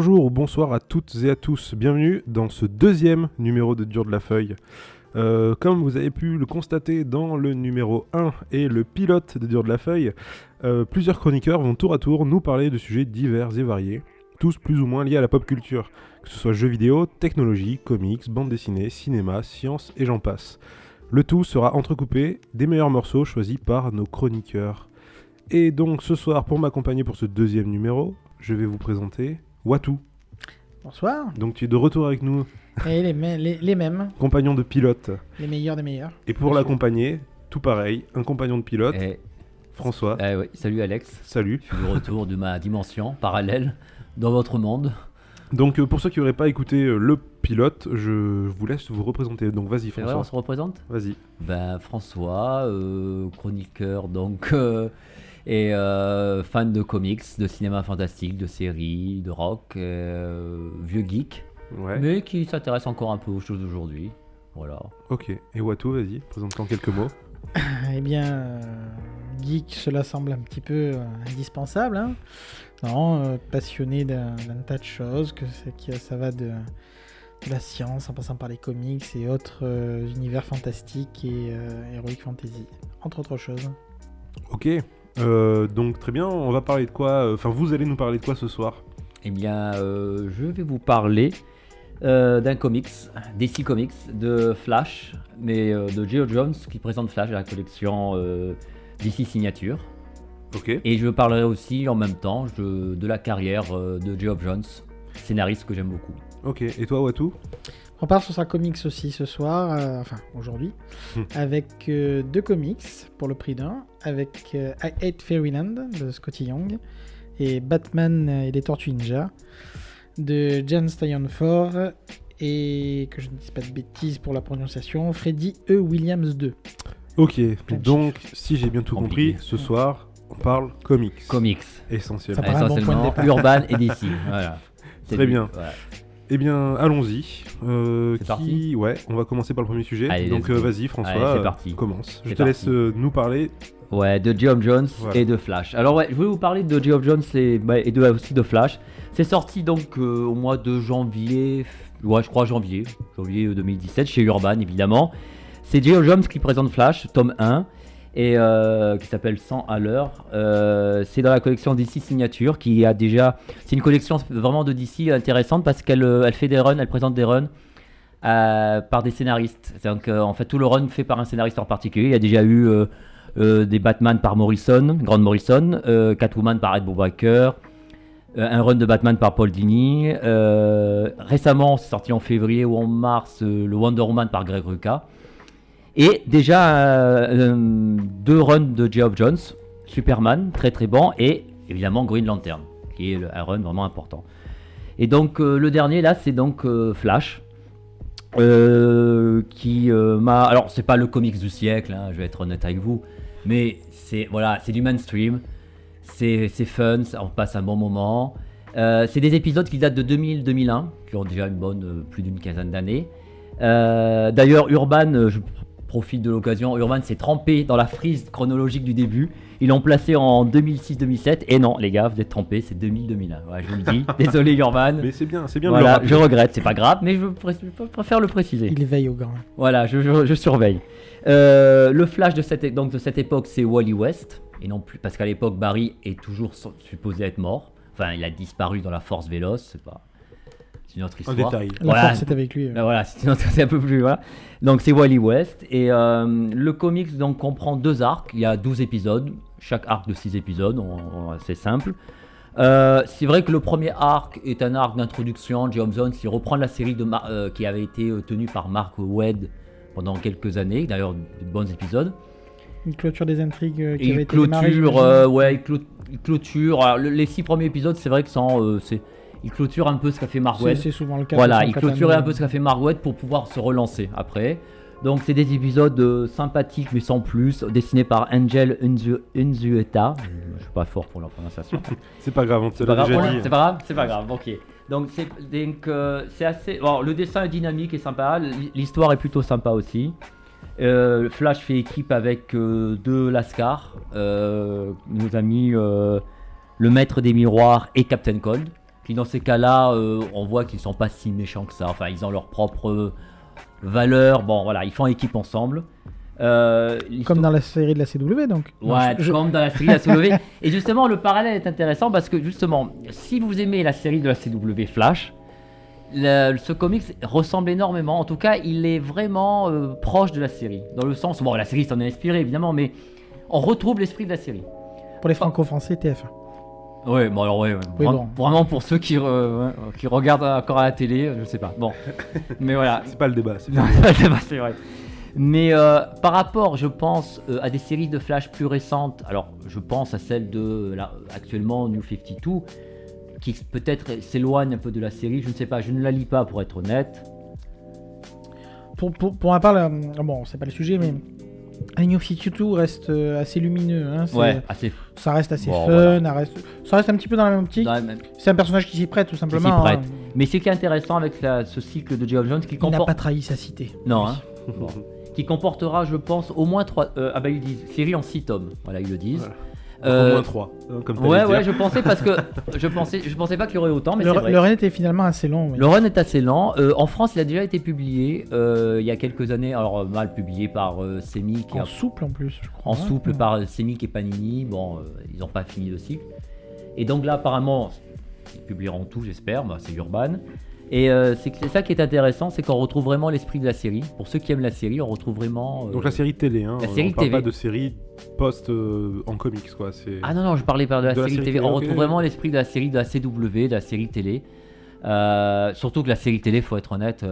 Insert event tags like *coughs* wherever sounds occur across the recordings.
Bonjour ou bonsoir à toutes et à tous. Bienvenue dans ce deuxième numéro de Dur de la Feuille. Euh, comme vous avez pu le constater dans le numéro 1 et le pilote de Dur de la Feuille, euh, plusieurs chroniqueurs vont tour à tour nous parler de sujets divers et variés, tous plus ou moins liés à la pop culture, que ce soit jeux vidéo, technologie, comics, bande dessinée, cinéma, science et j'en passe. Le tout sera entrecoupé des meilleurs morceaux choisis par nos chroniqueurs. Et donc ce soir, pour m'accompagner pour ce deuxième numéro, je vais vous présenter Watu. Bonsoir. Donc tu es de retour avec nous, Et les, me- les- les mêmes, compagnon de pilote. les meilleurs des meilleurs. Et pour l'accompagner, tout pareil, un compagnon de pilote, Eh, François. eh oui, salut Alex, Salut. je suis de retour de ma dimension parallèle dans votre monde. Donc euh, pour ceux qui n'auraient pas écouté euh, le pilote, je vous laisse vous représenter. Donc vas-y C'est vrai, on François. se représente? Vas-y. Ben François, euh, chroniqueur donc euh, et euh, fan de comics, de cinéma fantastique, de séries, de rock, euh, vieux geek, Ouais. mais qui s'intéresse encore un peu aux choses d'aujourd'hui. Voilà. Ok. Et Watu, vas-y, présente-toi en quelques mots. *coughs* Eh bien, euh, geek, cela semble un petit peu euh, indispensable. hein. Non, euh, passionné d'un d'un tas de choses, que, ça va de, de la science en passant par les comics et autres euh, univers fantastiques et euh, heroic fantasy, entre autres choses. Ok. Euh, donc très bien, on va parler de quoi euh, Enfin, vous allez nous parler de quoi ce soir Eh bien, euh, je vais vous parler euh, d'un comics, DC Comics, de Flash, mais de Geo Jones qui présente Flash à la collection DC Signature. Ok. Et je parlerai aussi en même temps je- de la carrière de Geoff Jones, scénariste que j'aime beaucoup. Ok. Et toi Watu On part sur sa comics aussi ce soir, euh, enfin aujourd'hui, Hmm. avec euh, deux comics pour le prix d'un, avec euh, I Hate Fairyland de Scotty Young et Batman et les Tortues Ninja de Jan Steinfort et que je ne dise pas de bêtises pour la prononciation, Freddy E. Williams 2. Ok. Donc, si j'ai bien tout compris, ce soir, on parle comics. Comics, Essentiellement. Ça paraît un bon point de essentiellement départ. Urban et DC. Voilà. *laughs* C'est Très bien. voilà. Eh bien, allons-y. Euh, C'est qui... parti Ouais, on va commencer par le premier sujet. Allez, Donc euh, vas-y François, Allez, c'est parti. commence. Je te laisse parti. euh, nous parler. Ouais, de Geoff Jones Voilà. et de Flash. Alors ouais, je voulais vous parler de Geoff Jones et, bah, et de, aussi de Flash. C'est sorti donc euh, au mois de janvier, ouais je crois janvier, janvier euh, 2017 chez Urban évidemment. C'est Geoff Jones qui présente Flash, tome 1, et euh, qui s'appelle 100 à l'heure. Euh, c'est dans la collection DC Signature qui a déjà... C'est une collection vraiment de DC intéressante parce qu'elle euh, elle fait des runs, elle présente des runs. par des scénaristes. Donc, en fait, tout le run fait par un scénariste en particulier. Il y a déjà eu des Batman par Morrison, Grant Morrison, Catwoman par Ed Brubaker, un run de Batman par Paul Dini. récemment, c'est sorti en février ou en mars, le Wonder Woman par Greg Rucka. Et déjà euh, euh, deux runs de Geoff Jones, Superman, très très bon, et évidemment Green Lantern, qui est un run vraiment important. Et donc euh, le dernier là, c'est donc Flash. qui m'a. Alors, c'est pas le comics du siècle, hein, je vais être honnête avec vous, mais c'est voilà, c'est du mainstream, c'est fun, on passe un bon moment. C'est des épisodes qui datent de 2000-2001, qui ont déjà une bonne plus d'une quinzaine d'années. D'ailleurs, Urban, je profite de l'occasion, Urban s'est trempé dans la frise chronologique du début. Ils l'ont placé en 2006-2007, et non, les gars, vous êtes trompés, c'est 2000-2001. Ouais, je vous le dis, *laughs* désolé Urban. Mais c'est bien, c'est bien de le Voilà, je regrette, c'est pas grave, mais je, pré- je préfère le préciser. Il veille au grand. Voilà, je, je- je surveille. Euh, le Flash de cette, donc de cette époque, c'est Wally West, et non plus parce qu'à l'époque Barry est toujours supposé être mort. Enfin, il a disparu dans la Force Véloce, c'est pas, une autre Un histoire. détail. La Voilà. force est avec lui. euh. Voilà, c'est *laughs* c'est un peu plus. Voilà. Donc c'est Wally West. Et euh, le comics donc, comprend deux arcs. Il y a 12 épisodes. Chaque arc de 6 épisodes. on- on- C'est simple. Euh, c'est vrai que le premier arc est un arc d'introduction. Geoff Jones, il reprend la série de Mar- euh, qui avait été tenue par Mark Wade pendant quelques années. D'ailleurs, de bons épisodes. Une clôture des intrigues euh, qui Et avait il été démarrée, clôture, euh, ouais, clôture. alors, le- les six premiers épisodes, c'est vrai que sans, euh, c'est, il clôture un peu ce qu'a fait Mark C'est- souvent le cas. Voilà, il clôturait un peu ce qu'a fait Margot pour pouvoir se relancer après. Donc c'est des épisodes euh, sympathiques mais sans plus, dessinés par Angel Unzu- Unzueta. Je suis pas fort pour la prononciation. *laughs* C'est pas grave, on te C'est pas l'a grave, déjà dit. c'est pas grave, c'est pas grave. Ok. Donc c'est euh, assez. Bon, le dessin est dynamique et sympa. L'histoire est plutôt sympa aussi. Euh, Flash fait équipe avec euh, deux Lascar, euh, nos amis euh, le Maître des Miroirs et Captain Cold, qui dans ces cas-là, euh, on voit qu'ils sont pas si méchants que ça. Enfin, ils ont leur propre valeur. Bon, voilà, ils font équipe ensemble. Euh, Comme dans la série de la CW, donc. Non, Ouais, je- je- comme dans la série de la CW. *laughs* Et justement, le parallèle est intéressant parce que justement, si vous aimez la série de la CW Flash, le- ce comics ressemble énormément. En tout cas, il est vraiment euh, proche de la série. Dans le sens bon, la série s'en est inspirée évidemment, mais on retrouve l'esprit de la série. Pour les franco-français, TF1. Ouais, bon alors ouais, ouais, Oui, vra- bon. vraiment pour ceux qui, re- ouais, qui regardent encore à la télé, je sais pas. Bon, *laughs* mais voilà, C'est pas le débat. c'est pas- c'est pas- c'est vrai. Mais euh, par rapport, je pense, euh, à des séries de Flash plus récentes, alors je pense à celle de là, actuellement New 52, qui peut-être s'éloigne un peu de la série, je ne sais pas, je ne la lis pas pour être honnête. Pour, pour, pour ma part, là, bon, c'est pas le sujet, mais. 52 reste euh, assez lumineux. Hein, Ouais, assez. Ça reste assez Bon, fun, voilà. ça, reste, ça reste un petit peu dans la même optique. même- C'est un personnage qui s'y prête, tout simplement. prête. hein. Mais ce qui est intéressant avec la- ce cycle de Geoff Jones, qui Il n'a comporte. pas trahi sa cité. Non, hein. Bon. Qui comportera, je pense, au moins trois. euh, ah bah ils disent série en 6 tomes. Voilà, ils le disent. Voilà. Euh, Au moins 3. Comme t'allais ouais, ouais, je pensais parce que *laughs* je pensais, je pensais pas qu'il y aurait autant, mais le, c'est vrai. le run était finalement assez long. oui. Le run est assez lent. Euh, en France, il a déjà été publié euh, il y a quelques années. Alors euh, mal publié par euh, Semic, et En en, souple en plus, je crois. en hein. souple par euh, Semic et Panini. Bon, euh, ils n'ont pas fini le cycle. Et donc là, apparemment, ils publieront tout, j'espère. Bah, c'est Urban. Et euh, c'est ça qui est intéressant, c'est qu'on retrouve vraiment l'esprit de la série. Pour ceux qui aiment la série, on retrouve vraiment. euh, Donc la série télé, hein. La on série parle TV. pas de série post euh, en comics, quoi. Ah non, non, je parlais pas de la, De la série, série TV. télé, On retrouve vraiment l'esprit de la série de la CW, de la série télé. Surtout que la série télé, faut être honnête,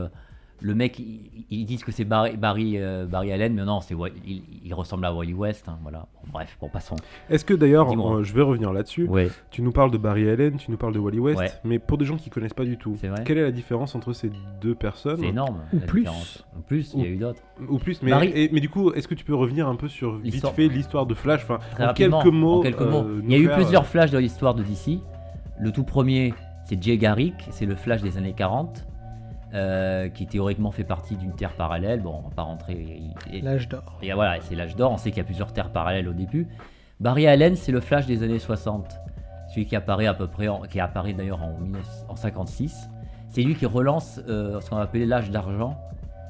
le mec, ils, ils disent que c'est Barry, Barry, euh, Barry Allen, mais non, c'est il, il ressemble à Wally West. hein, voilà. Bon, bref, bon, passons. Est-ce que d'ailleurs, euh, je vais revenir là-dessus, Ouais, tu nous parles de Barry Allen, tu nous parles de Wally West, Ouais. mais pour des gens qui connaissent pas du tout, quelle est la différence entre ces deux personnes C'est énorme. Ou la plus. différence. En plus, il y a eu d'autres. Ou plus, mais, Barry- et- mais du coup, est-ce que tu peux revenir un peu sur vite L'histoire. fait l'histoire de Flash enfin, En quelques mots. en quelques euh, mots. Il y a eu plusieurs flashs dans l'histoire de DC. Le tout premier, c'est Jay Garrick, c'est le flash des années 40. Euh, qui théoriquement fait partie d'une terre parallèle. Bon, on va pas rentrer. L'âge d'or. Et voilà, c'est l'âge d'or, on sait qu'il y a plusieurs terres parallèles au début. Barry Allen, c'est le Flash des années 60. Celui qui apparaît à peu près, en- qui apparaît d'ailleurs en, 19 en 56. C'est lui qui relance euh, ce qu'on appelait l'âge d'argent,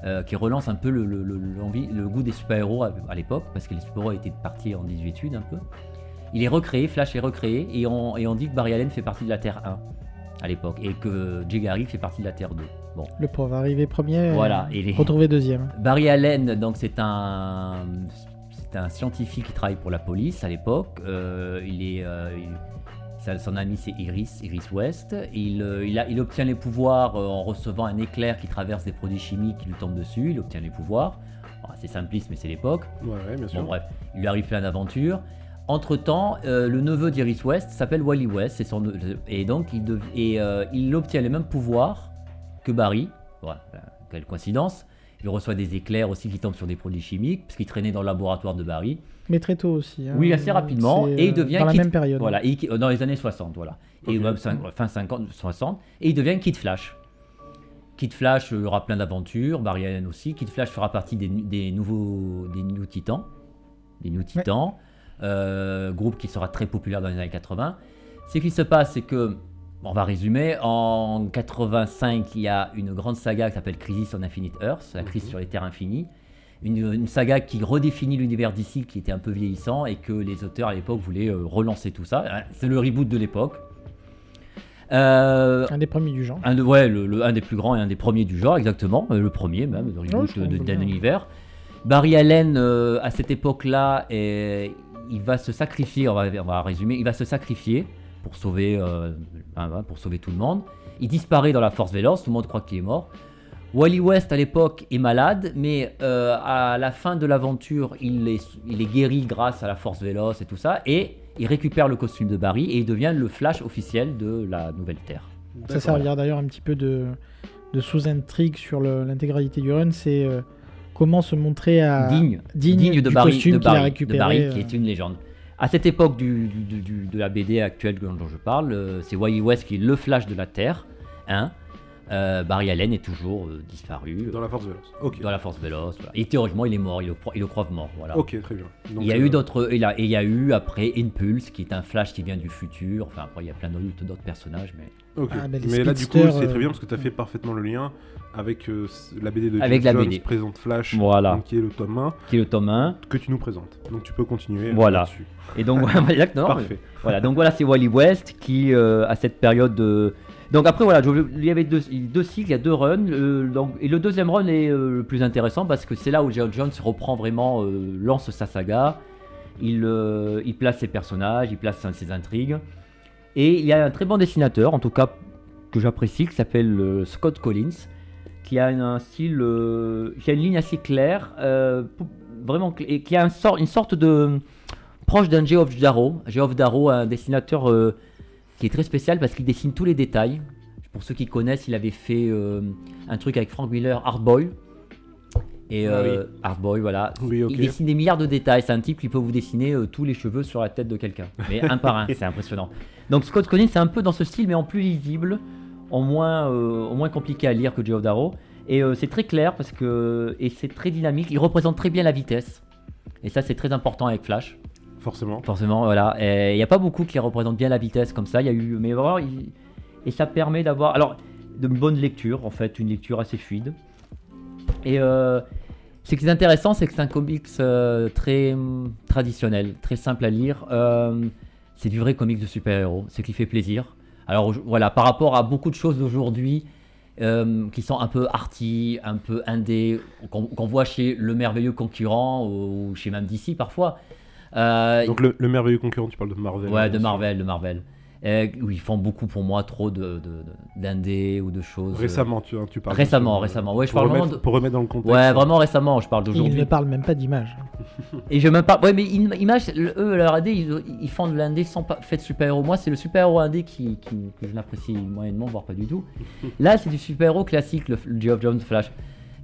euh, qui relance un peu le, le- le- l'envie- le goût des super-héros à, à l'époque, parce que les super-héros étaient partis en 18 un peu. Il est recréé, Flash est recréé, et on, et on dit que Barry Allen fait partie de la Terre 1 à l'époque, et que Jay Garrick fait partie de la Terre 2. Bon. Le pauvre arrivé premier, Voilà, euh, et les- retrouvé deuxième. Barry Allen, donc c'est un, c'est un scientifique qui travaille pour la police à l'époque. Euh, il est, euh, il- son ami c'est Iris, Iris West. Il, euh, il, a- il obtient les pouvoirs en recevant un éclair qui traverse des produits chimiques qui lui tombent dessus. Il obtient les pouvoirs. Bon, c'est simpliste, mais c'est l'époque. Ouais, ouais, bien sûr. Bon, bref, il lui arrive plein d'aventures. Entre-temps, euh, le neveu d'Iris West s'appelle Wally West, son, et donc il, dev- et, euh, il obtient les mêmes pouvoirs que Barry. Voilà, euh, quelle coïncidence. Il reçoit des éclairs aussi qui tombent sur des produits chimiques, parce qu'il traînait dans le laboratoire de Barry. Mais très tôt aussi. hein. Oui, assez rapidement, et il euh, devient Dans la Kid- même période. Voilà, et il- dans les années 60, voilà. Et même cin- fin 50, 60, et il devient Kid Flash. Kid Flash euh, aura plein d'aventures, Barry Allen aussi. Kid Flash fera partie des, nouveaux des New Titans, des New Titans, euh, groupe qui sera très populaire dans les années 80. Ce qui se passe, c'est que, on va résumer, en 85, il y a une grande saga qui s'appelle Crisis on Infinite Earth, la crise Mhm. sur les terres infinies. Une, une saga qui redéfinit l'univers d'ici qui était un peu vieillissant et que les auteurs à l'époque voulaient euh, relancer tout ça. Euh, C'est le reboot de l'époque. Euh, Un des premiers du genre. un, de- ouais, le, le- un des plus grands et un des premiers du genre, exactement. euh, le premier même, le reboot de- d'un univers. Barry Allen, euh, à cette époque-là, il va se sacrifier, on va, on va résumer, il va se sacrifier pour sauver, euh, ben, voilà, pour sauver tout le monde. Il disparaît dans la Force Véloce, tout le monde croit qu'il est mort. Wally West, à l'époque, est malade, mais euh, à la fin de l'aventure, il est, il est guéri grâce à la Force Véloce et tout ça, et il récupère le costume de Barry et il devient le Flash officiel de la Nouvelle Terre. Ça servira d'ailleurs un petit peu de, de sous-intrigue sur le- l'intégralité du run. C'est euh, comment se montrer à digne, digne, digne de du Barry, costume de qu'il a Barry, de. Barry, qui est une légende. À cette époque du, du- du- de la BD actuelle dont je parle, euh, c'est Wally West qui est le Flash de la Terre. hein. Euh, Barry Allen est toujours euh, disparu Dans la force véloce. Ok. dans la force véloce. voilà. Et théoriquement, il est mort, ils le, ils le croient mort. Voilà. Ok, très bien. Donc, il y a euh, eu d'autres. Et il y a eu après Impulse, qui est un Flash qui vient du futur. Enfin, après, il y a plein d'autres d'autres personnages. Mais... ok. Ah, Mais là, du coup, c'est très bien parce que tu as fait parfaitement le lien avec euh, la BD de Avec la Jones BD. présente Flash, Voilà. donc, qui est le tome 1, Qui est le tome 1. que tu nous présentes. Donc tu peux continuer. Voilà. là-dessus. Et donc, exactement. *laughs* Parfait. Voilà, donc voilà, c'est Wally West qui, euh, à cette période de. Donc après, voilà, je- il y avait deux, deux cycles, il y a deux runs. euh, donc, et le deuxième run est euh, le plus intéressant parce que c'est là où Geoff Jones reprend vraiment, lance sa saga. Il, il place ses personnages, il place ses intrigues. Et il y a un très bon dessinateur, en tout cas que j'apprécie, qui s'appelle Scott Collins, qui a un style, euh, qui a une ligne assez claire, euh, vraiment, et qui a un sort, une sorte de proche d'un Geoff Darrow. Geoff Darrow, un dessinateur euh, qui est très spécial parce qu'il dessine tous les détails. Pour ceux qui connaissent, il avait fait un truc avec Frank Miller, Hardboy. Et Ah euh, Hardboy, voilà. Oui. Il dessine des milliards de détails. C'est un type qui peut vous dessiner tous les cheveux sur la tête de quelqu'un. Mais un par un, *laughs* c'est impressionnant. Donc Scott Collins, c'est un peu dans ce style, mais en plus lisible, en moins, euh, en moins compliqué à lire que Geoff Darrow. Et euh, c'est très clair parce que et c'est très dynamique. Il représente très bien la vitesse. Et ça, c'est très important avec Flash. Forcément. Forcément, voilà. Il n'y a pas beaucoup qui représentent bien la vitesse comme ça. Il y a eu, mais vraiment, il- et ça permet d'avoir, alors, de bonne lecture en fait, une lecture assez fluide. Et euh, ce qui est intéressant, c'est que c'est un comics euh, très traditionnel, très simple à lire. Euh, c'est du vrai comics de super-héros, ce qui fait plaisir. Alors voilà, par rapport à beaucoup de choses d'aujourd'hui euh, qui sont un peu arty, un peu indé, qu'on voit chez le merveilleux concurrent ou chez même DC parfois. Euh, Donc le, le merveilleux concurrent, tu parles de Marvel. Ouais, de hein, Marvel, de Marvel. Euh, où ils font beaucoup pour moi trop de, de- de- d'indés ou de choses. Récemment, tu, hein, tu parles. Récemment, de- récemment. Ouais, je pour, parle remettre, vraiment de- pour remettre dans le contexte. Ouais, vraiment récemment, je parle d'aujourd'hui. ne parle même pas d'image. *laughs* Et je même pas. Ouais, mais im- Image, eux, leur AD, ils, ils font de l'indé sans pas fait de super-héros. Moi, c'est le super-héros indé qui, qui- que je n'apprécie moyennement, voire pas du tout. *laughs* Là, c'est du super-héros classique, le, le Geoff Jones Flash.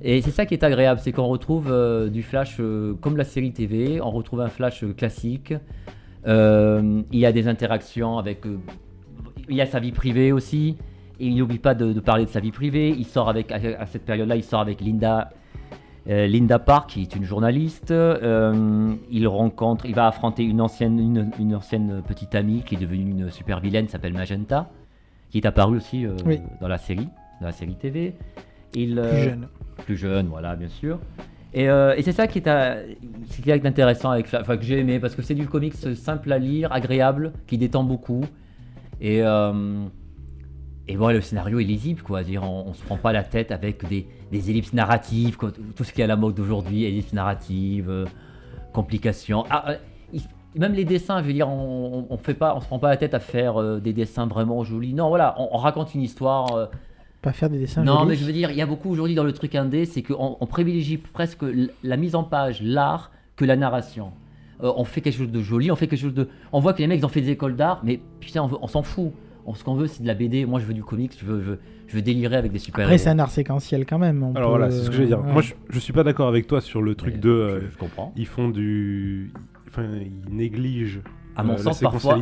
Et c'est ça qui est agréable, c'est qu'on retrouve euh, du Flash euh, comme la série TV, on retrouve un Flash euh, classique. Euh, il y a des interactions avec. euh, il y a sa vie privée aussi. Et il n'oublie pas de, de parler de sa vie privée. Il sort avec, à, à cette période-là, il sort avec Linda, euh, Linda Park, qui est une journaliste. Il rencontre, il va affronter une ancienne, une, une ancienne petite amie qui est devenue une super vilaine, s'appelle Magenta, qui est apparue aussi Oui. dans la série, dans la série TV. Il, Plus jeune. plus jeune, voilà, bien sûr. Et, euh, et c'est ça qui est, est intéressant avec que j'ai aimé, parce que c'est du comics simple à lire, agréable, qui détend beaucoup. Et, euh, le scénario est lisible, quoi. Dire, on, on se prend pas la tête avec des, ellipses narratives, tout ce qui est à la mode d'aujourd'hui, ellipses narratives, euh, complications. Ah, euh, même les dessins, je veux dire, on, on, se prend pas la tête à faire euh, des dessins vraiment jolis. Non, voilà, on raconte une histoire. Euh, Pas faire des dessins non, jolis. mais je veux dire, il y a beaucoup aujourd'hui dans le truc indé, c'est qu'on on privilégie presque la mise en page, l'art, que la narration. Euh, on fait quelque chose de joli, on fait quelque chose de. On voit que les mecs ils ont fait des écoles d'art, mais putain, on, veut- on s'en fout. On, ce qu'on veut, c'est de la BD. Moi, je veux du comics, je veux, je veux, je veux délirer avec des super Après, c'est un art séquentiel quand même. on Alors peut- voilà, c'est ce que j'allais dire. ouais. Moi, je, je suis pas d'accord avec toi sur le truc de. euh, je, je comprends. ils font du. Enfin, ils négligent À mon euh, sens, la parfois.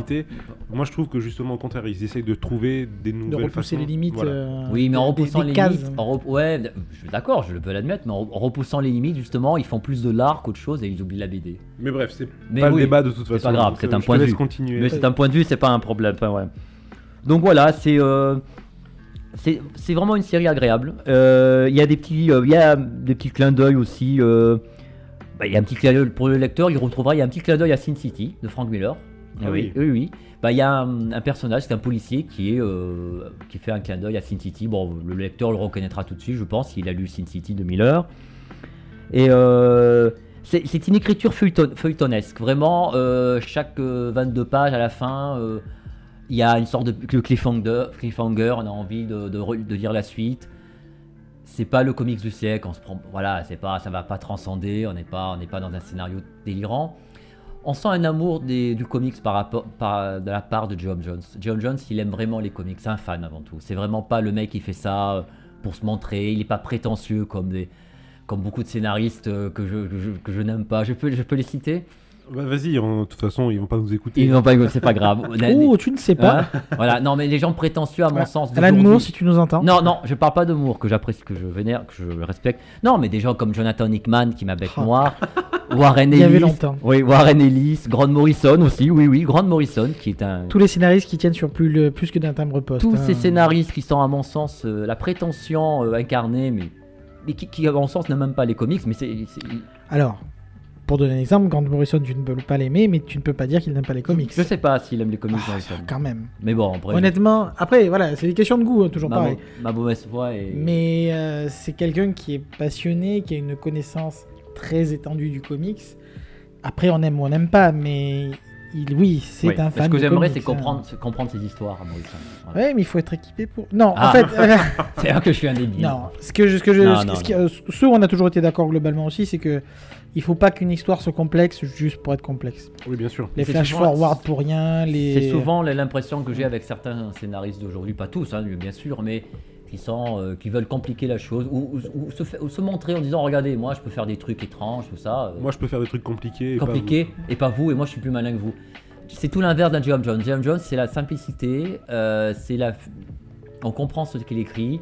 Moi, je trouve que justement, au contraire, ils essayent de trouver des de nouvelles repousser façons. les limites. Voilà. euh, Oui, mais en repoussant des les cases. limites. en rep- Ouais, je suis d'accord, je peux l'admettre, mais en, repoussant les limites, justement, ils font plus de l'art qu'autre chose et ils oublient la BD. Mais bref, c'est pas oui, le débat de toute façon. pas grave, c'est euh, un point de vue. continuer. Mais c'est un point de vue, c'est pas un problème. enfin, ouais. Donc voilà, c'est euh, c'est c'est vraiment une série agréable. Euh, Il y a des petits, euh, il y a des petits clins d'œil aussi. euh, bah, Il y a un petit clin d'œil pour le lecteur, il retrouvera. Il y a un petit clin d'œil à Sin City de Frank Miller. Ah oui. oui, oui. Bah, il y a un, un personnage, c'est un policier qui est euh, qui fait un clin d'œil à Sin City. Bon, le lecteur le reconnaîtra tout de suite, je pense, s'il a lu Sin City de Miller. Et euh, c'est une écriture feuilleton- feuilletonesque. Vraiment, euh, chaque euh, 22 pages à la fin, euh, il y a une sorte de cliffhanger, cliffhanger on a envie de, de, re- de lire la suite. C'est pas le comics du siècle, on se voilà, c'est pas, ça va pas transcender, on n'est pas, on n'est pas dans un scénario délirant. On sent un amour du comics par rapport, de la part de Geoff Jones. Geoff Jones, il aime vraiment les comics, c'est un fan avant tout. C'est vraiment pas le mec qui fait ça euh, pour se montrer. Il n'est pas prétentieux comme des, comme beaucoup de scénaristes euh, que je, que je, que je n'aime pas. Je peux, je peux les citer. Bah vas-y, en- de toute façon, ils vont pas nous écouter. Ils n'ont pas, c'est pas grave. *laughs* Oh, tu ne sais pas. Hein voilà, non, mais les gens prétentieux, à mon sens. Alan Moore, si tu nous entends. Non, non, je parle pas de Moore, que j'apprécie, que je vénère, que je respecte. Non, mais des gens comme Jonathan Hickman, qui m'a bête Oh. noire. *laughs* Warren Il y avait Ellis. longtemps. Oui, Warren Ellis. Grant Morrison aussi, oui, oui. Grant Morrison, qui est un. Tous les scénaristes qui tiennent sur plus, le- plus que d'un timbre poste. Tous hein. ces scénaristes qui sont, à mon sens, euh, la prétention euh, incarnée, mais, mais qui, qui, à mon sens, n'aiment même pas les comics, mais c'est- Alors, pour donner un exemple, Grant Morrison, tu ne peux pas l'aimer, mais tu ne peux pas dire qu'il n'aime pas les comics. Je sais pas s'il aime les comics, Ah, Morrison. quand même. Mais bon, après. Honnêtement, après, voilà, c'est des questions de goût, hein, toujours ma, pareil. ma mauvaise foi est. Mais euh, c'est quelqu'un qui est passionné, qui a une connaissance très étendue du comics. Après, on aime ou on n'aime pas, mais il, oui, c'est Oui. un fan Ce que j'aimerais, c'est comprendre, hein. comprendre ses histoires à Morrison. Voilà. Ouais, mais il faut être équipé pour. Non, Ah. en fait, euh, *laughs* C'est là que je suis un débile. non. Ce que je, ce que je, Non, ce, non, ce qui- euh, ce on a toujours été d'accord globalement aussi, c'est que il faut pas qu'une histoire soit complexe juste pour être complexe. Oui, bien sûr. Les flash souvent- forward pour rien, les. C'est souvent l'impression que j'ai avec certains scénaristes d'aujourd'hui, pas tous, hein, bien sûr, mais qui sont, euh, qui veulent compliquer la chose ou, ou- ou se, ou se montrer en disant regardez, moi je peux faire des trucs étranges, tout ça, euh, Moi, je peux faire des trucs compliqués. et pas compliqués, et pas vous, et moi je suis plus malin que vous. C'est tout l'inverse d'un Geoff Jones. Geoff Jones, c'est la simplicité, euh, c'est la, on comprend ce qu'il écrit.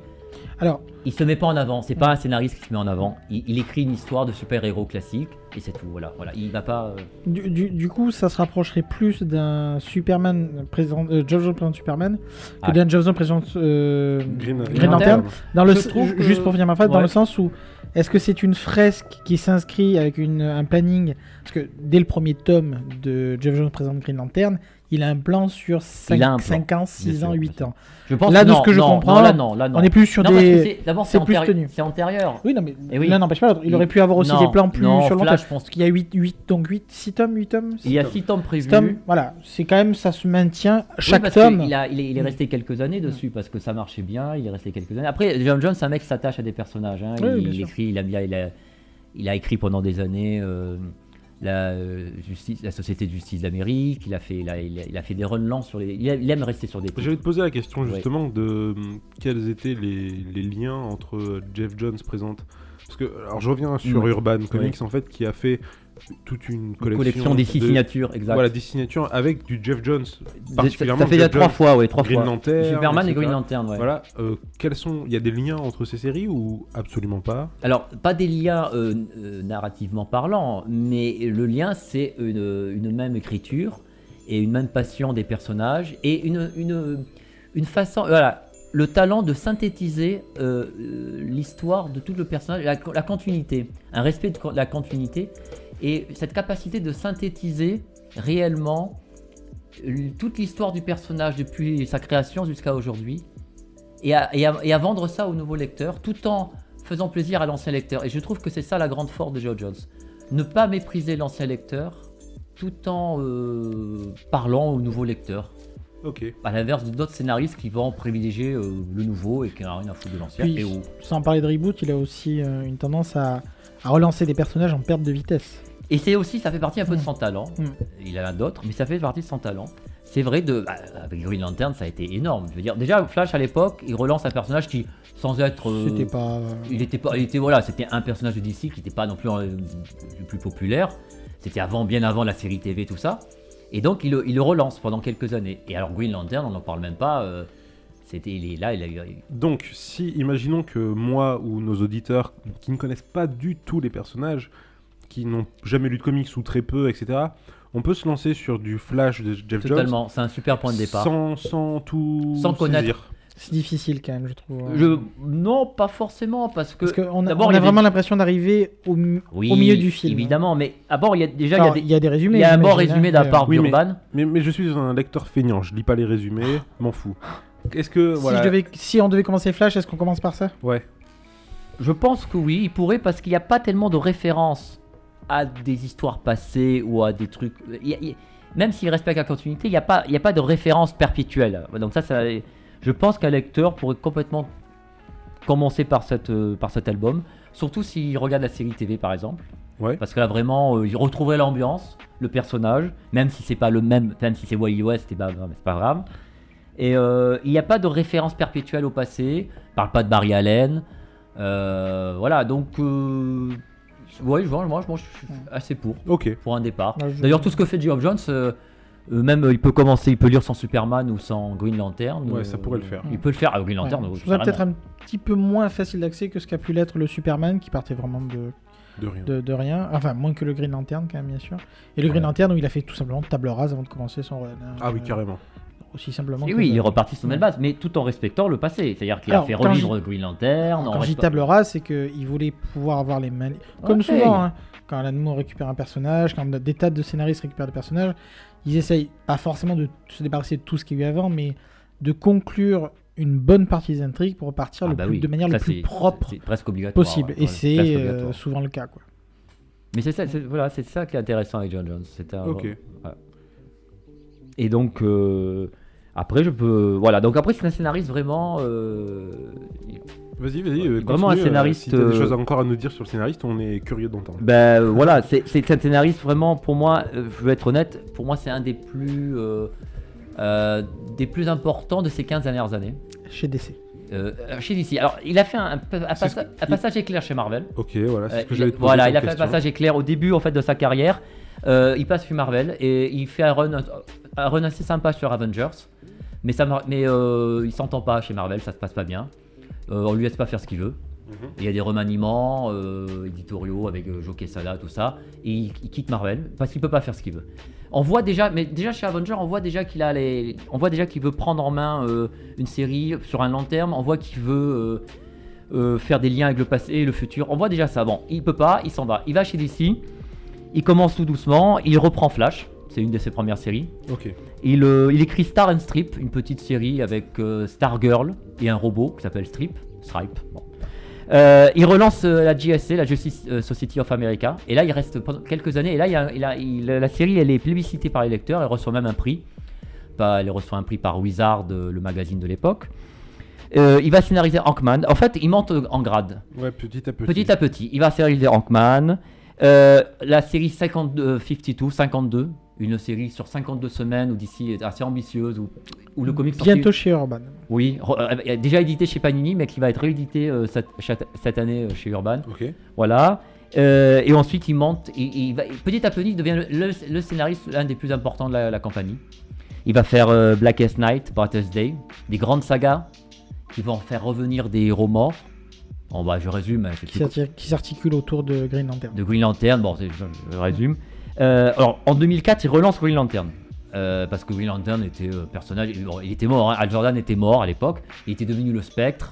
Alors, Il se met pas en avant, c'est pas un scénariste qui se met en avant. Il, il écrit une histoire de super-héros classique et c'est tout. Voilà, voilà. Il va pas. euh, du, du- du coup, ça se rapprocherait plus d'un Superman présent, euh, présente Superman que Ah. d'un Geoff Jones présente euh, Green, Green Lantern. Lantern. Dans le, Je trouve que- Juste pour finir ma phrase, dans le sens où est-ce que c'est une fresque qui s'inscrit avec une, un planning? Parce que dès le premier tome de Jeff Jones présente Green Lantern, il a un plan sur 5, Il a un plan, ans, 6 sûr, ans, bien 8 sûr. ans. Je pense Là, de non, ce que je non, comprends, non, là non, là non. On est plus sur des. d'abord c'est plus tenu. C'est antérieur. Oui, non, mais Eh oui. l'un n'empêche pas. Il, Il- aurait pu avoir aussi des plans plus sur le long Flash, terme. je pense qu'il y a 8, 8 donc 8, 6 tomes, 8 tomes Il y a Six 6 tomes prévus. tomes, voilà. C'est quand même, ça se maintient. Oui, Chaque parce tome. qu'il a- il, est, il est resté quelques années dessus parce que ça marchait bien. Il est resté quelques années. Après, John Jones, c'est un mec qui s'attache à des personnages. hein. Oui, il, il écrit, il a bien, il a, il a écrit pendant des années euh, la, euh, justice, la Société de justice d'Amérique. Il a fait, il a, il fait des runs lents sur les. Il, a- il aime rester sur des. Je vais te poser la question Ouais. justement de hum, quels étaient les, les liens entre euh, Jeff Jones présente? Parce que, alors je reviens sur Ouais. Urban Comics en fait, qui a fait toute une collection, collection des six de- signatures, exact. Voilà, des signatures avec du Jeff Jones, Des- particulièrement ça fait déjà trois Jones, fois, ouais, trois Green fois. Lantern, Superman et. Green Lantern, ouais. Voilà, euh, quels sont Il y a des liens entre ces séries ou absolument pas? Alors, pas des liens euh, euh, narrativement parlant, mais le lien, c'est une, une même écriture et une même passion des personnages et une, une, une façon. Voilà, le talent de synthétiser euh, euh, l'histoire de tout le personnage, la, la continuité, un respect de la continuité et cette capacité de synthétiser réellement toute l'histoire du personnage depuis sa création jusqu'à aujourd'hui et à, et à- et à vendre ça aux nouveaux lecteurs tout en faisant plaisir à l'ancien lecteur. Et je trouve que c'est ça la grande force de Joe Jones. Ne pas mépriser l'ancien lecteur tout en euh, parlant aux nouveaux lecteurs. Ok. À l'inverse d'autres scénaristes qui vont privilégier euh, le nouveau et qui n'ont rien à foutre de l'ancien. Sans parler de reboot, il a aussi euh, une tendance à, à relancer des personnages en perte de vitesse. Et c'est aussi, ça fait partie un peu de son talent. Mm. Il en a d'autres, mais ça fait partie de son talent. C'est vrai, de, bah, avec Green Lantern, ça a été énorme. Je veux dire, déjà, Flash à l'époque, il relance un personnage qui, sans être. euh, C'était pas. euh, Il était pas, il était voilà, c'était un personnage de DC qui n'était pas non plus euh, le plus populaire. C'était avant, bien avant la série TV, tout ça. Et donc il, le- il le relance pendant quelques années. Et alors Green Lantern, on n'en parle même pas. euh, c'était, il est là, il a eu. Donc, si, imaginons que moi ou nos auditeurs qui ne connaissent pas du tout les personnages, qui n'ont jamais lu de comics ou très peu, etc., on peut se lancer sur du Flash de Jeff Jones Totalement, c'est un super point de départ. sans, sans tout Sans connaître. saisir. C'est difficile quand même, je trouve. Je, non, pas forcément, parce que. Parce qu'on a, on vraiment l'impression d'arriver au, mi- oui, au milieu du film. Évidemment, mais d'abord, il y a déjà il y a des- il y a des résumés. il y a un bon résumé hein, de la mais, part Oui, d'Urban. Mais, mais je suis un lecteur feignant, je lis pas les résumés, m'en fous. Est-ce que, Si, voilà... je devais- si on devait commencer Flash, est-ce qu'on commence par ça? Ouais. Je pense que oui, il pourrait parce qu'il n'y a pas tellement de références à des histoires passées ou à des trucs. il y a- il y a- même s'il respecte la continuité, il n'y a, pas- y a pas de référence perpétuelle. Donc ça, ça je pense qu'un lecteur pourrait complètement commencer par, cette, euh, par cet album, surtout s'il regarde la série TV par exemple. Ouais. Parce que là vraiment, euh, il retrouverait l'ambiance, le personnage, même si c'est pas le même, même si c'est Wild West, c'est pas, c'est pas grave. Et euh, il n'y a pas de référence perpétuelle au passé. Il parle pas de Barry Allen. Euh, voilà, donc Ouais, je vois, moi, moi, je suis assez pour, Ok. pour un départ. Ouais, je- D'ailleurs, tout ce que fait Geoff Jones, euh, euh, même euh, il peut commencer, il peut lire sans Superman ou sans Green Lantern. Ouais, euh, ça pourrait le faire. Il peut le faire. Ah, Green Lantern, Ouais. Je trouve peut-être un petit peu moins facile d'accès que ce qu'a pu l'être le Superman qui partait vraiment de, De rien. de, de rien. Enfin, moins que le Green Lantern, quand même, bien sûr. Et le Green. Lantern, où il a fait tout simplement table rase avant de commencer son run. hein. Ah oui, carrément. Aussi simplement. Et que oui, ça. il est reparti sur une Ouais. base, mais tout en respectant le passé. C'est-à-dire qu'il a fait revivre Green Lantern. Quand je dis restant- table rase, c'est qu'il voulait pouvoir avoir les mains. Comme souvent, hein, quand Alan Moore récupère un personnage, quand des tas de scénaristes récupèrent des personnages, ils essayent pas forcément de se débarrasser de tout ce qu'il y a eu avant, mais de conclure une bonne partie des intrigues pour repartir Ah le bah plus- oui, de manière ça, le plus propre C'est presque obligatoire. possible. ouais, Et c'est euh, souvent le cas. Quoi. Mais c'est ça, voilà, c'est ça qui est intéressant avec John Jones. C'est un- Ok. ouais. Et donc euh, après je peux, voilà. Donc après c'est un scénariste vraiment. euh, Vas-y, vas-y. euh, Vraiment un euh, scénariste, Si t'as des euh, choses encore à nous dire sur le scénariste, on est curieux d'entendre. Ben euh, voilà, c'est un scénariste vraiment pour moi. euh, je veux être honnête, pour moi c'est un des plus euh, euh, des plus importants de ces 15 dernières années. Chez DC. Euh, chez DC. Alors il a fait un, passa- passage éclair chez Marvel. Ok, voilà, c'est Euh, ce que poser voilà, il a fait un passage éclair au début en fait de sa carrière. Euh, il passe chez Marvel et il fait un run, un run assez sympa sur Avengers. Mais, ça, mais euh, il s'entend pas chez Marvel, ça se passe pas bien. Euh, on lui laisse pas faire ce qu'il veut. Mhm. Il y a des remaniements euh, éditoriaux avec euh, Joe Quesada, tout ça. Et il, il quitte Marvel parce qu'il peut pas faire ce qu'il veut. On voit déjà, mais déjà chez Avenger, on voit déjà qu'il a les, on voit déjà qu'il veut prendre en main euh, une série sur un long terme. On voit qu'il veut faire des liens avec le passé et le futur. On voit déjà ça. Bon, il peut pas, il s'en va. Il va chez DC. Il commence tout doucement. Il reprend Flash. C'est une de ses premières séries. Ok. Il, euh, il écrit Star and Strip, une petite série avec euh, Stargirl et un robot qui s'appelle Strip. Stripe. bon. Euh, il relance euh, la JSA, la Justice Society of America. Et là, il reste pendant quelques années. Et là, il y a- il a- il- la série, elle est plébiscitée par les lecteurs. Elle reçoit même un prix. Elle reçoit un prix par Wizard, le magazine de l'époque. Euh, il va scénariser Hankman. En fait, il monte en grade. Ouais, petit à petit. Petit à petit, il va scénariser Hankman. Euh, la série 52, 52, 52, une série sur 52 semaines où d'ici est assez ambitieuse, où, où le comic sorti- Bientôt chez Urban. Oui, euh, déjà édité chez Panini, mais qui va être réédité euh, cette, année euh, chez Urban. Ok. Voilà. Euh, et ensuite, il monte, il, il va, petit à petit, il devient le, le- le scénariste, l'un des plus importants de la, la compagnie. Il va faire euh, Blackest Night, Brightest Day, des grandes sagas qui vont faire revenir des héros morts. Bon, bah, je résume. hein, Qui tout- s'arti- qui s'articule autour de Green Lantern. de Green Lantern. Bon, je résume. Euh, alors, en 2004, il relance Green Lantern. Euh, parce que Green Lantern était euh, personnage. il- bon, il était mort. hein. Al Jordan était mort à l'époque. Il était devenu le spectre.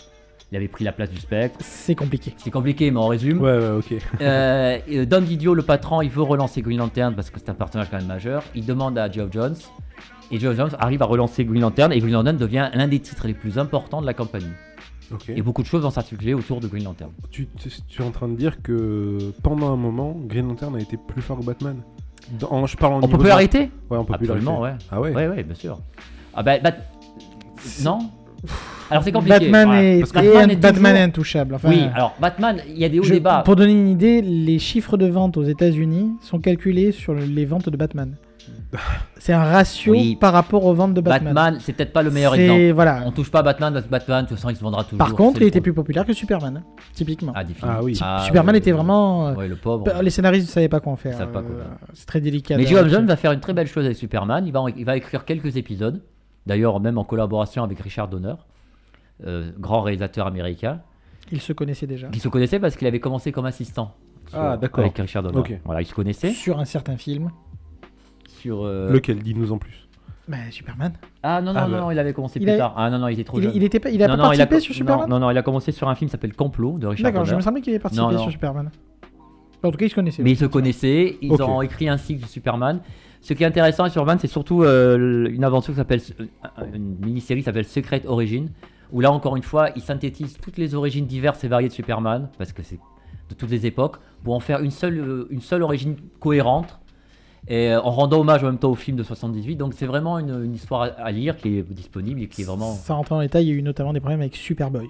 Il avait pris la place du spectre. C'est compliqué. C'est compliqué, mais on résume. Ouais, ouais, ok. Euh, Don Didio, le patron, il veut relancer Green Lantern parce que c'est un personnage quand même majeur. Il demande à Geoff Jones. Et Geoff Jones arrive à relancer Green Lantern. Et Green Lantern devient l'un des titres les plus importants de la compagnie. Et beaucoup de choses vont s'articuler autour de Green Lantern. Tu, tu- tu es en train de dire que pendant un moment, Green Lantern a été plus fort que Batman Dans- en- Je parle en En popularité Ouais, en popularité. Absolument, ouais. Ah ouais, Ouais, ouais, bien sûr. Ah bah, Bat- non? Alors c'est compliqué. Batman, est, Parce que Batman est Batman toujours- est intouchable. Enfin, Oui, alors Batman, il y a des hauts je- débats. Pour donner une idée, les chiffres de vente aux États-Unis sont calculés sur le- les ventes de Batman. *laughs* C'est un ratio Oui. par rapport aux ventes de Batman. Batman, c'est peut-être pas le meilleur exemple. Voilà. On touche pas à Batman parce que Batman, de toute façon, il se vendra toujours. Par contre, il était plus populaire que Superman, typiquement. Ah. Ah oui. Superman ouais, était vraiment. euh, Ouais, le pauvre. bah, Les scénaristes ne savaient pas quoi en faire. Ils euh. C'est très délicat. Mais Geoff Jones va faire une très belle chose avec Superman. Il va, il va écrire quelques épisodes. D'ailleurs, même en collaboration avec Richard Donner, euh, grand réalisateur américain, Ils se connaissaient déjà. qui se connaissait parce qu'il avait commencé comme assistant. sur- Ah, d'accord. Avec Richard Donner. Voilà, il se connaissait. Sur un certain film. Sur. euh, Lequel? Dis-nous en plus. Bah, Superman. Ah non, non, Ah, non, bah. non, il avait commencé Il plus a- tard. Ah non, non, il était trop Il, jeune. il était pas, il a non, pas non, il a participé co- sur Superman non, non, non, il a commencé sur un film qui s'appelle Complot de Richard D'accord, je me Donner. semblait qu'il avait participé Non, non. sur Superman. En tout cas, ils se connaissaient. Mais ils se connaissaient, ils Ok. ont écrit un cycle de Superman. Ce qui est intéressant avec Superman, c'est surtout euh, une aventure qui s'appelle, euh, une mini-série qui s'appelle Secret Origin, où là encore une fois, ils synthétisent toutes les origines diverses et variées de Superman, parce que c'est de toutes les époques, pour en faire une seule, euh, une seule origine cohérente, et euh, en rendant hommage en même temps au film de 78. Donc c'est vraiment une, une histoire à, lire qui est disponible et qui est vraiment. Sans rentrer en détail, il y a eu notamment des problèmes avec Superboy.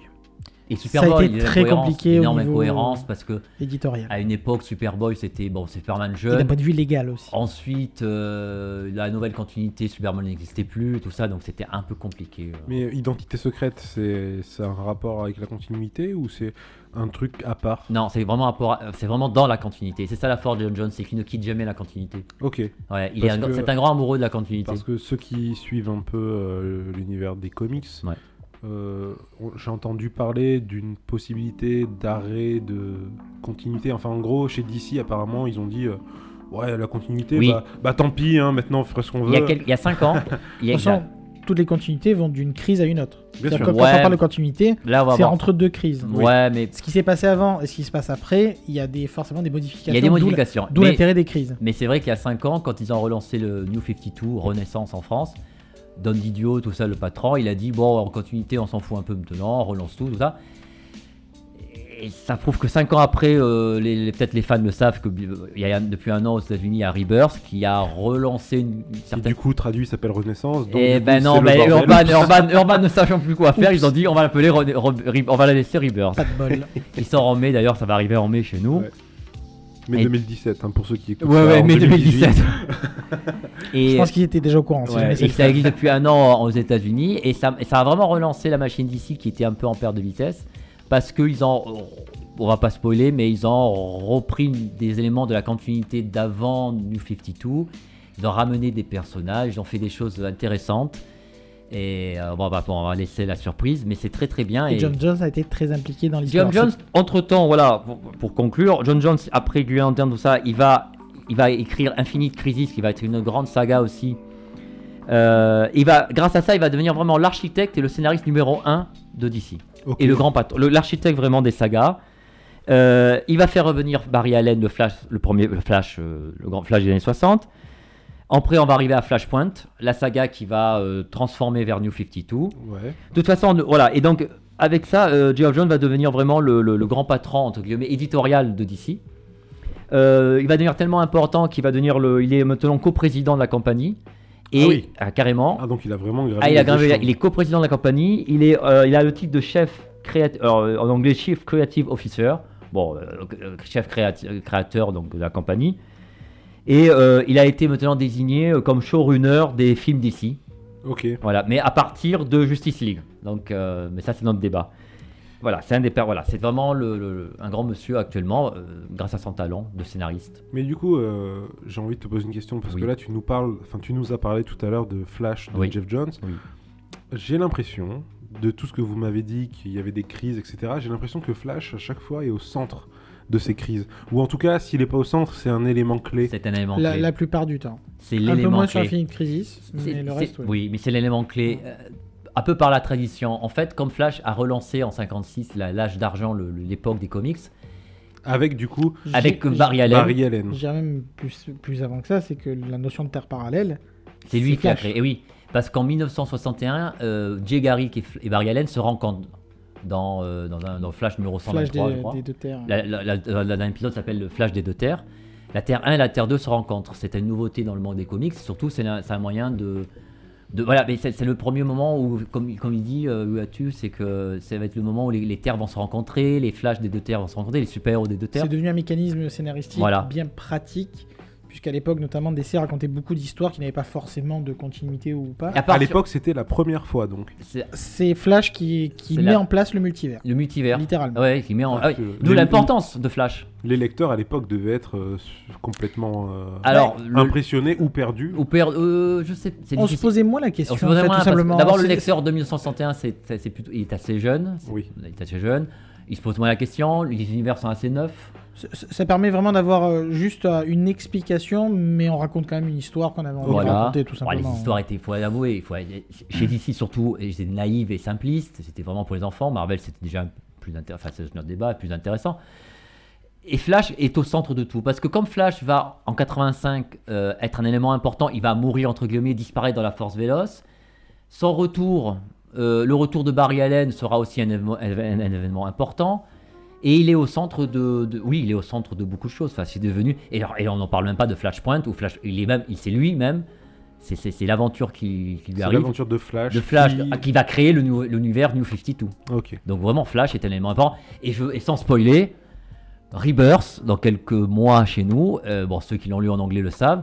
Et Ça a Superboy, été il y a très compliqué au énorme niveau- incohérence parce que éditorial. à une époque, Superboy c'était bon, Superman Et d'un jeune. point de vue légal aussi. Ensuite, euh, la nouvelle continuité, Superman n'existait plus, tout ça, donc c'était un peu compliqué. euh. Mais Identité secrète, c'est c'est un rapport avec la continuité ou c'est un truc à part Non, c'est vraiment, c'est vraiment dans la continuité. C'est ça la force de John Jones, c'est qu'il ne quitte jamais la continuité. Ok. Ouais, il est Parce un- que- c'est un grand amoureux de la continuité. Parce que ceux qui suivent un peu euh, l'univers des comics, Ouais. euh, j'ai entendu parler d'une possibilité d'arrêt de continuité. Enfin, en gros, chez DC, apparemment, ils ont dit euh, Ouais, la continuité, Oui. bah, bah tant pis, hein, maintenant on ferait ce qu'on veut. il y a 5 ans, il y a, *laughs* toutes les continuités vont d'une crise à une autre. Bien sûr. Quand Ouais. on parle de continuité, c'est entre deux crises. Ouais, mais Ce qui s'est passé avant et ce qui se passe après, il y a des, forcément des modifications. il y a des modifications. D'où l'intérêt des crises. Mais c'est vrai qu'il y a 5 ans, quand ils ont relancé le New 52, Renaissance en France, Don Didio, tout ça, le patron, il a dit bon, en continuité, on s'en fout un peu maintenant, on relance tout, tout ça. Et ça prouve que 5 ans après, euh, les, les- peut-être les fans le savent, que euh, il y a, depuis un an aux États-Unis, il y a Rebirth qui a relancé une, certaine. du coup, traduit s'appelle Renaissance. donc, Et coup, ben non, mais bordel. Urban, *laughs* Urban, Urban ne sachant plus quoi faire, ils ont dit on va l'appeler, Re- Re- on va la laisser Rebirth. Pas de bol. Il sort en mai d'ailleurs, ça va arriver en mai chez nous. Ouais. Mais Et- 2017, hein, pour ceux qui écoutent. Ouais, ça ouais, mai 2018. 2017. et Je pense qu'ils étaient déjà au courant. si Ouais, et que ça existe depuis un an aux États-Unis et ça, et ça a vraiment relancé la machine d'ici qui était un peu en perte de vitesse parce qu'ils ont, on va pas spoiler, mais ils ont repris des éléments de la continuité d'avant New 52. Ils ont ramené des personnages, ils ont fait des choses intéressantes et euh, bon, bah, bon, on va laisser la surprise, mais c'est très très bien. Et John Jones a été très impliqué dans l'histoire. John Jones, entre temps, voilà, pour, pour conclure, John Jones, après Green Lantern, tout ça, il va, il va écrire Infinite Crisis, qui va être une grande saga aussi. Euh, il va, grâce à ça, il va devenir vraiment l'architecte et le scénariste numéro 1 de DC. Et le grand patron, l'architecte vraiment des sagas. Euh, il va faire revenir Barry Allen, le Flash, le premier, le Flash, euh, le grand Flash des années 60. Après, on va arriver à Flashpoint, la saga qui va euh, transformer vers New 52. Ouais. De toute façon, voilà. Et donc, avec ça, Geoff Johns va devenir vraiment le, le- le grand patron, entre guillemets, éditorial de DC. Il va devenir tellement important qu'il va devenir le. Il est maintenant coprésident de la compagnie. Et Ah oui. ah, carrément. Ah, donc il a vraiment gravé. Ah, il, a gravé- il est coprésident de la compagnie. Il, est, euh, il a le titre de chef créateur, en anglais Chief Creative Officer. Bon, euh, euh, chef créateur donc, de la compagnie. Et euh, il a été maintenant désigné comme showrunner des films DC. Ok. Voilà, mais à partir de Justice League. Donc, mais ça, c'est notre débat. Voilà, c'est un des pères. Voilà, c'est vraiment le, le- un grand monsieur actuellement, euh, grâce à son talent de scénariste. Mais du coup, euh, j'ai envie de te poser une question parce Oui. que là, tu nous parles, enfin, tu nous as parlé tout à l'heure de Flash de Oui. Jeff Jones. Oui. J'ai l'impression, de tout ce que vous m'avez dit, qu'il y avait des crises, etc. J'ai l'impression que Flash à chaque fois est au centre de ces crises, ou en tout cas, s'il n'est pas au centre, c'est un élément clé. C'est un élément La, clé. la plupart du temps. C'est Un peu l'élément moins sur clé. Infinite Crisis, C'est- mais le reste, oui. Oui, mais c'est l'élément clé. euh, un peu par la tradition. En fait, comme Flash a relancé en 56 la- l'âge d'argent, l'époque des comics, Avec du coup avec Barry Allen, Barry Allen. Je dirais même plus, plus avant que ça, c'est que la notion de terre parallèle, c'est lui qui a Flash. créé. Et oui, parce qu'en 1961, euh, Jay Garrick et, Barry Allen se rencontrent dans, euh, dans, un, dans Flash numéro Flash 123, je des, crois. des deux terres. La- la- la- la- la- L'épisode s'appelle le Flash des deux terres. La Terre 1 et la Terre 2 se rencontrent. C'est une nouveauté dans le monde des comics. Surtout, c'est un, c'est un moyen de. De voilà, mais c'est le premier moment où, comme, comme il dit, euh, Uatu, c'est que ça va être le moment où les, les terres vont se rencontrer, les Flashs des deux terres vont se rencontrer, les super-héros des deux terres. C'est devenu un mécanisme scénaristique Voilà. bien pratique, puisqu'à l'époque, notamment, DC racontait beaucoup d'histoires qui n'avaient pas forcément de continuité ou pas. À l'époque, c'était la première fois, donc. c'est Flash qui, met la- en place le multivers, le multivers. littéralement. Ouais, qui met en. Ah, ah D'où l'importance de Flash. Les lecteurs à l'époque devaient être euh, complètement euh, Alors, le- impressionnés ou perdus. ou perd- euh, je sais, c'est On se difficile. posait moins la question, On se en fait. D'abord, le lecteur de 1961, c'est, c'est- c'est plutôt, il est assez jeune. Oui. Il est assez jeune. Il se pose moins la question. Les univers sont assez neufs. Ça, permet vraiment d'avoir euh, juste euh, une explication, mais on raconte quand même une histoire qu'on avait envie de raconter, tout Bon, les simplement. histoires étaient, il faut l'avouer, il faut, chez DC surtout, c'était naïve et simpliste. C'était vraiment pour les enfants. Marvel, c'était déjà plus intéressant. Enfin, c'est notre débat, plus intéressant. Et Flash est au centre de tout. Parce que comme Flash va, en 85, euh, être un élément important, il va mourir, entre guillemets, disparaître dans la force véloce. Son retour, euh, le retour de Barry Allen sera aussi un événement, un- un événement important. Et il est au centre de, de- oui, il est au centre de beaucoup de choses. Enfin, c'est devenu et, on n'en parle même pas de Flashpoint ou Flash. Il est même, il c'est lui-même C'est- l'aventure qui, qui lui arrive. l'aventure de Flash. De Flash qui- ah, qui va créer l'univers New 52. Ok. Donc vraiment, Flash est un élément important. Et, je, et sans spoiler, Rebirth, dans quelques mois chez nous, euh, bon, ceux qui l'ont lu en anglais le savent,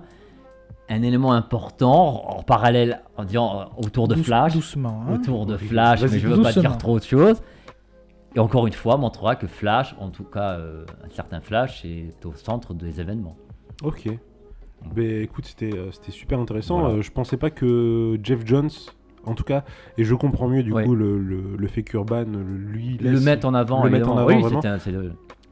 un élément important en parallèle, en disant autour de Douce- Flash, Doucement. hein. autour de. Flash, mais je veux pas dire trop de choses. Et encore une fois, montrera que Flash, en tout cas euh, un certain Flash, est au centre des événements. Ok. Ben écoute, c'était euh, c'était super intéressant. Voilà. Euh, je pensais pas que Jeff Jones, en tout cas, et je comprends mieux du Ouais. coup le, le- le fait qu'Urban lui Le laisse- mettre en avant, le mettre en avant, oui,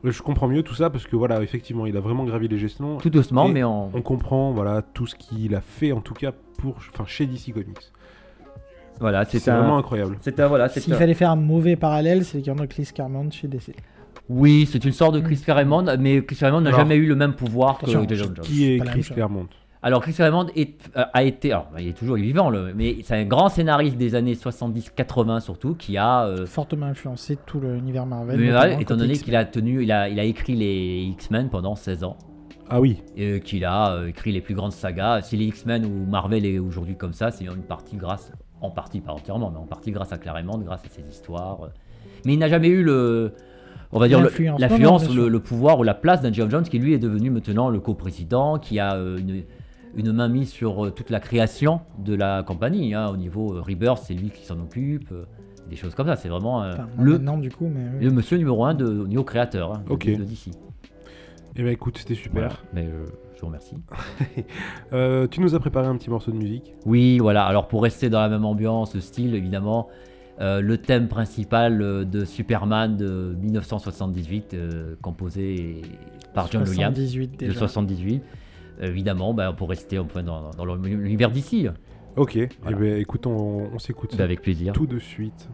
le- Je comprends mieux tout ça parce que voilà, effectivement, il a vraiment gravi les gestions. tout doucement, mais on... On comprend voilà tout ce qu'il a fait en tout cas pour, enfin chez DC Comics. Voilà, c'est un... vraiment incroyable. C'est un, voilà, c'est S'il un- fallait faire un mauvais parallèle, c'est qu'il y en a Chris Claremont chez DC. Oui, c'est une sorte de Chris Claremont, mais Chris Claremont n'a jamais eu le même pouvoir que Jason Jones. Qui est Chris. Claremont Alors Chris Claremont est- euh, a été, alors il est toujours vivant, le- mais c'est un grand scénariste des années 70-80 surtout, qui a, euh, Fortement influencé tout l'univers Marvel. étant donné qu'il a tenu, il a, il a écrit les X-Men pendant 16 ans, Ah oui. et qu'il a euh, écrit les plus grandes sagas. Si les X-Men ou Marvel est aujourd'hui comme ça, c'est une partie grâce, en partie pas entièrement, mais en partie grâce à Claremont, grâce à ses histoires. Mais il n'a jamais eu le, on va dire L'influence. le, le pouvoir ou la place d'un Geoff Jones qui lui est devenu maintenant le co-président, qui a euh, une, une main mise sur euh, toute la création de la compagnie. hein. Au niveau euh, Rebirth, c'est lui qui s'en occupe, euh, des choses comme ça. C'est vraiment euh, Enfin, le, Maintenant, du coup, mais. oui. le monsieur numéro un de, au niveau créateur hein, de- Ok. de, DC. Eh ben écoute, c'était super. Voilà. Mais euh, je vous remercie. *laughs* Euh, tu nous as préparé un petit morceau de musique. Oui, voilà. Alors pour rester dans la même ambiance, ce style, évidemment, euh, le thème principal euh, de Superman de 1978, euh, composé par John Williams, 78 de déjà. 78. Évidemment, bah, pour rester un peu dans, dans l'univers d'ici, Ok. Voilà. Eh ben écoute, on, on s'écoute ça Bah, avec plaisir. tout de suite.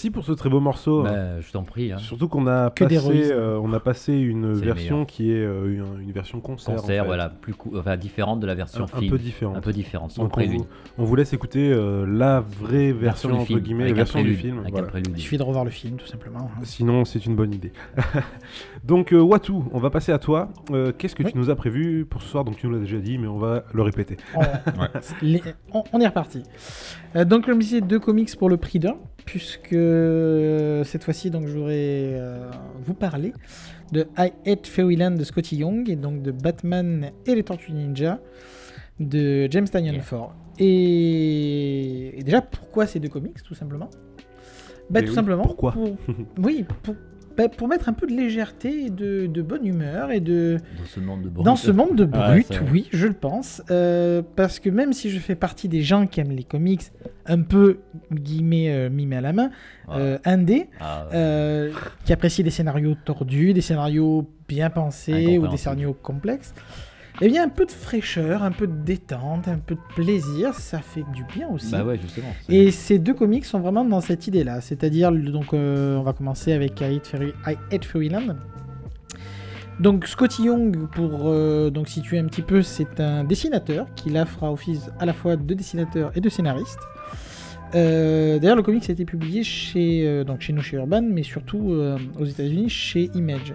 Merci pour ce très beau morceau. Bah, je t'en prie. hein. Surtout qu'on a Que passé, euh, on a passé une le version qui est euh, une, une version concert, en Concert, fait. voilà, plus enfin, différente de la version un, un film. peu différente. Un peu différente, sans Donc on vous, on vous laisse écouter euh, la vraie version, entre film, guillemets, la un version du film. Avec voilà. un prélude. Il suffit de revoir le film, tout simplement. hein. Sinon, c'est une bonne idée. *laughs* Donc, euh, Watu, on va passer à toi. Euh, Qu'est-ce que Oui. tu nous as prévu pour ce soir? Donc, tu nous l'as déjà dit, mais on va le répéter. On, les- on- on est reparti. Euh, donc, je disais, deux comics pour le prix d'un, puisque cette fois-ci, donc, je voudrais euh, vous parler de I Hate Fairyland de Scotty Young et donc de Batman et les Tortues Ninja de James Tynion Yeah. Ford. Et... et déjà, pourquoi ces deux comics, tout simplement? Bah, Tout oui, simplement. pourquoi? pour- *laughs* Oui, pour, pour mettre un peu de légèreté et de, de bonne humeur et de, Dans ce monde de brut. dans ce monde de Ah ouais, brut, oui, je le pense. Euh, parce que même si je fais partie des gens qui aiment les comics un peu, guillemets, euh, mimés à la main, Ah. euh, indé, Ah, ouais. euh, qui apprécient des scénarios tordus, des scénarios bien pensés ou des scénarios complexes, eh bien, un peu de fraîcheur, un peu de détente, un peu de plaisir, ça fait du bien aussi. Bah ouais, justement. c'est- Et ces deux comics sont vraiment dans cette idée-là. C'est-à-dire, donc, euh, on va commencer avec I Hate, Fairyland. Donc, Scotty Young, pour euh, donc situer un petit peu, c'est un dessinateur qui là fera office à la fois de dessinateur et de scénariste. Euh, D'ailleurs, le comics a été publié chez, donc chez nous, chez Urban, mais surtout aux États-Unis, chez Image.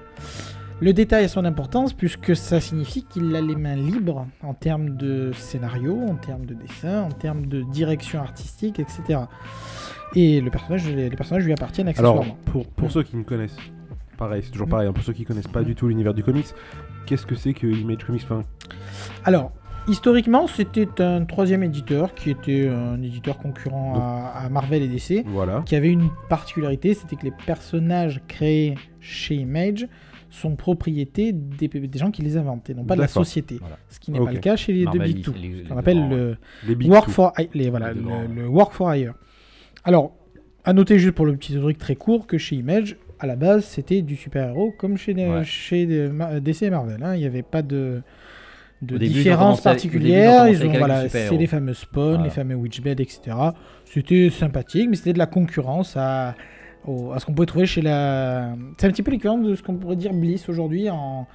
Le détail a son importance puisque ça signifie qu'il a les mains libres en termes de scénario, en termes de dessin, en termes de direction artistique, etc. Et le personnage, les, les personnages lui appartiennent accessoirement. Alors, pour, pour ceux qui ne connaissent, pareil, c'est toujours pareil, hein, pour ceux qui connaissent pas du tout l'univers du comics, qu'est-ce que c'est que Image Comics enfin, Alors, historiquement, c'était un troisième éditeur qui était un éditeur concurrent à, à Marvel et DC, Voilà. qui avait une particularité, c'était que les personnages créés chez Image sont propriété des, des gens qui les inventaient, non pas de la société. Voilà. Ce qui n'est pas le cas chez les Marvel, deux Big ils- Two. les- Ce les qu'on appelle le, Les Big work for les, voilà, Les le, work for hire. Alors, à noter juste pour le petit truc très court que chez Image, à la base, c'était du super-héros comme chez, Ouais. chez euh, Ma- DC et Marvel. hein. Il n'y avait pas de, début, différence particulière. Ils ont, voilà, c'est les fameux Spawn, Voilà. les fameux Witchbed, etc. C'était sympathique, mais c'était de la concurrence à, au- à ce qu'on pouvait trouver chez la. C'est un petit peu l'équivalent de ce qu'on pourrait dire Bliss aujourd'hui en.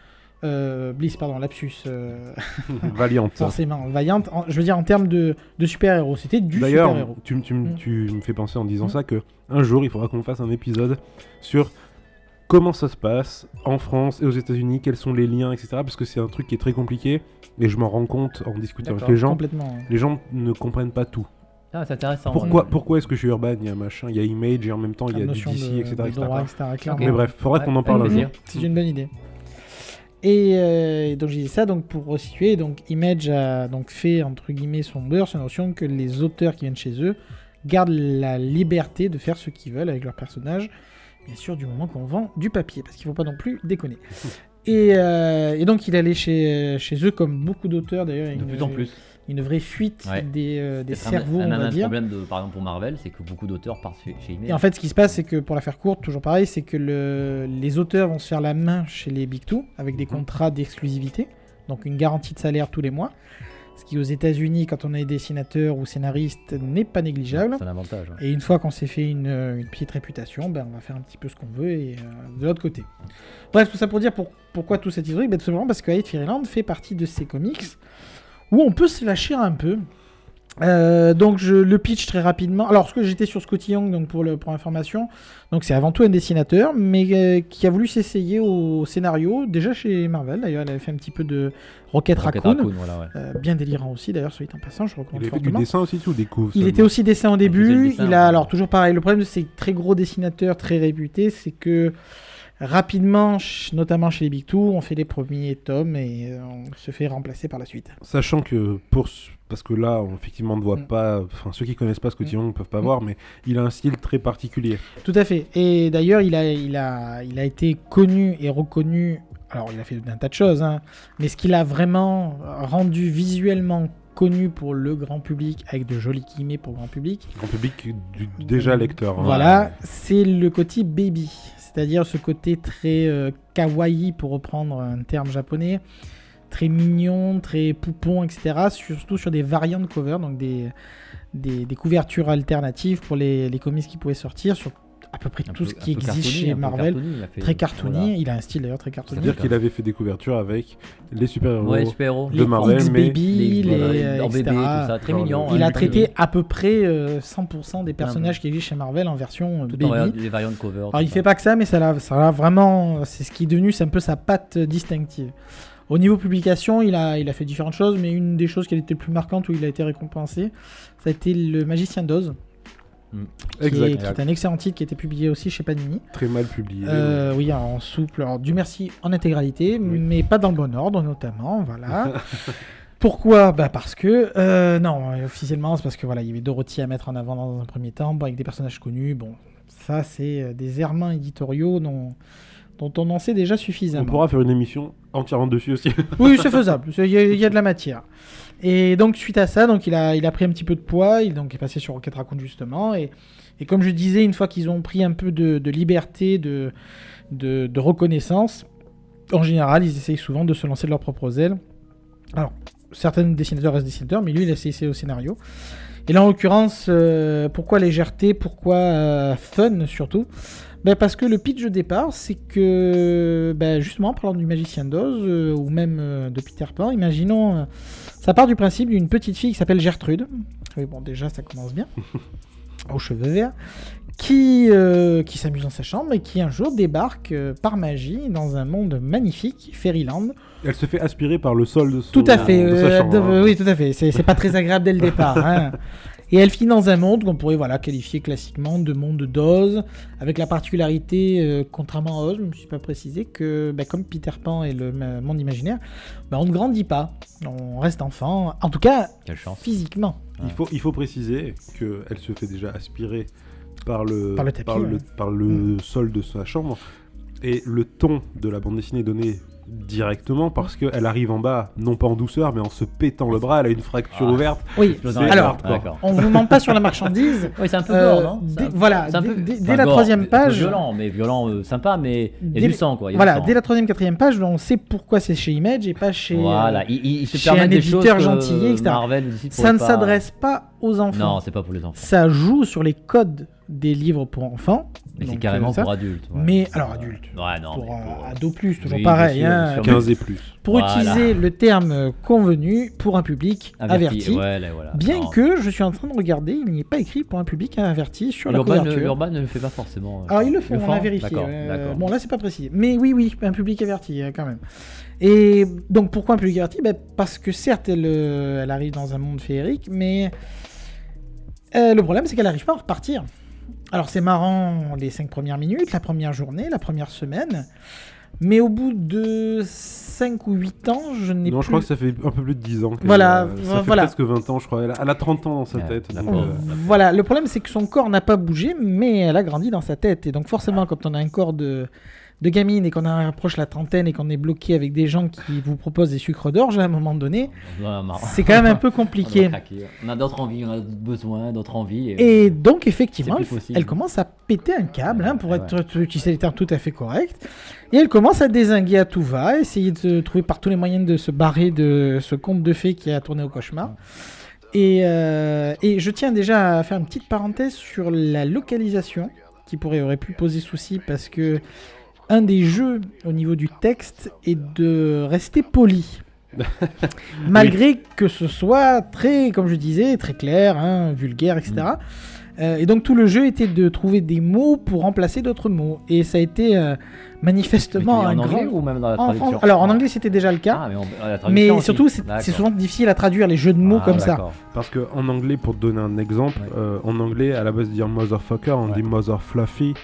euh, Bliss, pardon, lapsus. euh, *laughs* Valiant. forcément, Valiant, en- je veux dire en termes de, de super-héros, c'était du D'ailleurs, super-héros. tu, m- tu, m- Mm. tu me fais penser en disant Mm. ça que un jour, il faudra qu'on fasse un épisode sur comment ça se passe en France et aux États-Unis, quels sont les liens, etc. Parce que c'est un truc qui est très compliqué et je m'en rends compte en discutant avec les gens. Complètement. Les gens ne comprennent pas tout. Ah, c'est intéressant. Pourquoi, ouais. pourquoi est-ce que chez Urban, il y a machin, il y a Image et en même temps il y a du notion DC, de, etc. etc. droit, etc.. Mais bref, faudra Ouais, qu'on en parle un jour. C'est une bonne idée. Et euh, donc j'ai dit ça donc pour resituer, donc Image a donc fait entre guillemets son beurre, sa notion que les auteurs qui viennent chez eux gardent la liberté de faire ce qu'ils veulent avec leurs personnages, bien sûr du moment qu'on vend du papier, parce qu'il faut pas non plus déconner. *laughs* Et, euh, et donc il allait chez, chez eux comme beaucoup d'auteurs d'ailleurs, De une, plus en plus. Une vraie fuite Ouais. des, euh, des cerveaux, un, on va un dire. problème de, par exemple pour Marvel, c'est que beaucoup d'auteurs partent chez, Image. Et en fait, ce qui se passe, c'est que pour la faire courte, toujours pareil, c'est que le- les auteurs vont se faire la main chez les Big Two avec des Mhm. contrats d'exclusivité, donc une garantie de salaire tous les mois. Ce qui, aux États-Unis, quand on est dessinateur ou scénariste, n'est pas négligeable. c'est un avantage. ouais. Et une fois qu'on s'est fait une, euh, une petite réputation, ben, on va faire un petit peu ce qu'on veut et euh, de l'autre côté. Bref, tout ça pour dire pour- pourquoi tout cet historique? Ben, Tout simplement parce que Fairyland fait partie de ces comics où on peut se lâcher un peu. Euh, donc je le pitch très rapidement. Alors ce que j'étais sur Scotty Young donc pour le pour information, donc c'est avant tout un dessinateur, mais euh, qui a voulu s'essayer au scénario déjà chez Marvel. D'ailleurs, il avait fait un petit peu de Rocket, Rocket Raccoon, Raccoon, voilà, ouais. Euh, bien délirant aussi. D'ailleurs, soit en passant, je recommande Il a fait du fortement. dessin aussi, ou des coups Il était aussi dessin au début. dessin, il a ouais. alors toujours pareil. Le problème de ces très gros dessinateurs très réputés, c'est que rapidement, notamment chez les Big Two, on fait les premiers tomes et euh, on se fait remplacer par la suite. Sachant que pour ce- parce que là, on- effectivement, on ne voit Mm. pas. Enfin, ceux qui connaissent pas Scotty Mm. Young ne peuvent pas Mm. voir, mais il a un style très particulier. Tout à fait. Et d'ailleurs, il a, il a, il a été connu et reconnu. Alors, il a fait un tas de choses, hein, mais ce qu'il a vraiment rendu visuellement connu pour le grand public, avec de jolis guillemets pour le grand public, Grand public du- déjà lecteur. hein. Voilà, c'est le côté baby, c'est-à-dire ce côté très euh, kawaii pour reprendre un terme japonais, très mignon, très poupon, etc. Surtout sur des variantes cover, donc des, couvertures alternatives pour les, comics qui pouvaient sortir à peu près Un tout peu- ce qui existe cartoony, chez Marvel. cartoony, fait- Très cartoony, voilà. il a un style d'ailleurs très cartoony. C'est-à-dire qu'il avait fait des couvertures avec les super-héros. Ouais, de Les Marvel, mais X-Baby, les, voilà, euh, en bébé, etc. tout ça, très Genre, mignon. le- Il hein, a très traité à peu près euh, 100% des Ah, personnages qui existent chez Marvel en version euh, Tout baby. les variantes cover. Alors il ça. fait pas que ça, mais ça l'a, ça l'a vraiment, c'est ce qui est devenu, c'est un peu sa patte euh, distinctive. Au niveau publication, il a, il a fait différentes choses, mais une des choses qui a été plus marquante où il a été récompensé, ça a été le Magicien d'Oz, qui, est, Exact. qui est un excellent titre qui a été publié aussi chez Panini. Très mal publié. Euh, oui, en souple. Alors, du merci en intégralité, Oui. mais pas dans le bon ordre, notamment. Voilà. *laughs* Pourquoi? Bah Parce que, euh, non, officiellement, c'est parce que voilà, il y avait Dorothy à mettre en avant dans un premier temps, bon, avec des personnages connus. Bon, ça, c'est euh, des errements éditoriaux dont, dont on en sait déjà On suffisamment. pourra faire une émission entièrement dessus aussi. *laughs* Oui, c'est faisable. Il y, a- il y a de la matière. Et donc, suite à ça, donc, il, a, il a pris un petit peu de poids. Il donc, est passé sur Rocket Raccoon, justement. Et, et comme je disais, une fois qu'ils ont pris un peu de, de liberté, de, de, de reconnaissance, en général, ils essayent souvent de se lancer de leurs propres ailes. Alors, certains dessinateurs restent dessinateurs, mais lui, il a essayé au scénario. Et là, en l'occurrence, euh, pourquoi légèreté? Pourquoi euh, fun, surtout? Ben parce que le pitch de départ, c'est que, ben justement, en parlant du magicien d'Oz, euh, ou même euh, de Peter Pan, imaginons, euh, ça part du principe d'une petite fille qui s'appelle Gertrude. Oui, bon, déjà, ça commence bien. *laughs* aux cheveux verts. Qui, euh, qui s'amuse dans sa chambre et qui un jour débarque euh, par magie dans un monde magnifique, Fairyland. Elle se fait aspirer par le sol de son Tout à fait, de sa euh, chambre, de- hein. oui, tout à fait. C'est c'est pas très agréable dès le départ. hein. *laughs* Et elle finit dans un monde qu'on pourrait voilà, qualifier classiquement de monde d'Oz, avec la particularité, euh, contrairement à Oz, je ne me suis pas précisé, que bah, comme Peter Pan et le monde imaginaire, bah, on ne grandit pas, on reste enfant, en tout cas physiquement. Il faut, il faut préciser qu'elle se fait déjà aspirer par le, Par le tapis, par le, ouais. par le Mm. sol de sa chambre. Et le ton de la bande dessinée donné directement parce qu'elle arrive en bas, non pas en douceur, mais en se pétant le bras. Elle a une fracture Ah. ouverte. Oui, alors. D'accord. on vous ment pas sur la marchandise. *laughs* Oui, c'est un peu Euh, gore, non dès- C'est un- voilà, c'est un dès- peu- dès- dès la gore, troisième page- Violent, mais violent, euh, sympa, mais il y Dès- a du sang, quoi. il y a du Voilà, sang. dès la troisième, quatrième page, on sait pourquoi c'est chez Image et pas chez... euh, Voilà, il, il- il se chez un des éditeur que gentillet, etc. Marvel ça ne s'adresse pas aux enfants. Non, c'est pas pour les enfants. ça joue sur les codes des livres pour enfants. Mais c'est carrément euh, pour adultes. ouais. Mais alors adulte. Ouais, non. pour mais pour- ado plus, toujours Oui, pareil. sûr, hein. bien sûr. 15 et plus. Pour Voilà. utiliser le terme convenu pour un public averti. Ouais, là, voilà. Bien Non. que je suis en train de regarder, il n'y est pas écrit pour un public averti sur la Urban, couverture. Urban ne le fait pas forcément. euh, Alors ils le font, on font a vérifié. D'accord, euh, d'accord. bon là c'est pas précis. Mais oui, oui, un public averti quand même. Et donc pourquoi un public averti? Ben, Parce que certes elle, elle arrive dans un monde féerique, mais euh, le problème c'est qu'elle n'arrive pas à repartir. Alors c'est marrant les cinq premières minutes, la première journée, la première semaine, mais au bout de 5 ou 8 ans, je n'ai Non, plus... je crois que ça fait un peu plus de 10 ans. Voilà, ça fait voilà. presque 20 ans, je crois. Elle a, elle a 30 ans dans sa tête. donc, Euh, euh, Voilà, le problème c'est que son corps n'a pas bougé, mais elle a grandi dans sa tête. Et donc forcément, quand on a un corps de, de gamine et qu'on approche la trentaine et qu'on est bloqué avec des gens qui vous proposent des sucres d'orge, à un moment donné, c'est quand même un peu *laughs* compliqué. On a d'autres envies, on a d'autres besoins, d'autres envies. Et... Et donc effectivement, elle, commence à péter un câble, hein, pour Ouais, être utiliser les termes tout à fait corrects. Et elle commence à désinguer à tout va, essayer de trouver par tous les moyens de se barrer de ce conte de fées qui a tourné au cauchemar. Et, euh, et je tiens déjà à faire une petite parenthèse sur la localisation, qui pourrait aurait pu poser souci parce que un des jeux au niveau du texte est de rester poli. *laughs* Malgré que ce soit très, comme je disais, très clair, hein, vulgaire, etc. Euh, et donc tout le jeu était de trouver des mots pour remplacer d'autres mots. Et ça a été euh, manifestement un en anglais grand... ou même dans la en traduction Alors en anglais c'était déjà le cas. Ah, mais, on- la mais traduction aussi. surtout c'est souvent difficile à traduire les jeux de mots Ah, comme ça. Parce que en anglais, pour te donner un exemple, Ouais. euh, en anglais, à la base de dire motherfucker, on Ouais. dit mother fluffy,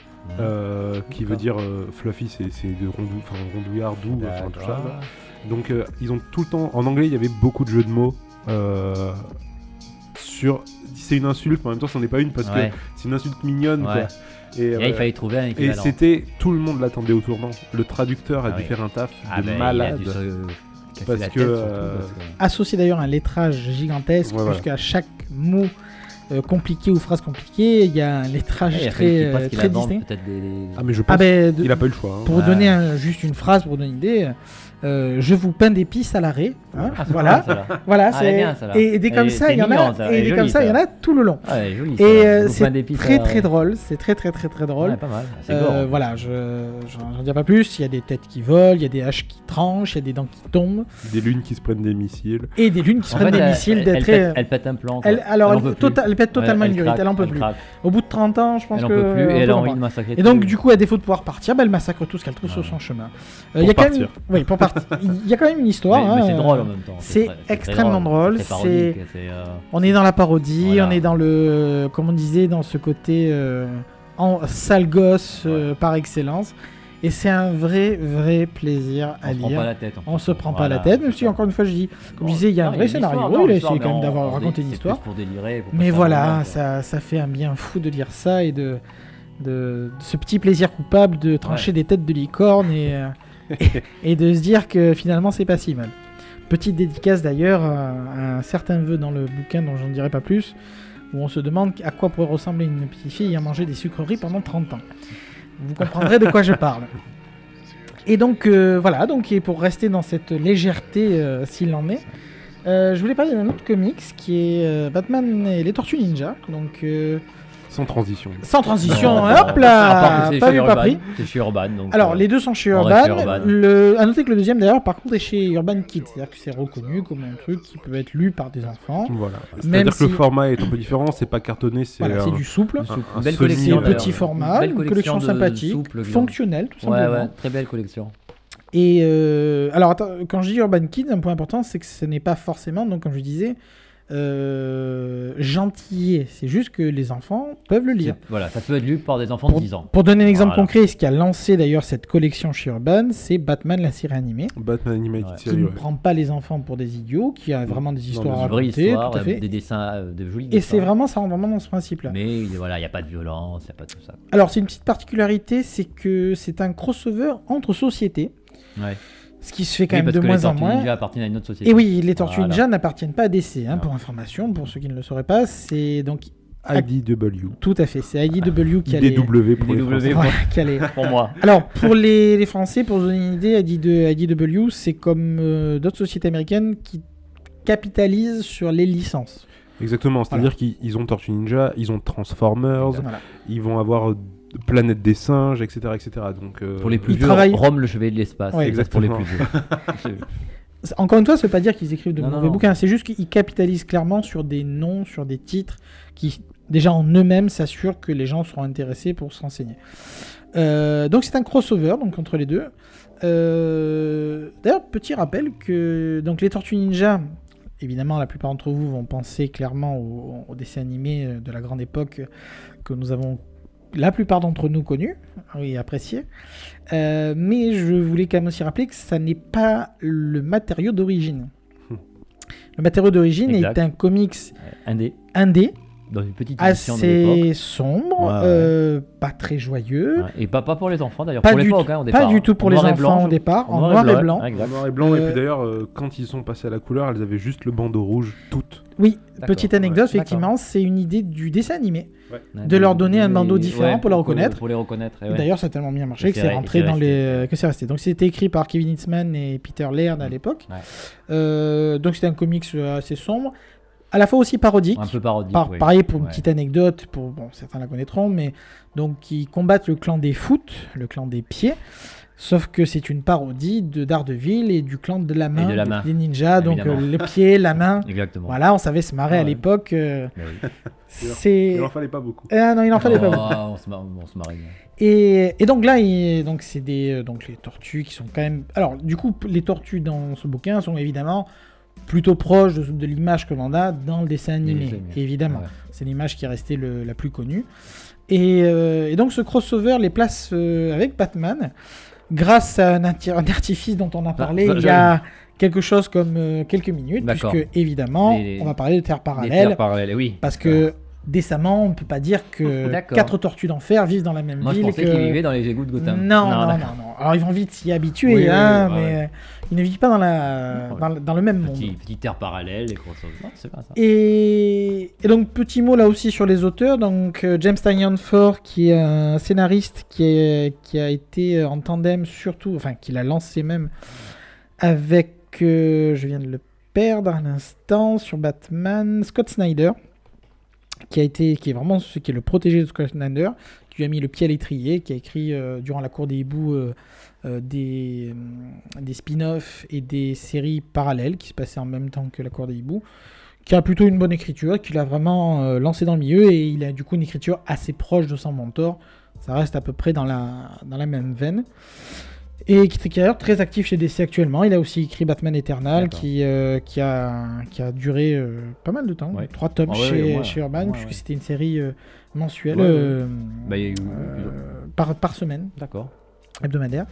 euh, qui veut dire euh, fluffy, c'est de rondou, enfin, rondouillard, doux, enfin, tout ça. Donc euh, ils ont tout le temps, en anglais, il y avait beaucoup de jeux de mots euh, sur. C'est une insulte, mais en même temps, c'en est pas une parce Ouais. que c'est une insulte mignonne. Ouais. Quoi. Et, Et là, euh, il fallait trouver un et c'était tout le monde l'attendait au tournant. Le traducteur a Ah dû oui. faire un taf Ah, de ben, il a malade. dû se casser Parce que, parce que- Associer d'ailleurs un lettrage gigantesque, Ouais, puisqu'à chaque mot euh, compliqué ou phrase compliquée, il y a un lettrage Ouais, très, euh, très distinct. des- Ah mais je pense Ah ben, de- qu'il a pas eu le choix. hein. pour vous Ouais. donner un- juste une phrase, pour vous donner une idée, euh, je vous peins des pistes à l'arrêt. hein, Ah, voilà, voilà. Ah, bien, et, et des comme ça, il y en a. Et des comme ça, il y en a tout le long. Ah. Et euh, c'est très à- très drôle. C'est très très très très drôle. Pas mal. C'est Euh, gore. hein. voilà, je j'en dis pas plus. Il y a des têtes qui volent, il y a des haches qui tranchent, il y a des dents qui tombent Des lunes qui se prennent des missiles. et des lunes qui se En prennent des missiles. elle, pète, un plan. alors, elle, tota- pète totalement une durite. Elle en peut plus. Au bout de 30 ans, je pense Elle en que. peut plus on et peut elle a en envie parler. de massacrer. Et donc, du coup, à défaut de pouvoir partir, bah, elle massacre tout ce qu'elle trouve sur son chemin. Euh, Pour il y a quand même, partir. oui, pour Il y a quand même une histoire. mais, mais hein, c'est drôle en même temps. c'est extrêmement drôle, c'est- euh, On est dans la parodie, Voilà. on est dans le, comme on disait, dans ce côté euh, en sale gosse euh, par excellence. Et c'est un vrai, vrai plaisir On à se prend lire. pas la tête. On se prend pas la tête, même si encore une fois je dis, comme je Bon, disais, il y a un vrai scénario, histoire, il a essayé quand même d'avoir on- raconté une histoire. pour délirer, pour Mais voilà, ça, ça fait un bien fou de lire ça et de, de, de ce petit plaisir coupable de trancher des têtes de licorne et, et, et de se dire que finalement c'est pas si mal. Petite dédicace d'ailleurs à, à un certain vœu dans le bouquin dont j'en dirai pas plus, où on se demande à quoi pourrait ressembler une petite fille ayant mangé des sucreries pendant 30 ans. Vous comprendrez de quoi je parle. *laughs* Et donc euh, voilà, donc et pour rester dans cette légèreté euh, s'il en est, euh, je voulais parler d'un autre comics qui est euh, Batman et les Tortues Ninja. Donc euh, Sans transition. sans transition, Non, hop là, c'est pas chez vu, pas Urban, pris. C'est chez Urban. Donc, Alors euh, les deux sont chez Urban. chez Urban. Le... À noter que le deuxième d'ailleurs, par contre, est chez Urban Kids, c'est-à-dire que c'est reconnu comme un truc qui peut être lu par des enfants. Voilà. C'est-à-dire que le format est un peu différent, c'est pas cartonné, c'est Voilà, c'est un- du souple. un- Souple. un Belle collection, petit format, Belle une collection collection de sympathique, disons. fonctionnelle tout Ouais, simplement. ouais, très belle collection. Et euh, alors, attends, quand je dis Urban Kids, un point important, c'est que ce n'est pas forcément, donc comme je disais, euh, gentillet. C'est juste que les enfants peuvent le lire. Voilà, ça peut être lu par des enfants de Pour, 10 ans. pour donner un exemple Voilà. concret, ce qui a lancé d'ailleurs cette collection chez Urban, c'est Batman la série animée, Batman Ouais. qui ne prend pas les enfants pour des idiots, qui a vraiment des histoires à raconter, histoire, tout à fait. des dessins, euh, de jolis Et c'est vraiment ça, rentre vraiment dans ce principe-là. Mais voilà, il n'y a pas de violence, il n'y a pas tout ça. Alors, c'est une petite particularité, c'est que c'est un crossover entre sociétés, Ouais. Ce qui se fait quand Oui, même de moins les en Tortues moins. Ninja appartiennent à une autre société. Et oui, les Tortues Voilà. Ninja n'appartiennent pas à DC, hein, pour information, pour ceux qui ne le sauraient pas. C'est donc IDW. tout à fait, c'est IDW qui a les... IDW pour les. Français. A *laughs* Pour moi. Alors, pour les, les Français, pour vous donner une idée, ID- IDW, c'est comme euh, d'autres sociétés américaines qui capitalisent sur les licences. Exactement, c'est-à-dire qu'ils ils ont Tortue Ninja, ils ont Transformers, Voilà. ils vont avoir Planète des singes, etc. etc. Donc, euh, Pour les plus vieux, travaillent- Rome, le chevalier de l'espace. Ouais, ça, pour les plus exactement. vieux. *laughs* C'est- Encore une fois, ça veut pas dire qu'ils écrivent de Non, mauvais non. bouquins, c'est juste qu'ils capitalisent clairement sur des noms, sur des titres qui, déjà en eux-mêmes, s'assurent que les gens seront intéressés pour se renseigner. Euh, donc c'est un crossover donc entre les deux. Euh, D'ailleurs, petit rappel que donc les Tortues Ninja, évidemment, la plupart d'entre vous vont penser clairement au, au dessin animé euh, de la grande époque que nous avons la plupart d'entre nous connus et appréciés. Euh, mais je voulais quand même aussi rappeler que ça n'est pas le matériau d'origine. Hmm. Le matériau d'origine est un comics Indé, indé, dans une petite édition de assez sombre, Ouais, ouais. euh, pas très joyeux, Ouais, Et pas, pas pour les enfants d'ailleurs, pas, pour du, l'époque tout- hein, au pas du hein. tout pour En les enfants blanc, au départ, en noir et blanc. En noir et blanc, et Euh, puis d'ailleurs, euh, quand ils sont passés à la couleur, elles avaient juste le bandeau rouge, toutes. Oui, petite anecdote, ouais, effectivement, c'est une idée du dessin animé. Ouais, de leur donner un bandeau différent pour les reconnaître. Pour les reconnaître. D'ailleurs, ça a tellement bien marché que c'est c'est re- rentré dans resté. les euh, que c'est resté. Donc c'était écrit par Kevin Hitzman et Peter Laird à l'époque. Ouais. Euh, donc c'était un comics euh, assez sombre, à la fois aussi parodique. Un peu parodique. Par- oui. Pareil pour une Ouais. petite anecdote, pour bon, certains la connaîtront, mais donc qui combattent le clan des foot, le clan des pieds. Sauf que c'est une parodie de Daredevil et du clan de la main, de la main, des ninjas, donc euh, le pied, la main. *laughs* Exactement. Voilà, on savait se marrer à Ouais. l'époque. euh, Mais oui. *laughs* c'est. Il en fallait pas beaucoup. Ah non, il en fallait pas Oh, beaucoup. on se mar- on se marie. Et, et donc là, il- donc c'est des euh, donc les tortues qui sont quand même. Alors du coup, les tortues dans ce bouquin sont évidemment plutôt proches de, de l'image que l'on a dans le dessin animé. Évidemment, Ouais. c'est l'image qui est restée le- la plus connue. Et, euh, et donc ce crossover les place euh, avec Batman grâce à un, arti- un artifice dont on a parlé ça, il y a quelque chose comme euh, quelques minutes, puisque évidemment, Les- on va parler de Terre Des parallèle. terres parallèles, oui. Parce que décemment, on ne peut pas dire que *laughs* quatre tortues d'enfer vivent dans la même Moi, je ville. pensais que... qu'ils vivaient dans les égouts de Gotham. Non, non, non, non, Alors ils vont vite s'y habituer, oui, hein, oui, mais ouais, ils ne vivent pas dans, la... Dans, le- dans le même monde. Petit, petite terre parallèle, les crossovers. Non, c'est pas ça. Et... et donc petit mot là aussi sur les auteurs. Donc euh, James Tynion Ford, qui est un scénariste qui, est... qui a été euh, en tandem surtout, enfin qui l'a lancé même avec, euh, je viens de le perdre à l'instant, sur Batman, Scott Snyder, qui a été, qui est vraiment ce qui est le protégé de Scott Snyder, qui lui a mis le pied à l'étrier, qui a écrit euh, durant la cour des hiboux euh, des, euh, des spin-offs et des séries parallèles qui se passaient en même temps que la cour des hiboux, qui a plutôt une bonne écriture, qui l'a vraiment euh, lancé dans le milieu et il a du coup une écriture assez proche de son mentor. Ça reste à peu près dans la, dans la même veine. Et qui est d'ailleurs très actif chez DC actuellement. Il a aussi écrit Batman Eternal qui, euh, qui, a, qui a duré euh, pas mal de temps, Ouais. trois tomes Ah ouais, chez, ouais, chez Urban, puisque c'était une série euh, mensuelle euh, Bah, eu- euh, par, par semaine, D'accord. Hebdomadaire.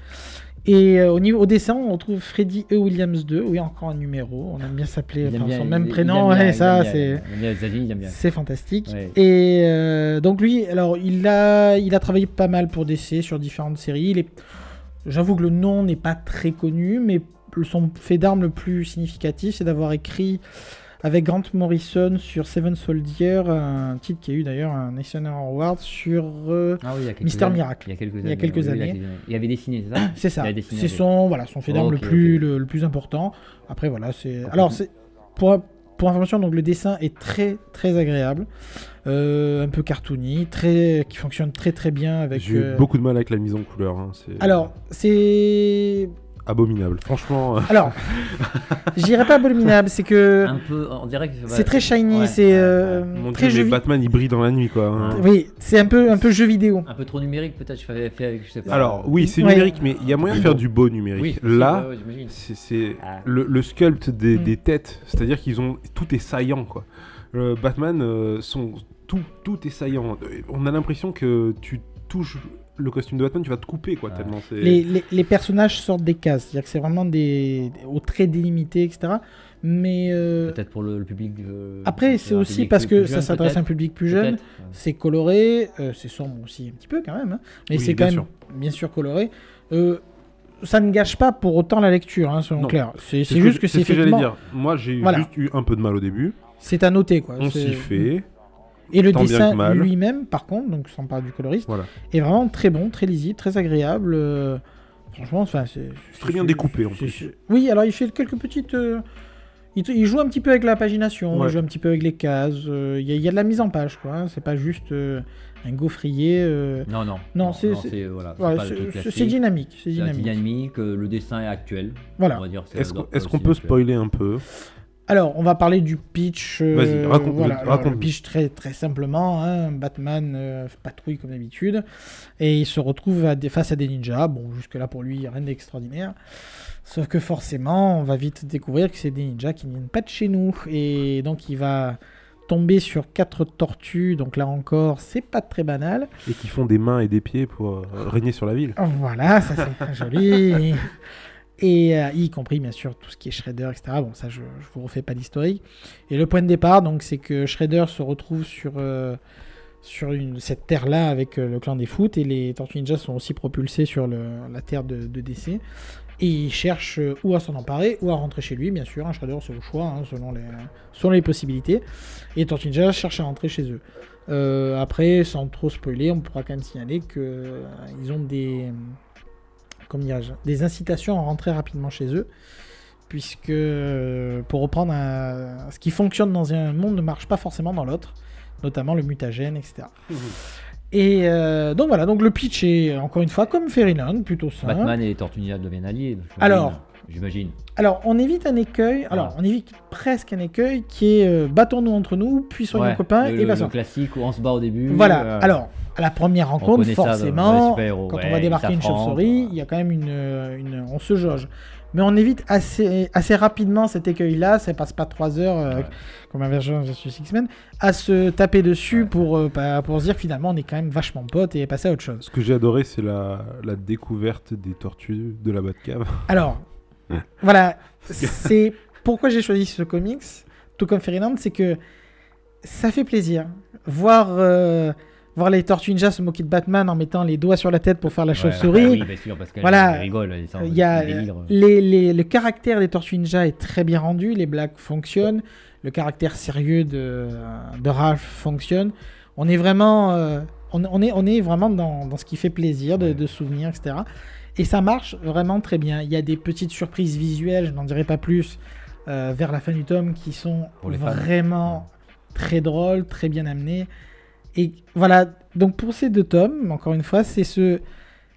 Et euh, au, niveau, au dessin, on retrouve Freddy E. Williams 2, oui, encore un numéro. On aime bien s'appeler Il par son il- même il prénom, aime bien- ouais, il ça, c'est. il il. C'est fantastique. Ouais. Et euh, donc lui, alors il a, il a travaillé pas mal pour DC sur différentes séries. Il J'avoue que le nom n'est pas très connu, mais son fait d'armes le plus significatif, c'est d'avoir écrit avec Grant Morrison sur Seven Soldier, un titre qui a eu d'ailleurs un National Award sur... euh, Ah oui, Mister années. Miracle. Il y a quelques Il y a années. quelques oui, années. Il, a- il avait dessiné, c'est ça *coughs* c'est ça, c'est son, voilà, son fait d'armes le, plus, le, le plus important. Après voilà, c'est... Alors c'est... Pour, pour information, donc le dessin est très très agréable, Euh, un peu cartoony, très, qui fonctionne très très bien avec... J'ai eu euh, beaucoup de mal avec la mise en couleur. hein, Alors, c'est... abominable. Franchement, euh, Alors, *laughs* j'irai pas abominable, c'est que Un peu, on dirait que c'est très shiny, Ouais, c'est euh, ouais. mon très Dieu, jeu mais Batman il brille dans la nuit quoi. hein. Oui, c'est un peu un peu jeu vidéo. Un peu trop numérique, peut-être. Je fais, fait avec, je sais pas. Alors oui, c'est Ouais. numérique, mais il y a moyen de faire du beau numérique. oui, Là, ouais, c'est c'est Ah. le, le sculpt des, Mm. des têtes, c'est-à-dire qu'ils ont tout est saillant quoi. Le Batman, euh, son, tout, tout est saillant. Euh, On a l'impression que tu touches le costume de Batman, tu vas te couper quoi tellement c'est. Les, les, les personnages sortent des cases, c'est-à-dire que c'est vraiment des aux traits délimités, etc. Mais euh, Peut-être pour le, le public. euh, après, c'est aussi parce que jeune, ça s'adresse à un public plus jeune. Peut-être. C'est coloré, euh, c'est sombre aussi un petit peu quand même, hein, mais Oui, c'est quand même bien sûr coloré. Euh, ça ne gâche pas pour autant la lecture, hein, selon Non. Claire. C'est C'est c'est ce juste que c'est ce que j'allais effectivement. dire. Moi j'ai Voilà. juste eu un peu de mal au début. C'est à noter quoi. On C'est- s'y fait. Et le dessin lui-même, par contre, donc sans parler du coloriste, Voilà. est vraiment très bon, très lisible, très agréable. euh, franchement, enfin, c'est Très bien découpé, en plus. Oui, alors il fait quelques petites. euh, il, joue un petit peu avec la pagination, Ouais. il joue un petit peu avec les cases. euh, Il y, a- il y a de la mise en page, quoi. hein, C'est pas juste euh, un gaufrier. euh, Non, non. Non, c'est- voilà, dynamique, c'est dynamique. dynamique, le dessin est actuel. Voilà. Est-ce qu'on peut spoiler un peu? Alors, on va parler du pitch. euh, Vas-y, raconte- voilà. Alors, le pitch très, très simplement. hein, Batman euh, patrouille comme d'habitude et il se retrouve à des, face à des ninjas. Bon, jusque-là pour lui, rien d'extraordinaire. Sauf que forcément, on va vite découvrir que c'est des ninjas qui ne viennent pas de chez nous. Et donc, il va tomber sur quatre tortues. Donc là encore, c'est pas très banal. et qui font des mains et des pieds pour euh, régner sur la ville. Voilà, ça c'est très joli. *laughs* Et euh, y compris bien sûr tout ce qui est Shredder, etc. Bon, ça je, je vous refais pas l'historique. Et le point de départ, donc, c'est que Shredder se retrouve sur, euh, sur cette terre-là avec euh, le clan des foot et les Tortues Ninja sont aussi propulsés sur la terre de, DC. Et il cherche ou à s'en emparer ou à rentrer chez lui, bien sûr. Shredder, c'est au choix, hein, selon, les, selon les possibilités. Et les Tortues Ninja cherchent à rentrer chez eux. Après, sans trop spoiler, on pourra quand même signaler que euh, ils ont des, dirais-je, des incitations à rentrer rapidement chez eux, puisque euh, pour reprendre un- ce qui fonctionne dans un monde ne marche pas forcément dans l'autre, notamment le mutagène, etc. Et euh, donc voilà, donc le pitch est encore une fois comme Fairyland, plutôt simple. Batman et les Tortues Ninja deviennent alliés. Alors. J'imagine. Alors, on évite un écueil. Alors, Ah. on évite presque un écueil qui est euh, battons-nous entre nous, puis soyons Ouais, copains le, et le passons. classique où on se bat au début. Voilà. euh, Alors, à la première rencontre, forcément, quand ouais, on va débarquer une chauve-souris, il y a quand même une, une- on se jauge. Mais on évite assez, assez rapidement cet écueil-là. Ça passe pas trois heures, euh, Ouais. comme un version de X-Men, à se taper dessus Ouais. pour, euh, bah, pour se dire finalement on est quand même vachement potes et passer à autre chose. Ce que j'ai adoré, c'est la, la découverte des tortues de la Batcave. *laughs* Alors, voilà, c'est pourquoi j'ai choisi ce comics, tout comme Fairyland, c'est que ça fait plaisir. Voir, euh, voir les Tortues Ninja se moquer de Batman en mettant les doigts sur la tête pour faire la ouais, chauve-souris. bah oui, bien sûr, parce Voilà. rigole. Il y a, les, les- le caractère des Tortues Ninja est très bien rendu, les blagues fonctionnent, le caractère sérieux de, de Ralph fonctionne. On est vraiment, euh, on, on est, on est vraiment dans, dans ce qui fait plaisir de, de souvenirs, etc. Et ça marche vraiment très bien. Il y a des petites surprises visuelles, je n'en dirai pas plus, euh, vers la fin du tome qui sont fans. vraiment très drôles, très bien amenées. Et voilà, donc pour ces deux tomes, encore une fois, c'est ce.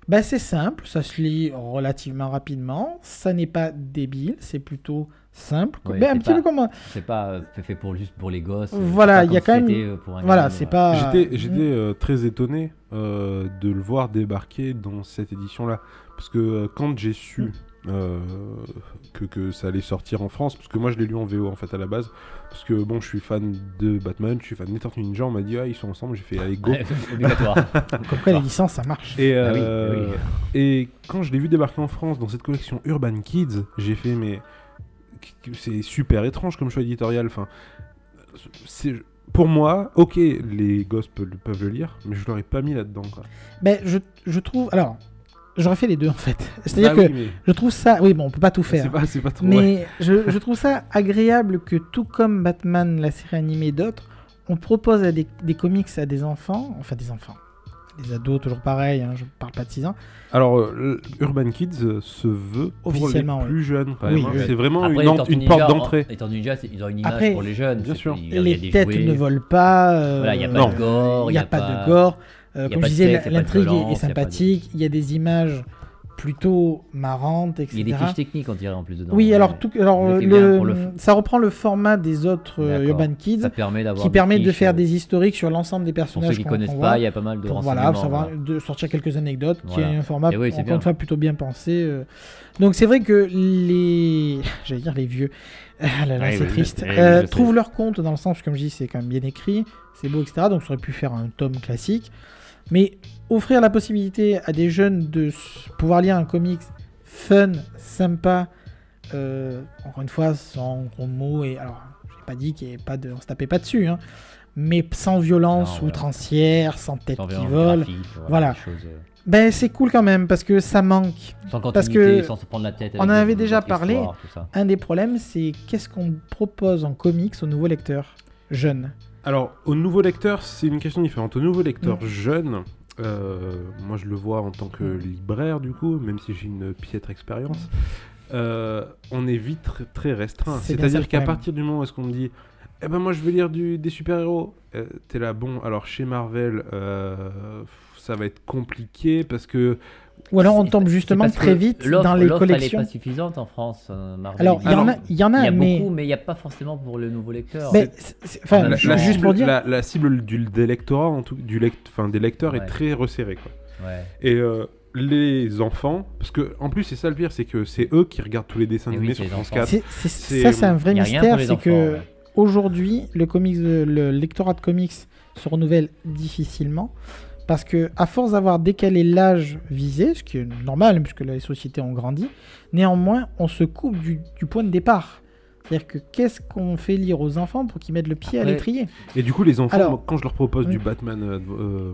Bah, c'est simple, ça se lit relativement rapidement, ça n'est pas débile, c'est plutôt simple. Ouais, Ben, un c'est petit peu pas- comme un- C'est pas euh, fait pour juste pour les gosses. euh, Voilà, c'est pas il y a quand même- euh, pour un Voilà, c'est pas. J'étais, Mm. j'étais euh, très étonné euh, de le voir débarquer dans cette édition-là. Parce que euh, quand j'ai su Mm. Euh, que, que ça allait sortir en France, parce que moi je l'ai lu en VO en fait à la base, parce que bon, je suis fan de Batman, je suis fan des Tortues Ninja, on m'a dit ah ils sont ensemble, j'ai fait allez go. *laughs* obligatoire. *laughs* Comme quoi, les licences, ça marche. Et, Ah oui, euh, oui. et quand je l'ai vu débarquer en France dans cette collection Urban Kids, j'ai fait mais c'est super étrange comme choix éditorial. Enfin, c'est pour moi, ok, les gosses peuvent, peuvent le lire, mais je l'aurais pas mis là-dedans. quoi. Ben, je, je trouve. Alors, j'aurais fait les deux en fait. C'est-à-dire Bah que oui, mais je trouve ça. Oui, bon, on peut pas tout faire. c'est pas, c'est pas trop. ouais. Mais je, je trouve ça agréable que tout comme Batman, la série animée et d'autres, on propose à des, des comics à des enfants, enfin des enfants, des ados, toujours pareil, hein, je parle pas de 6 ans. Alors, euh, Urban Kids euh, se veut pour Officiellement, les plus jeunes. Oui, hein. oui. C'est vraiment Après, une, porte en- d'entrée. Ils ont une image Après, pour les jeunes. bien sûr. a- a Les têtes jouets. ne volent pas. euh, Voilà, il y a pas Non. de gore, il n'y a, pas, de gore. Euh, comme je disais, l'intrigue est- sympathique, il y a des images plutôt marrantes, etc. Il y a des fiches techniques, on dirait en plus dedans. Oui, alors, tout, le- pour le ça reprend le format des autres euh. Urban Kids, Ça permet d'avoir. qui permet de faire euh, des historiques sur l'ensemble des Pour personnages. ceux qui qu'on- connaissent pas, il y a pas mal de pour renseignements. voilà, savoir- de sortir quelques anecdotes, qui Voilà. est un format oui, c'est encore une fois plutôt bien pensé. Donc c'est vrai que les, *laughs* j'allais dire les vieux, *laughs* ah là là, Oui, c'est oui, triste, oui, euh, sais. trouvent leur compte dans le sens, comme je dis, c'est quand même bien écrit, c'est beau, etc. Donc ça aurait pu faire un tome classique, mais offrir la possibilité à des jeunes de pouvoir lire un comics fun, sympa, euh, encore une fois sans gros mots et alors j'ai pas dit qu'il y ait pas de, on se tapait pas dessus, hein, mais sans violence Non, outrancière, sans tête sans qui vole. Voilà. choses, euh, Ben c'est cool quand même parce que ça manque. Sans Parce que sans se prendre la tête. on en avait déjà parlé. Un des problèmes, c'est qu'est-ce qu'on propose en comics aux nouveaux lecteurs jeunes? Alors, au nouveau lecteur, c'est une question différente. Au nouveau lecteur Mm. jeune, euh, moi je le vois en tant que libraire, du coup, même si j'ai une piètre expérience, euh, on est vite tr- très restreint. C'est-à-dire qu'à partir du moment où est-ce qu'on me dit Eh ben moi je veux lire du, des super-héros, euh, t'es là, bon, alors chez Marvel, euh, ça va être compliqué parce que. Ou alors on tombe justement très vite dans les collections. est pas suffisante en France. euh, Marvel. Alors il y en a, il y en Il a, y a mais, beaucoup, mais il n'y a pas forcément pour le nouveau lecteur. mais enfin, La- La, ju- la juste cible, pour dire, la, la cible du, des lectorats, en tout, du lect, enfin, des lecteurs est très resserrée. Quoi. Ouais. Et euh, les enfants, parce que en plus c'est ça le pire, c'est que c'est eux qui regardent tous les dessins Et oui, animés c'est sur France enfants. 4. c'est- c'est- c'est- ça c'est un vrai mystère, c'est que ouais. aujourd'hui le comics, le lectorat de comics se renouvelle difficilement parce que à force d'avoir décalé l'âge visé, ce qui est normal puisque les sociétés ont grandi, néanmoins on se coupe du, du point de départ. C'est-à-dire que qu'est-ce qu'on fait lire aux enfants pour qu'ils mettent le pied à l'étrier? Et du coup, les enfants, Alors- moi, quand je leur propose du. Batman, euh, euh,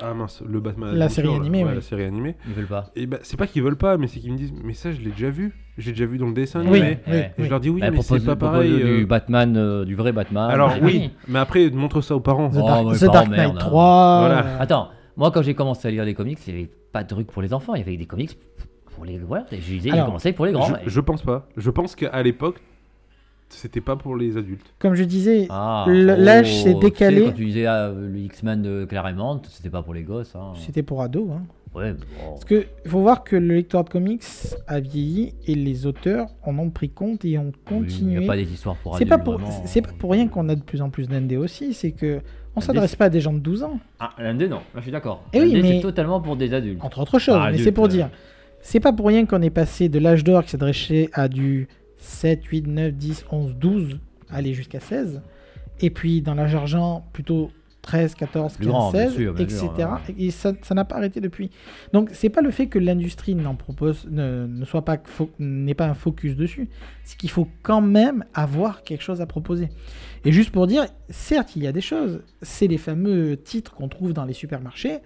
ah mince, le Batman, La série là, animée, ouais, oui. la série animée, Ils veulent pas. et ben c'est pas qu'ils veulent pas, mais c'est qu'ils me disent, mais ça je l'ai déjà vu, j'ai déjà vu dans le dessin animé. oui, Ouais. Et oui. je leur dis oui, Bah, mais c'est pas pareil. Du euh. Batman, euh, du vrai Batman. Alors oui, mais après montre ça aux parents. The Oh, Dark, The Knight merde, hein. Voilà. 3. euh, Attends, moi quand j'ai commencé à lire les comics, il n'y avait pas de trucs pour les enfants, il y avait des comics pour les. Voilà, j'ai commencé pour les grands. Je, je pense pas. Je pense qu'à l'époque, c'était pas pour les adultes. Comme je disais, Ah, Le- l'âge s'est tu sais, décalé. quand tu disais ah, le X-Men de Claremont, c'était pas pour les gosses. Hein. c'était pour ados. Hein. Ouais, bon. Parce que faut voir que le lecteur de comics a vieilli et les auteurs en ont pris compte et ont Oui, Il continué. n'y a pas des histoires pour c'est adultes. pas pour vraiment. c'est pas pour rien qu'on a de plus en plus d'ND aussi, c'est que on s'adresse pas à des gens de 12 ans, Ah, l'ND non, là je suis d'accord. Eh oui, mais- c'est totalement pour des adultes. entre autres choses, Ah, mais c'est pour euh. dire. C'est pas pour rien qu'on est passé de l'âge d'or qui s'adressait à du 7, 8, 9, 10, 11, 12, aller jusqu'à 16 et puis dans l'âge argent plutôt 13, 14, Plus 15, grand, bien 16, sûr, bien etc. sûr, ouais. Et ça ça n'a pas arrêté depuis. Donc c'est pas le fait que l'industrie n'en propose, ne, ne soit pas fo- n'ait pas un focus dessus, c'est qu'il faut quand même avoir quelque chose à proposer. Et juste pour dire, certes il y a des choses, c'est les fameux titres qu'on trouve dans les supermarchés.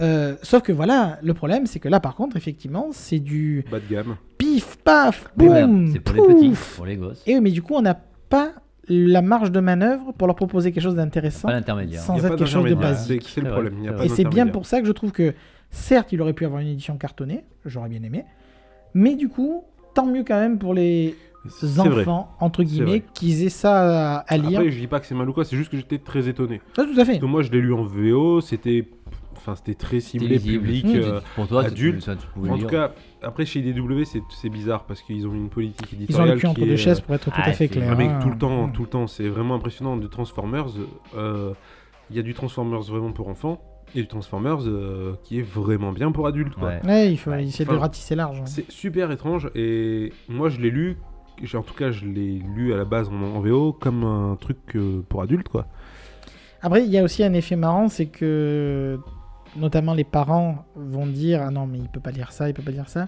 Euh, sauf que voilà, le problème c'est que là par contre effectivement c'est du Bas de gamme. pif paf voilà, boum C'est pour les petits, pouf. pour les gosses. Et oui, mais du coup on n'a pas la marge de manœuvre pour leur proposer quelque chose d'intéressant. Sans être quelque chose de basique. C'est le problème. vrai, il y a c'est pas Et c'est bien pour ça que je trouve que, certes, il aurait pu avoir une édition cartonnée, j'aurais bien aimé, mais du coup, tant mieux quand même pour les vrai. enfants, entre guillemets, qu'ils aient ça à, à lire. Après, je dis pas que c'est mal ou quoi, c'est juste que j'étais très étonné. Ah, tout à fait. Parce que moi, je l'ai lu en VO, c'était enfin, c'était très ciblé public. Euh, Pour toi, tu- adulte. ça, tu pouvais En lire. tout cas, après, chez IDW, c'est bizarre parce qu'ils ont une politique Ils ont éditoriale. le cul entre qui deux est, chaises pour être tout ah, à fait c'est- clair. Ah, mais hein. tout le temps, Mm. tout le temps, c'est vraiment impressionnant. De Transformers, euh, il y a du Transformers vraiment pour enfants et du Transformers euh, qui est vraiment bien pour adultes. Quoi. Ouais. Ouais, il faut Ouais. essayer de ratisser large. hein. C'est super étrange et moi je l'ai lu, en tout cas je l'ai lu à la base en, en VO comme un truc euh, pour adultes quoi. Après, il y a aussi un effet marrant, c'est que notamment les parents vont dire Ah non, mais il peut pas lire ça, il peut pas lire ça.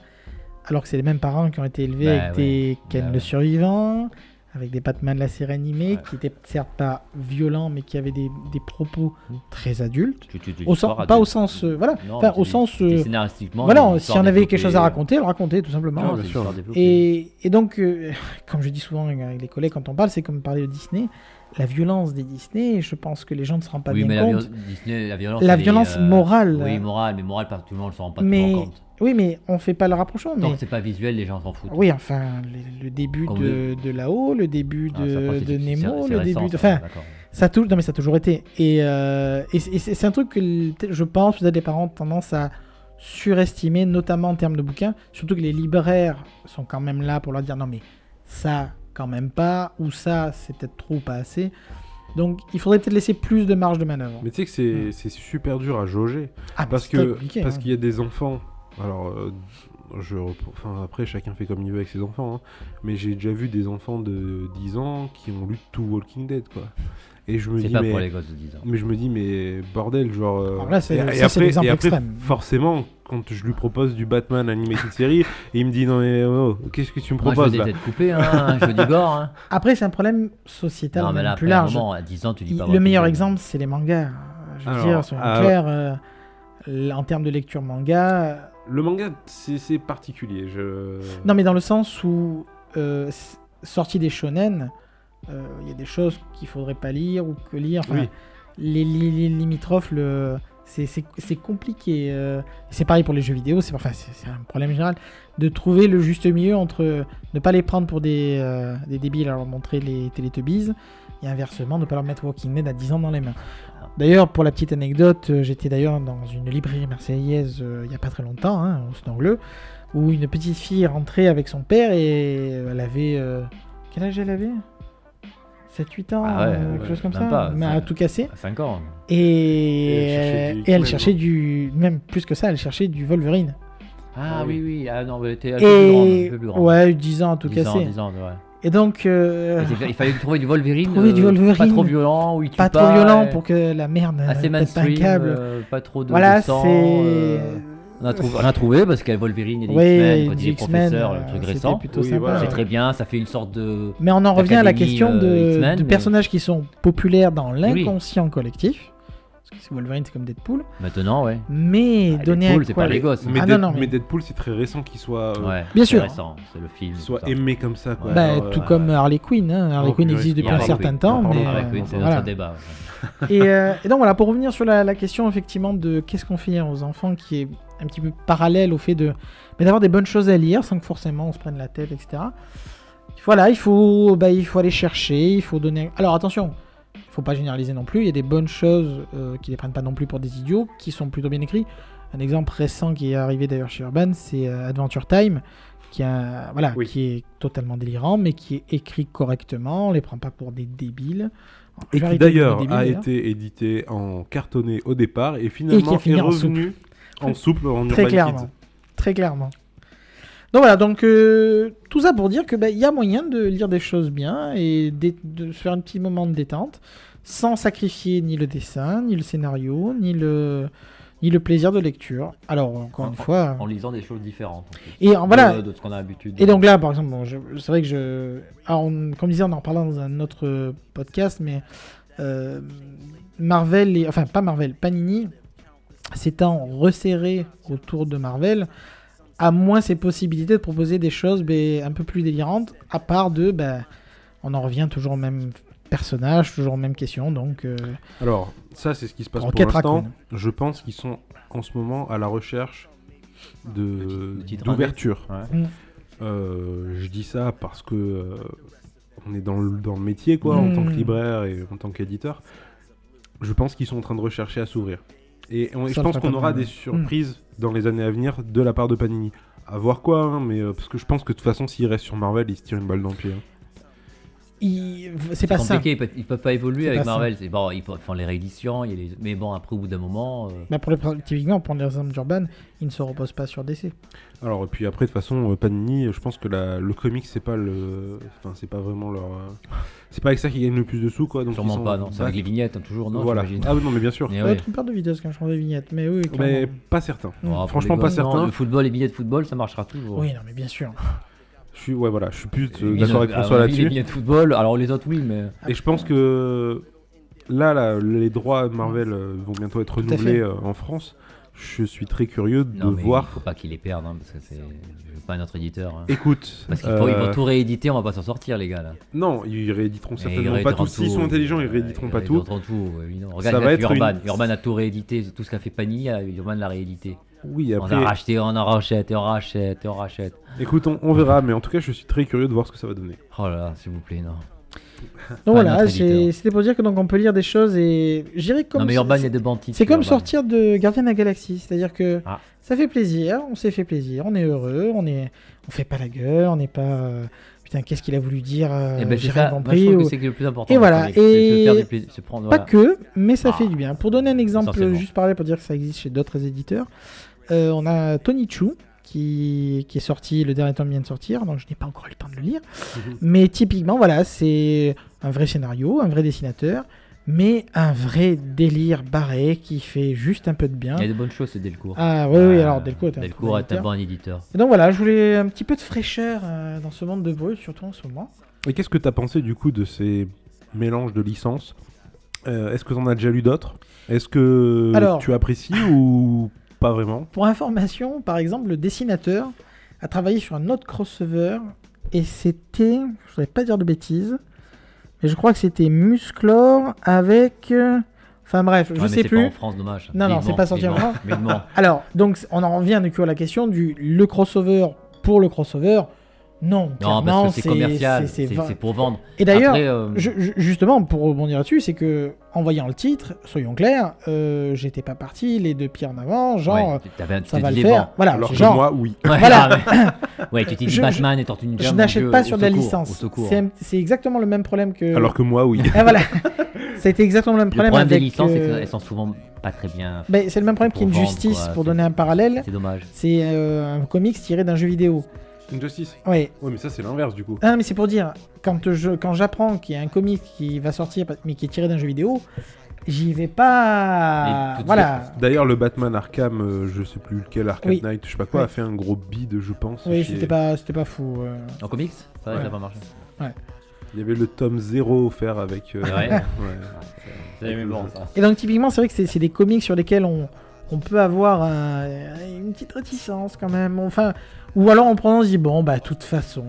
Alors que c'est les mêmes parents qui ont été élevés Bah avec ouais. des Ken Bah le survivant, avec des Batman la série animée, Ouais. qui étaient certes pas violents, mais qui avaient des, des propos Mm. très adultes. Tu- tu- tu- Au sens, pas au sens. euh, voilà. Non, Enfin, mais au sens. euh, scénaristiquement. voilà, si on avait quelque chose à raconter, le raconter tout simplement. non, et donc, euh, *laughs* comme je dis souvent avec les collègues quand on parle, c'est comme parler de Disney. La violence des Disney, je pense que les gens ne se rendent pas oui, mais bien la, compte. viol- Disney, la violence. La est, euh, morale. Oui, morale, mais morale, pas tout le monde ne s'en rend pas Mais- compte. Oui, mais on fait pas le rapprochement. Tant Mais... que c'est pas visuel, les gens s'en foutent. Oui, enfin, le, le début Comme de, de là-haut, le début Ah, de, ça, Nemo, le récent, début de. Enfin, ça, non, mais ça a toujours été. Et, euh, et c'est- un truc que je pense peut-être les parents ont tendance à surestimer, notamment en termes de bouquins. Surtout que les libraires sont quand même là pour leur dire non, mais ça, quand même pas, ou ça, c'est peut-être trop ou pas assez. Donc, il faudrait peut-être laisser plus de marge de manœuvre. Mais tu sais que c'est c'est super dur à jauger Ah, parce que parce hein. qu'il y a des enfants. Alors euh, je rep- enfin après chacun fait comme il veut avec ses enfants hein, mais j'ai déjà vu des enfants de 10 ans qui ont lu tout Walking Dead quoi. Et je me C'est dis pas mais pour les gosses de 10 ans. Mais je me dis, mais bordel, genre. euh, Alors là, c'est- et- ça, et c'est après- l'exemple et après, extrême. Forcément, quand je lui propose du Batman Animated Series, et *laughs* il me dit, non, mais oh, qu'est-ce que tu me Moi, je veux proposes des là? têtes coupées, hein, je veux du gore. Hein. *laughs* Après, c'est un problème sociétal Non, mais là, plus large. moment, à 10 ans, tu dis Il- pas. le meilleur exemple, c'est les mangas. Je veux Alors, dire, soyons ah, clairs, euh, en termes de lecture manga. Le manga, c'est particulier. Je... Non, mais dans le sens où, euh, sorti des shonen, euh, il y a des choses qu'il faudrait pas lire ou que lire. Enfin, Oui. les, li- les limitrophes, le... c'est- compliqué. euh, C'est pareil pour les jeux vidéo, c'est enfin, un problème général de trouver le juste milieu entre ne pas les prendre pour des, des débiles à leur montrer les Teletubbies et inversement ne pas leur mettre Walking Dead à 10 ans dans les mains. D'ailleurs, pour la petite anecdote, euh, j'étais d'ailleurs dans une librairie marseillaise euh, il y a pas très longtemps, hein, au Snorgle, où une petite fille rentrait avec son père et elle avait. euh, Quel âge elle avait? 7-8 ans, Ah ouais, euh, quelque ouais, chose comme ça, pas, mais à tout casser. À 5 ans. Et, Et elle cherchait du et elle cherchait du. Même plus que ça, elle cherchait du Wolverine. Ah Ah oui, oui. oui. Ah non, mais t'es un peu plus grande, un Et. peu plus grande. Ouais, 10 ans à tout 10 ans, casser. 10 ans, ouais. Et donc. euh, Il fallait trouver du Wolverine. *laughs* Trouver du euh, Wolverine. Pas trop violent, où il tue pas pas. trop violent pour que la merde Assez pas un câble. euh, pas trop de, voilà, c'est. euh, On a, trouvé, on a trouvé parce qu'il y a Wolverine et les Ouais, X-Men, il professeur, le truc récent. plutôt Oui, sympa. voilà. C'est très bien, ça fait une sorte de. Mais on en revient à la question de, de mais- personnages qui sont populaires dans l'inconscient collectif. Parce que Wolverine, c'est comme Deadpool. Maintenant, ouais. Mais Ah, donner Deadpool, c'est pas les gosses. Mais, Ah, Dead- non, non, mais- mais Deadpool, c'est très récent qu'il soit, euh, Ouais, Bien c'est sûr. récent, c'est le film. qu'il soit aimé comme ça. Quoi. Bah, tout euh, comme Harley Quinn. hein. Harley Oh, Quinn existe depuis un certain temps. Mais, Harley euh, Quinn, c'est voilà. notre débat. ouais. *laughs* et, euh, et donc voilà, pour revenir sur la, la question effectivement de qu'est-ce qu'on fait aux enfants qui est un petit peu parallèle au fait de mais d'avoir des bonnes choses à lire sans que forcément on se prenne la tête, etc. Voilà, il faut, bah, il faut aller chercher, il faut donner. Alors attention, faut pas généraliser non plus. Il y a des bonnes choses euh, qui les prennent pas non plus pour des idiots, qui sont plutôt bien écrits. Un exemple récent qui est arrivé d'ailleurs chez Urban, c'est euh, Adventure Time, qui, a, voilà, Oui. qui est totalement délirant, mais qui est écrit correctement. On les prend pas pour des débiles. Je Et qui d'ailleurs a été édité en cartonné au départ et finalement fini est en revenu en souple en Très Urban clairement. Kids. Très clairement. Donc voilà, donc euh, tout ça pour dire que bah, il y a moyen de lire des choses bien et de se faire un petit moment de détente sans sacrifier ni le dessin, ni le scénario, ni le ni le plaisir de lecture. Alors encore une En- fois, En lisant des choses différentes. en et voilà. De, de ce qu'on a l'habitude. Et donc là, par exemple, bon, c'est vrai que je, alors, on- comme je disais, on en parlait dans un autre euh, podcast, mais euh, Marvel, et... enfin pas Marvel, Panini, s'étant resserré autour de Marvel, a moins ces possibilités de proposer des choses ben, un peu plus délirantes, à part de, ben, on en revient toujours au même personnage, toujours même question. Donc, euh, Alors, ça, c'est ce qui se passe pour l'instant. Je pense qu'ils sont en ce moment à la recherche de De titres d'ouverture. Ouais. Mm. Euh, je dis ça parce que euh, on est dans le, dans le métier, quoi, en Mm. tant que libraire et en tant qu'éditeur. Je pense qu'ils sont en train de rechercher à s'ouvrir. Et, on- je pense qu'on aura des surprises dans les années à venir de la part de Panini. À voir quoi, hein, mais euh, parce que je pense que de toute façon, s'ils restent sur Marvel, ils se tirent une balle dans le pied. hein. il- c'est pas ça. compliqué, ils peuvent, ils peuvent pas évoluer C'est avec pas Marvel. C'est bon, ils font les rééditions, il y a les- mais bon, après au bout d'un moment, euh, Bah, pour les, typiquement, pour l'exemple d'Urban, il ne se repose pas sur DC. Alors, et puis après, de toute façon, euh, Panini, je pense que la- le comic, c'est pas le. Enfin, c'est pas vraiment leur. euh, C'est pas avec ça qu'ils gagnent le plus de sous, quoi. Donc sûrement sont pas, non. C'est avec les vignettes, hein, toujours, non Voilà. Ah oui, non, mais bien sûr. Mais Ouais. ouais. trompeur de vitesse quand je change de vignette, mais oui, Mais clairement. pas certain. Mm. Franchement, pas certain. Le football, les billets de football, ça marchera toujours. Oui, non, mais bien sûr. Je suis, ouais, voilà, je suis plus euh, d'accord avec François avis, Les là-dessus. billets de football, alors les autres, oui, mais. Et je pense que là, là, les droits Marvel euh, vont bientôt être renouvelés euh, en France. Je suis très curieux de Non, mais il voir. faut pas qu'ils les perdent, hein, parce que c'est pas un autre éditeur. hein. Écoute, Parce qu'il faut, ils euh, vont tout rééditer, on va pas s'en sortir, les gars. Là. non, ils rééditeront Et ils certainement pas tout. S'ils sont intelligents, ils euh, rééditeront ils pas tout. rééditeront tout, évidemment. Regarde, Ça va être Urban. une- Urban a tout réédité, tout ce qu'a fait Panini, euh, Urban l'a réédité. Oui, On après, a racheté, on en rachète, et on rachète, et on rachète. écoute, on, on verra, mais en tout cas, je suis très curieux de voir ce que ça va donner. Oh là là, s'il vous plaît, non. Donc voilà, c'était pour dire que donc on peut lire des choses et je dirais comme non, mais c'est- Urban, a de c'est comme Urban. sortir de Gardien de la Galaxie, c'est-à-dire que Ah. ça fait plaisir, on s'est fait plaisir, on est heureux, on est, on fait pas la gueule, on n'est pas euh, putain qu'est-ce qu'il a voulu dire, euh, Eh ben, j'ai rien je compris. trouve ou- que c'est le plus important. Et voilà, et- se se prendre, Pas que, mais ça Ah. fait du bien. Pour donner un exemple, juste parler pour dire que ça existe chez d'autres éditeurs, euh, on a Tony Chu qui, qui est sorti, le dernier tome vient de sortir, donc je n'ai pas encore eu le temps de le lire. Mais typiquement, voilà, c'est un vrai scénario, un vrai dessinateur, mais un vrai délire barré qui fait juste un peu de bien. Il y a de bonnes choses, c'est Delcourt. Ah oui, oui, Euh, alors Delcourt est un Delcourt bon est un éditeur. bon éditeur. Et donc voilà, je voulais un petit peu de fraîcheur euh, dans ce monde de brut, surtout en ce moment. Et qu'est-ce que tu as pensé du coup de ces mélanges de licences? Euh, Est-ce que tu en as déjà lu d'autres? Est-ce que Alors- tu apprécies ou pas vraiment Pour information, par exemple, le dessinateur a travaillé sur un autre crossover et c'était, je voudrais pas dire de bêtises, mais je crois que c'était Musclor avec, euh, enfin bref, je Ouais, mais sais c'est pas plus. en France, dommage. Non, non, c'est pas sorti en France. Alors, donc on en revient du coup à la question du le crossover pour le crossover. Non, Non, parce que c'est commercial, c'est- pour vendre. Et d'ailleurs, euh, justement, pour rebondir là-dessus, c'est que en voyant le titre, soyons clairs, euh, j'étais pas parti les deux pieds en avant, genre ouais, t'avais un- ça va le faire. Voilà, Alors que genre, moi, oui. Ouais, Voilà. *laughs* ouais, tu t'es dit Batman et Tortue Ninja. je n'achète pas sur de la licence. Au secours. C'est exactement le même problème que. Alors que moi, oui. *laughs* Ah, voilà, ça a été exactement le même Le problème, problème des avec. licences, c'est euh, qu'elles sont souvent pas très bien. ben, c'est le même problème pour qu'il y ait une vendre, justice, pour donner un parallèle. C'est dommage. C'est euh, un comics tiré d'un jeu vidéo. Injustice. Ouais. Ouais, mais ça, c'est l'inverse du coup. Ah, mais c'est pour dire, quand je quand j'apprends qu'il y a un comic qui va sortir, mais qui est tiré d'un jeu vidéo, j'y vais pas. Voilà. D'ailleurs, le Batman Arkham, euh, je sais plus lequel, Arkham Oui. Knight, je sais pas quoi, Oui. a fait un gros bide, je pense. Oui, chez- c'était pas, c'était pas fou. euh. En comics Ça Ouais. n'a pas marché. Il y avait le tome 0 offert avec. euh, Ouais. *laughs* ouais. C'est mais bon, ça. Et donc typiquement, c'est vrai que c'est c'est des comics sur lesquels on, on peut avoir un- une petite réticence quand même. Enfin, ou alors on prend on se dit bon bah de toute façon,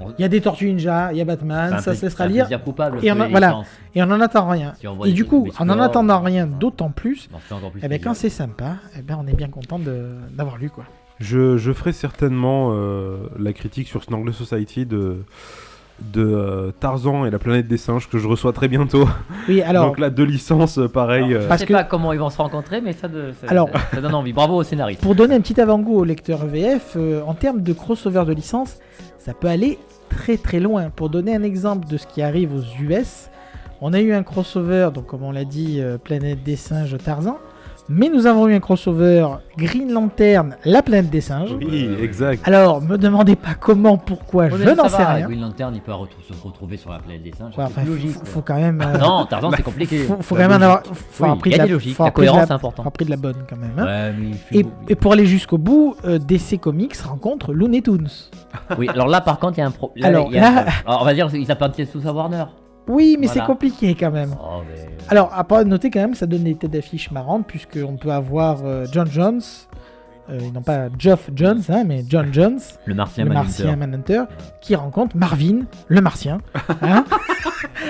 euh, il y a des Tortues Ninja, il y a Batman, ça se laissera lire coupable. Et on a- voilà. et on en attend rien. Si on voit Et du coup, en en attendant rien d'autant plus, en plus eh ben, quand c'est sympa, eh ben, on est bien content de- d'avoir lu quoi. Je, je ferai certainement euh, la critique sur Snargle Society de, de euh, Tarzan et la planète des singes que je reçois très bientôt. Oui, *laughs* alors Donc là, deux licences, euh, pareil. Alors, euh, je Parce sais que- pas comment ils vont se rencontrer, mais ça, de- ça, Alors- ça, ça donne envie. Bravo au scénariste. pour donner un petit avant-goût au lecteur VF, euh, en termes de crossover de licence, ça peut aller très très loin. Pour donner un exemple de ce qui arrive aux US, on a eu un crossover, donc comme on l'a dit, euh, Planète des singes Tarzan, mais nous avons eu un crossover Green Lantern, la planète des singes. Oui, exact. Alors, me demandez pas comment, pourquoi, je n'en sais rien. Green Lantern, il peut se retrouver sur la planète des singes. Ouais, enfin, logique. faut, quand même. euh, Non, Tarzan, c'est compliqué. faut, faut quand même en avoir. logique. Faut Oui, avoir pris il y a de la- des logiques. faut La avoir cohérence, c'est important. faut avoir pris de la bonne quand même. hein. Ouais, mais Et, beau- et pour aller jusqu'au bout, euh, DC Comics rencontre Looney Tunes. Oui, alors là, par contre, il y a un problème. Alors, là- on va dire qu'ils appartiennent tous à Warner. Oui, mais Voilà. c'est compliqué quand même. Oh, mais... Alors, à part noter quand même, ça donne des têtes d'affiche marrantes, puisqu'on peut avoir euh, John Jones, euh, non pas Geoff Jones, hein, mais John Jones, Le martien le Manhunter. martien Manhunter, qui rencontre Marvin, le martien. hein. *laughs*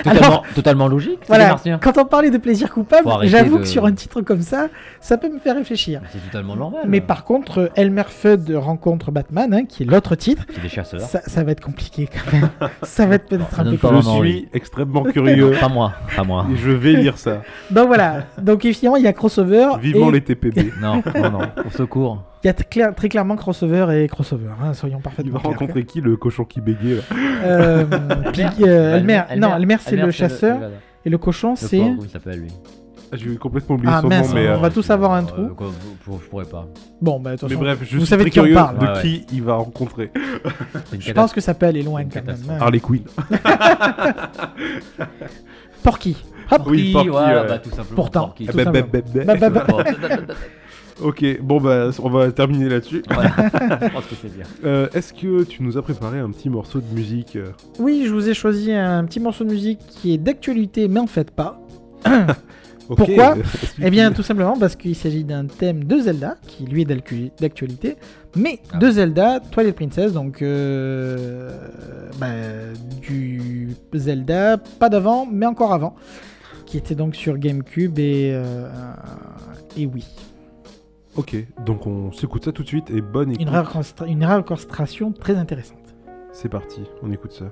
Totalement, Alors- totalement logique, voilà, quand on parlait de plaisir coupable, j'avoue de- que sur un titre comme ça, ça peut me faire réfléchir. C'est totalement normal. Mais par contre, Elmer Fudd rencontre Batman, hein, qui est l'autre titre. C'est des chasseurs. Ça, ça va être compliqué quand même. ça va être peut-être un peu Je compliqué. vraiment suis extrêmement curieux Pas moi, pas moi. et je vais lire ça. Donc voilà. Donc évidemment, il y a crossover. Vivement et les TPB. Non, non, non. Au secours. Il y a clair- très clairement crossover et crossover. hein, soyons Il parfaitement va clairs. rencontrer qui le cochon qui bégait Euh, euh, Elmer, non, Elmer c'est le chasseur le- et le cochon c'est. Comment il s'appelle lui Ah, J'ai complètement oublié Ah, son mince, nom, mais, on euh, va tous avoir un trou. Euh, quoi, je- je pourrais pas. Bon, bah mais bref, je vous suis savez très de qui on curieux parle. de Ouais, ouais. qui il va rencontrer. Je pense que ça peut aller loin quand même. Harley Quinn. Porky. Hop. Oui, Porky, voilà, ouais. bah, tout simplement. Pourtant. Porky. Tout bah, simplement. Ok, bon bah on va terminer là-dessus. *laughs* Je pense que c'est bien. Euh, Est-ce que tu nous as préparé un petit morceau de musique euh, Oui, je vous ai choisi un petit morceau de musique qui est d'actualité, mais en fait pas. *coughs* Pourquoi *laughs* Eh bien, tout simplement parce qu'il s'agit d'un thème de Zelda, qui lui est d'actu- d'actualité, mais Ah. de Zelda, Twilight Princess, donc euh, bah, du Zelda, pas d'avant, mais encore avant, qui était donc sur GameCube et, euh, et oui. Ok, donc on s'écoute ça tout de suite et bonne écoute. Une, réorchestra- une réorchestration très intéressante. C'est parti, on écoute ça.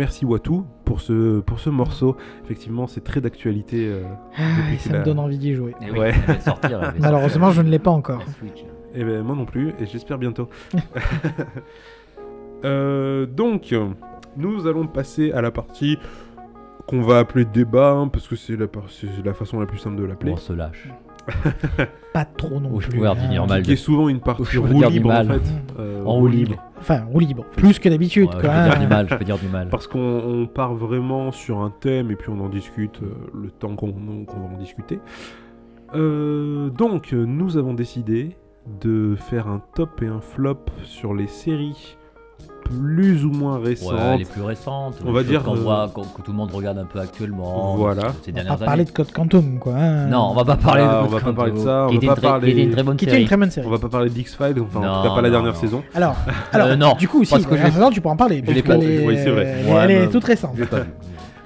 Merci Watu pour ce, pour ce morceau. Effectivement, c'est très d'actualité. euh, Ah, et ça me a- donne envie d'y jouer. Eh oui, Ouais. sortir, *laughs* Malheureusement, je ne l'ai pas encore. Switch. Eh ben moi non plus, et j'espère bientôt. *laughs* Euh, donc, nous allons passer à la partie qu'on va appeler débat, hein, parce que c'est la, la façon la plus simple de l'appeler. On se lâche. *laughs* Pas trop non Ou je plus. pouvais dire hein. du normal. Qui est souvent une partie je veux roue dire du libre en mal. fait. Euh, En roue libre. Enfin, roue libre. Plus que d'habitude, Ouais, je quoi. peux dire hein. du *laughs* mal, je peux dire du mal. Parce qu'on on part vraiment sur un thème et puis on en discute euh, le temps qu'on qu'on va en discuter. Euh, donc, euh, nous avons décidé de faire un top et un flop sur les séries plus ou moins récentes. Ouais, les plus récentes. On va dire, qu'on euh, voit, que tout le monde regarde un peu actuellement. Voilà. Ces On va pas parler de Code Quantum, quoi. hein. Non, on va pas parler Ah, de on va pas parler de ça, on va pas une très- parler- qui était une très bonne Qui était une série. très bonne série. On va pas parler d'X-Files, enfin en Non, tout cas pas la dernière non. saison. *laughs* Alors, alors Euh, non, du coup, si, parce que la saison, tu pourras en parler. je l'ai parce pas Oui, c'est vrai. Elle, est toute récente. Je l'ai pas vu.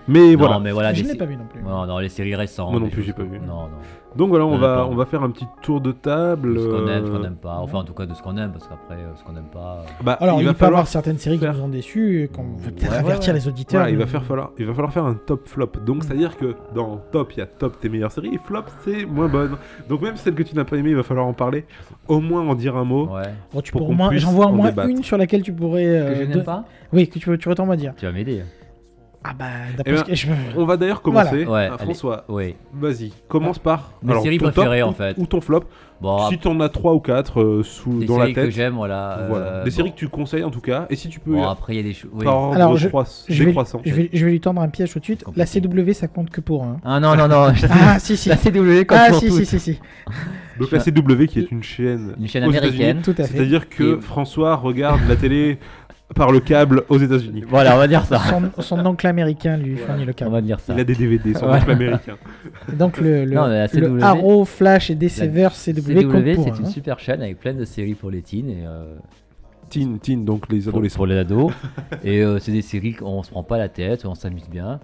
Mais voilà. je des l'ai pas vu non plus. Non, non, les séries récentes. Moi non plus, j'ai pas vu. Non, non. Donc voilà, on va, on va faire un petit tour de table. De ce qu'on aime, ce qu'on euh, n'aime pas. Enfin, en tout cas, de ce qu'on aime, parce qu'après, euh, ce qu'on n'aime pas. euh, Bah, Alors, il, va falloir avoir certaines séries qui faire- nous ont déçus, qu'on veut peut-être Ouais, avertir ouais. les auditeurs. Voilà, il va faire falloir, il va falloir faire un top flop. Donc Mm. c'est-à-dire que dans top, il y a top tes meilleures séries, et flop c'est moins bonne. Donc même celle que tu n'as pas aimée, il va falloir en parler, au moins en dire un mot. Ouais. Bon, tu pour puisse J'en vois au moins débattre. une sur laquelle tu pourrais. euh, Que je de- n'aime pas? Oui, que tu tu t'en me dire. Tu vas m'aider. Ah bah, Eh d'après ben, ce que je me. On va d'ailleurs commencer. Ouais, Ah. François, Oui. vas-y, commence par Mes séries ton top préférées, en fait. ou ton flop. Bon, si tu en as 3 ou 4 sous des dans la séries que tête. j'aime, voilà. Voilà. euh, Des bon. séries que tu conseilles en tout cas. Et si tu peux Bon, après, il y a des choses. Oui. par ordre Alors, je- Je vais, je, vais, je vais lui tendre un piège tout de suite. La. CW, ça compte que pour un. Ah non, non, non. *laughs* Ah, si, si. La CW, comme Ah, pour si, si, si, si. Donc la CW qui est une chaîne, Une chaîne américaine. Tout à fait. C'est-à-dire que François regarde la télé par le câble aux États-Unis. Voilà, on va dire ça. Son, son oncle américain lui fournit le On câble. va dire ça. Il a des DVD, son oncle américain. Et donc le, le, Non, Arrow, Flash et DCver CW, CW, c'est un. une hein. super chaîne avec plein de séries pour les teens et euh, Teen, teen, donc les pour, adolescents. pour les ados. *laughs* et euh, c'est des séries qu'on se prend pas la tête, on s'amuse bien.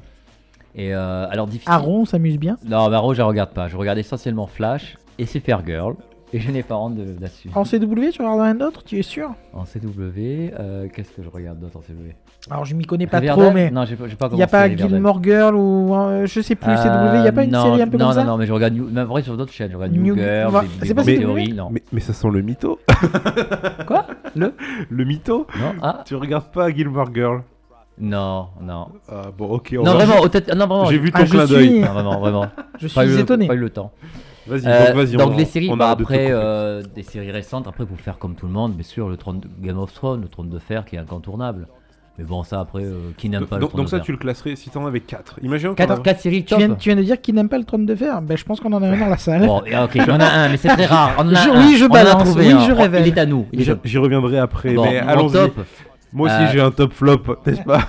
Et euh, alors difficile. Arrow, on s'amuse bien? Non, mais Arrow, je la regarde pas. Je regarde essentiellement Flash et Supergirl. Et je n'ai pas honte de- là-dessus. En CW, tu regardes rien d'autre, tu es sûr? En CW, euh, qu'est-ce que je regarde d'autre en CW Alors je m'y connais pas Riverdale? trop, mais Non, j'ai pas, il n'y a pas. Gilmore Girl ou euh, je sais plus, CW, il n'y a pas une non, série un peu non, comme ça? Non, non, mais je regarde New... même vrai sur d'autres chaînes. Je regarde New, New- Girl, des, c'est des pas? Theory, non. Mais, mais ça sent le mytho. *laughs* Quoi? Le? Le mytho? Non, ah Tu regardes pas Gilmore Girl Non, non. Ah bon, ok. on Non, va- vraiment, peut-être. Non, vraiment. J'ai vu ton Ah, je clin d'œil. suis- Non, vraiment, vraiment. *laughs* Je suis Pas eu, le- étonné. pas eu le temps. Vas-y, Euh, donc vas-y. donc on- les séries, on bah, de après euh, des séries récentes, après pour faire comme tout le monde, bien sûr le trône de Game of Thrones, le trône de fer qui est incontournable. Mais bon, ça après, euh, qui n'aime pas le donc, trône donc de ça, fer tu le classerais si t'en avais 4. Imagine qu'on Quatre, a- quatre séries Tu viens, tu viens de dire qu'il n'aime pas le trône de fer Ben je pense qu'on en a un dans la salle. Bon, ok, on en a un, mais c'est très rare. On en a Je- un. oui, je On en a balance, trouvé oui, un. je Oh, révèle. Il est à nous. J'y reviendrai après, Bon, mais allons-y. Moi aussi, Euh, j'ai un top flop, n'est-ce pas *laughs*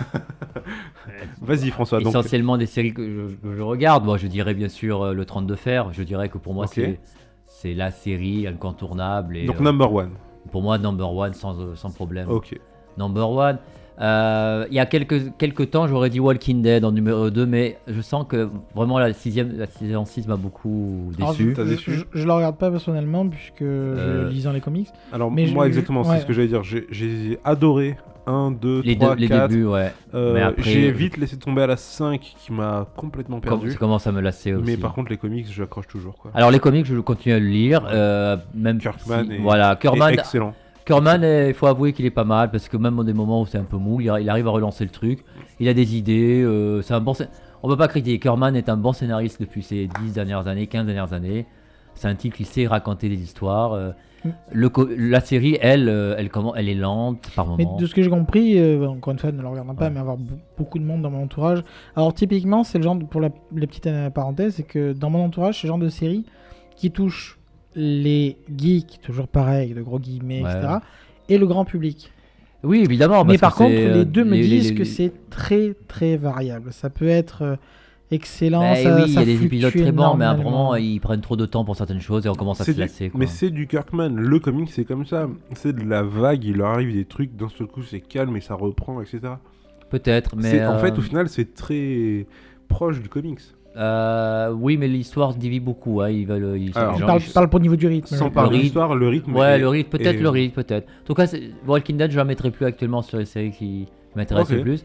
*laughs* Vas-y, François. Donc, essentiellement des séries que je, que je regarde. Moi, je dirais bien sûr euh, le trône de fer. Je dirais que pour moi, Ok. c'est c'est la série incontournable. Et, donc euh, number one. pour moi, number one sans, sans problème. Ok. Number one. Euh, il y a quelques, quelques temps, j'aurais dit Walking Dead en numéro 2, mais je sens que vraiment la sixième, la saison 6 m'a beaucoup Alors, déçu. T'as je, déçu je, je le regarde pas personnellement puisque Euh, je lisant les comics. Alors, Mais moi, je- exactement, ouais. c'est ce que j'allais dire. J'ai adoré 1, 2, Les, 3, deux- les 4. débuts, ouais. Euh, J'ai vite laissé tomber à la 5 qui m'a complètement Comme- perdu. ça commence à me lasser aussi. Mais par contre, les comics, j'accroche toujours. Quoi. Alors les comics, je continue à le lire, euh, même Kirkman si- est- voilà, Kirkman, excellent. Kirkman, eh, il faut avouer qu'il est pas mal parce que même dans des moments où c'est un peu mou, il, arrive à relancer le truc. Il a des idées, euh, c'est un bon. On peut pas critiquer. Kirkman est un bon scénariste depuis ces 10 dernières années, 15 dernières années. C'est un type qui sait raconter des histoires. Le la série, elle, euh, elle, comment, elle est lente par Mais moments. de ce que j'ai compris, euh, encore une fois, ne le regardant pas, Ouais. mais avoir beaucoup de monde dans mon entourage. Alors typiquement, c'est le genre, de- pour la, les petites euh, parenthèses, c'est que dans mon entourage, c'est le genre de série qui touche les geeks, toujours pareil, de gros guillemets, Ouais. etc., et le grand public. Oui, évidemment. mais par contre, c'est, euh, les deux me les- disent les- que c'est très très variable. Ça peut être excellent, Ben ça, oui, il y a des épisodes très bons, mais à un moment, ils prennent trop de temps pour certaines choses et on commence à se lasser. quoi. Mais c'est du Kirkman. Le comic, c'est comme ça. C'est de la vague. Il leur arrive des trucs. D'un seul coup, c'est calme et ça reprend, etc. Peut-être, mais. En fait, euh, au final, c'est très proche du comics. Euh, oui, mais l'histoire se divise beaucoup. Hein. Ils veulent, ils, Alors, parle, ils- parle pour le niveau du rythme. Sans parler l'histoire, le rythme. Ouais, est- le rythme, peut-être le rythme, peut-être. En tout cas, Walking Dead, je la mettrai plus actuellement sur les séries qui m'intéressent le plus.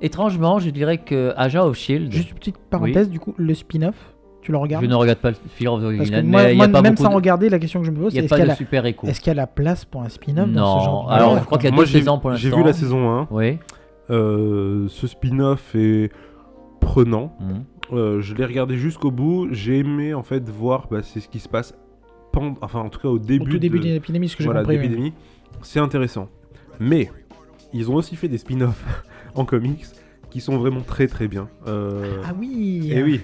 Étrangement, je dirais que Agent of Shield, Juste une petite parenthèse, du coup, le spin-off, tu le regardes je ne regarde pas le Fear of the Parce que Original, moi, mais a pas même sans de... regarder, la question que je me pose, c'est a est-ce pas qu'il y, de a la- super écho. est-ce qu'il y a la place pour un spin-off dans ce genre de alors je crois qu'il y a Moi, deux j'ai saisons pour j'ai l'instant. vu la saison 1. Oui. Euh, ce spin-off est prenant. Mhm. Euh, je l'ai regardé jusqu'au bout. J'ai aimé en fait voir bah, c'est ce qui se passe pendant, enfin en tout cas au Au début, tout début de, de l'épidémie, ce que j'ai voilà, compris. oui. d'épidémie. C'est intéressant. Mais ils ont aussi fait des spin-offs en comics qui sont vraiment très très bien. Euh, Ah oui et oui.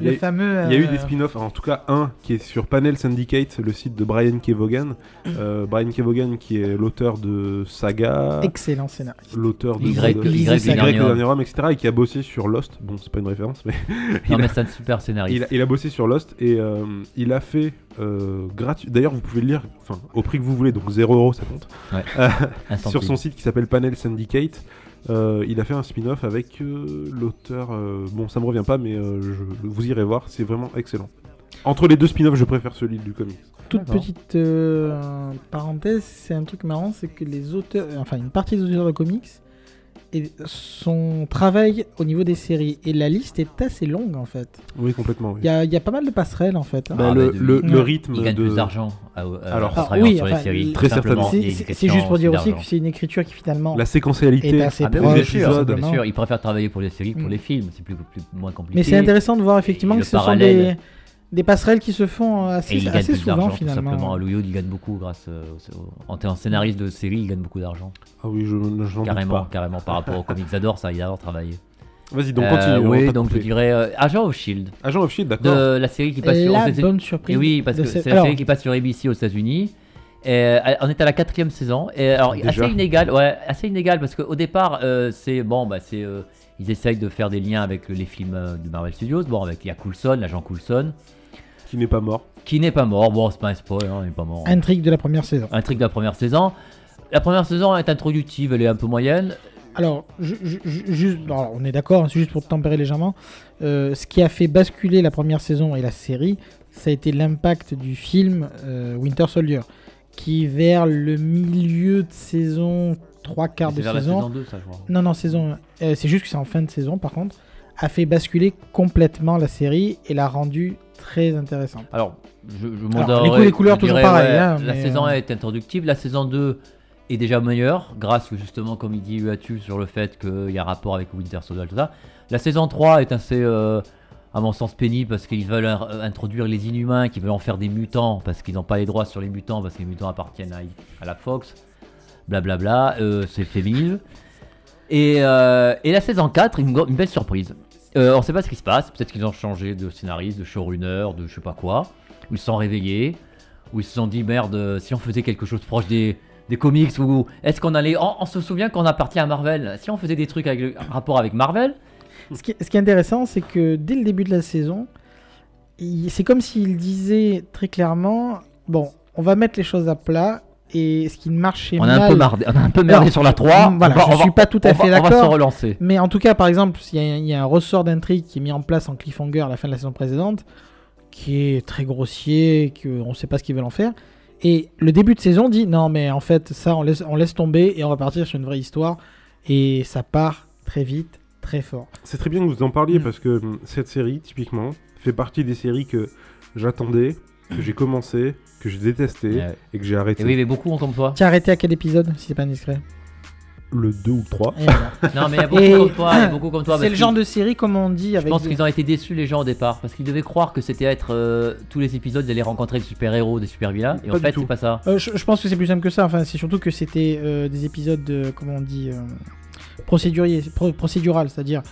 Il y, Le a, fameux. il y a eu euh, des spin-offs, en tout cas un qui est sur Panel Syndicate, le site de Brian Kevogan. Euh, Brian Kevogan qui est l'auteur de Saga, Excellent scénariste. l'auteur de Y, de- Y, Y, le le dernier homme, etc. et qui a bossé sur Lost. Bon, c'est pas une référence, mais Non, *laughs* il, mais a, c'est un super scénariste. il, a, il a bossé sur Lost et euh, il a fait euh, gratuit. D'ailleurs, vous pouvez le lire enfin, au prix que vous voulez, donc 0 euros, ça compte. Ouais. Euh, sur son site qui s'appelle Panel Syndicate. Euh, il a fait un spin-off avec euh, l'auteur. euh, bon, ça me revient pas, mais euh, je- vous irez voir, c'est vraiment excellent. Entre les deux spin-offs, je préfère celui du comics. Toute D'accord. petite euh, parenthèse, c'est un truc marrant, c'est que les auteurs, enfin une partie des auteurs de comics, et son travail au niveau des séries. Et la liste est assez longue en fait. Oui, complètement. oui. Il y a, il y a pas mal de passerelles en fait. hein. Bah, Ah, le, bah, de- le- rythme Il gagne de. plus d'argent euh, euh, Alors- Ah, oui, sur les séries. très simplement, certainement. C'est- juste pour dire aussi que c'est une écriture qui finalement La est séquentialité. assez Ah, oui, proche. bien sûr, épisodes. bien sûr, il préfère travailler pour les séries que pour Mm. les films, c'est plus, plus- moins compliqué. Mais c'est intéressant de voir effectivement Et que ce sont parallèle. des, des passerelles qui se font Et assez, il gagne assez plus souvent d'argent, tout finalement. simplement. Hollywood, il gagne beaucoup grâce euh, en tant que scénariste de série, il gagne beaucoup d'argent. Ah oui, je je Carrément, pas. carrément, par rapport aux comics. Ils adorent ça, ils adorent travailler. Vas-y, donc Euh, continue. oui, donc je dirais euh, Agent of Shield, Agent of Shield, d'accord. de la série qui passe sur La aux États- bonne surprise. Et oui, parce que cette- c'est la Alors, série qui passe sur ABC aux États-Unis. Et, euh, on est à la quatrième saison. Et alors, Déjà. assez inégal, ouais, assez inégal parce qu'au départ, euh, c'est bon, bah, c'est, euh, ils essayent de faire des liens avec les films euh, de Marvel Studios. Bon, avec il y a Coulson, l'agent Coulson, Qui n'est pas mort. qui n'est pas mort. Bon, c'est pas un spoil, hein, il n'est pas mort. Intrigue de la première saison. Un truc de la première saison. La première saison est introductive, elle est un peu moyenne. Alors, ju- juste, alors, on est d'accord, hein, c'est juste pour tempérer légèrement. Euh, ce qui a fait basculer la première saison et la série, ça a été l'impact du film euh, Winter Soldier, qui vers le milieu de saison, trois quarts de vers la saison, saison 2, ça, je crois. non, non, saison, euh, c'est juste que c'est en fin de saison par contre, a fait basculer complètement la série et l'a rendue très intéressante. Alors, je, je Alors, les coups, les couleurs, toujours pareil, ouais, hein, la mais, saison euh, 1 est introductive, la saison 2 est déjà meilleure, grâce justement, comme il dit Uatu, sur le fait qu'il y a rapport avec Winter Soldier, tout ça. La saison 3 est assez, euh, à mon sens, pénible parce qu'ils veulent euh, introduire les inhumains, qui veulent en faire des mutants, parce qu'ils n'ont pas les droits sur les mutants, parce que les mutants appartiennent à, à la Fox. Blablabla, euh, c'est féminin. Et, euh, et la saison 4, une, gro- une belle surprise. Euh, on sait pas ce qui se passe, peut-être qu'ils ont changé de scénariste, de showrunner, de je sais pas quoi. Ils se sont réveillés, ou ils se sont dit merde, euh, si on faisait quelque chose proche des, des comics, ou est-ce qu'on allait. On, se souvient qu'on appartient à Marvel. Si on faisait des trucs avec le rapport avec Marvel, Ce qui, ce qui est intéressant, c'est que dès le début de la saison, c'est comme s'il disait très clairement bon, on va mettre les choses à plat et ce qui marchait on a, mal. un peu mardé, on a un peu merdé Alors, sur la 3. mm, voilà, on va- je va- suis pas tout à fait va- On va d'accord. se relancer. Mais en tout cas, par exemple, il y, a- il y a un ressort d'intrigue qui est mis en place en cliffhanger à la fin de la saison précédente, qui est très grossier, qu'on ne sait pas ce qu'ils veulent en faire. Et le début de saison dit non, mais en fait, ça, on laisse, on laisse tomber et on va partir sur une vraie histoire. Et ça part très vite, très fort. C'est très bien que vous en parliez Mm. parce que cette série, typiquement, fait partie des séries que j'attendais, que j'ai commencé, que j'ai détesté Ouais. et que j'ai arrêté. Et oui, mais beaucoup ont comme toi. Tu as arrêté à quel épisode, si c'est pas indiscret? Le 2 ou le 3. Et voilà. Non, mais il y a beaucoup Et- comme toi. il y a beaucoup comme toi C'est parce le genre qu'ils- de série, comme on dit, Je avec. pense des- qu'ils ont été déçus les gens au départ parce qu'ils devaient croire que c'était être euh, tous les épisodes ils allaient rencontrer des super héros, des super vilains et Pas en du fait tout. c'est pas ça. Euh, je, je pense que c'est plus simple que ça. Enfin, c'est surtout que c'était euh, des épisodes, de, comment on dit, euh, procédurier, pro- procédural, c'est-à-dire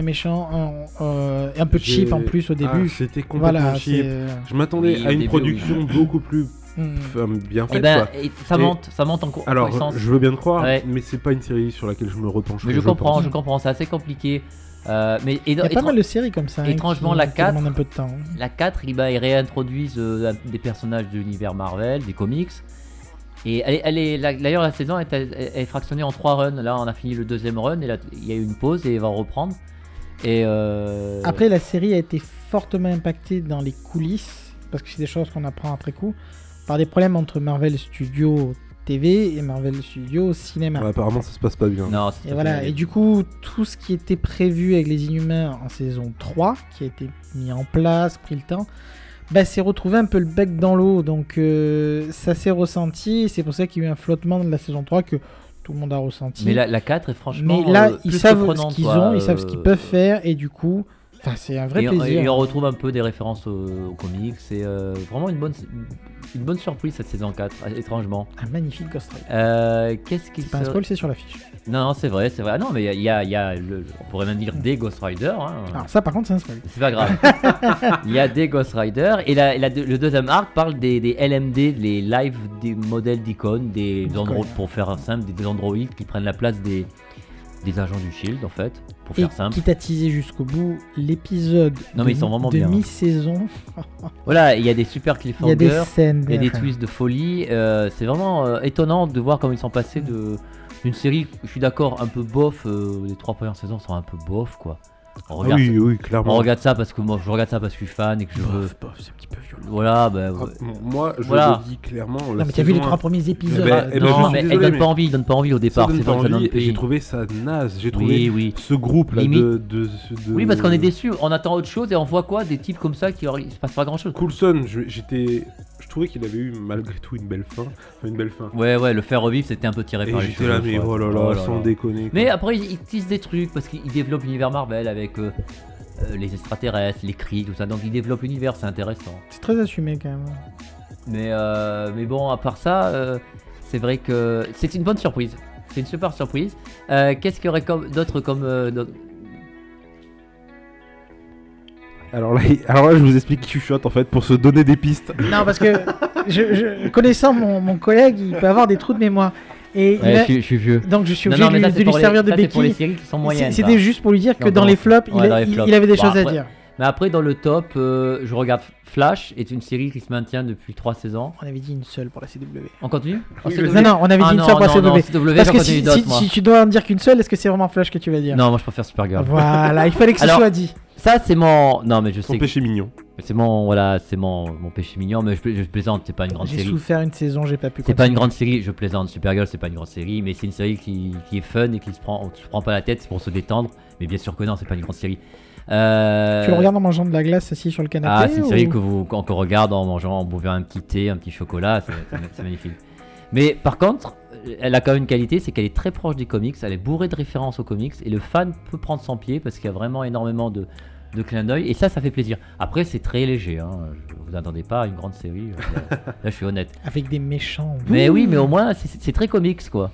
un méchant, un, euh, et un peu cheap en plus au Ah, début. C'était complètement voilà, cheap. Je m'attendais Oui, à une début, production beaucoup plus hmm. bien Et faite. ben quoi. et ça Et- monte, ça monte en, Alors, je veux bien te croire, Ouais. mais c'est pas une série sur laquelle je me repenche. Mais je comprends, pense. je comprends, c'est assez compliqué. Euh, mais et, Il y a pas mal de séries comme ça. hein, étrangement, qui- la qui 4, demandent un peu de temps. la 4, ils, bah, ils réintroduisent euh, des personnages de l'univers Marvel, des comics. Et elle est- elle la- d'ailleurs la saison est, elle est fractionnée en trois runs. Là on a fini le deuxième run et là il y a eu une pause et elle va reprendre. Et euh, Après, la série a été fortement impactée dans les coulisses, parce que c'est des choses qu'on apprend après coup, par des problèmes entre Marvel Studios TV et Marvel Studios Cinéma. Ouais, apparemment, ça se passe pas bien. non, Et voilà, et du coup, tout ce qui était prévu avec les Inhumains en saison 3, qui a été mis en place, pris le temps, bah, s'est retrouvé un peu le bec dans l'eau. Donc, euh, ça s'est ressenti. C'est pour ça qu'il y a eu un flottement de la saison 3 que tout le monde a ressenti. Mais la, la 4 est franchement. Mais là, euh, ils savent ce qu'ils ont, ils savent ce qu'ils euh, peuvent faire, et du coup, c'est un vrai et, plaisir. et on retrouve un peu des références aux, aux comics. C'est euh, vraiment une bonne, une bonne surprise cette saison 4, étrangement. Un magnifique Ghost Rider. Euh, Qu'est-ce qui C'est pas un spoil, c'est sur l'affiche. Non, c'est vrai, c'est vrai. Ah non, mais il y a, il y a- le- on pourrait même dire des Ghost Rider. hein. Alors, ça, par contre, c'est un spoil. C'est pas grave. *laughs* Il y a des Ghost Rider et la- la- le deuxième arc parle des, des LMD, les live des modèles d'icônes, des androïdes, pour faire simple, des, des androïdes qui prennent la place des, des agents du Shield en fait, pour Et faire simple. qui t'a teasé jusqu'au bout l'épisode Non, de, mais ils sont vraiment de hein. mi-saison. *laughs* Voilà, il y a des super Il y a des cliffhangers, scènes. il y a des twists de folie. euh, c'est vraiment euh, étonnant de voir comment ils sont passés de d'une série. Je suis d'accord, un peu bof. euh, les trois premières saisons sont un peu bof quoi. On Ah regarde, oui, oui, on clairement. regarde ça parce que moi, je regarde ça parce que je suis fan et que je veux. Bof, bof, c'est un petit peu violent. Voilà, bah. Ah, ouais. Moi, je Voilà. le dis clairement. Non, mais t'as vu les trois premiers épisodes. Eh ben, de- eh ben, je non, suis mais elle désolé, donne mais- pas envie, donne pas envie au Ça départ. C'est pas vrai que ça envie, donne et j'ai pays. trouvé ça naze. J'ai trouvé Oui, oui. ce groupe là Limite. de, de, de- Oui, parce qu'on est déçu. On attend autre chose et on voit quoi Des types comme ça qui il se passe pas grand chose. Coulson, je- j'étais, trouvais qu'il avait eu malgré tout une belle fin, une belle fin. Ouais, ouais, le faire revivre, c'était un peu tiré Et par les j'étais cheveux. là, mais oh là là, Oh là sans là. déconner. quoi. Mais après, ils ils tissent des trucs parce qu'ils développent l'univers Marvel avec euh, euh, les extraterrestres, les cris, tout ça. Donc ils développent l'univers, c'est intéressant. C'est très assumé quand même. Mais, euh, mais bon, à part ça, euh, c'est vrai que c'est une bonne surprise. C'est une super surprise. Euh, Qu'est-ce qu'il y aurait comme- d'autre comme. euh, Alors là, alors là, je vous explique qui chuchote en fait pour se donner des pistes. Non, parce que je, je- connaissant mon, mon collègue, il peut avoir des trous de mémoire. Et il Ouais, a- je, suis- je suis vieux. donc je suis Non, obligé de ça, lui, c'est de lui servir de pour les béquille. séries qui sont moyennes. C'était juste pour lui dire que Non, dans les flops, il, Ouais, a- dans les il- flops. il avait des Bon, choses à après- dire. Mais après, dans le top, euh, je regarde Flash, est une série qui se maintient depuis 3 saisons. On avait dit une seule pour la CW. On continue CW? Non, non, on avait Ah dit une non, seule pour la non, non, CW. CW, Parce j'en que continue si, d'autres, si- moi. si tu dois en dire qu'une seule, est-ce que c'est vraiment Flash que tu vas dire? Non, moi je préfère Supergirl. Voilà, il fallait que ce Alors, soit dit. Ça, c'est mon. Non, mais je sais. que- péché mignon. C'est mon. Voilà, c'est mon, mon péché mignon, mais je, pla- je plaisante, c'est pas une grande J'ai série. souffert une saison, j'ai pas pu. C'est pas une grande série, je plaisante. Supergirl, c'est pas une grande série, mais c'est une série qui, qui est fun et qui se prend, tu te prends pas la tête, c'est pour se détendre. Mais bien sûr que non, c'est pas une grande série. Euh, Tu le regardes en mangeant de la glace assis sur le canapé Ah, c'est une série ou- que vous qu'on regarde en mangeant, en buvant un petit thé, un petit chocolat, c'est magnifique. Mais par contre, elle a quand même une qualité, c'est qu'elle est très proche des comics, elle est bourrée de références aux comics, et le fan peut prendre son pied parce qu'il y a vraiment énormément de, de clins d'œil, et ça, ça fait plaisir. Après, c'est très léger, hein. je vous attendez pas à une grande série, euh, là, là, je suis honnête. Avec des méchants. Mais oui, mais au moins, c'est très comics, quoi.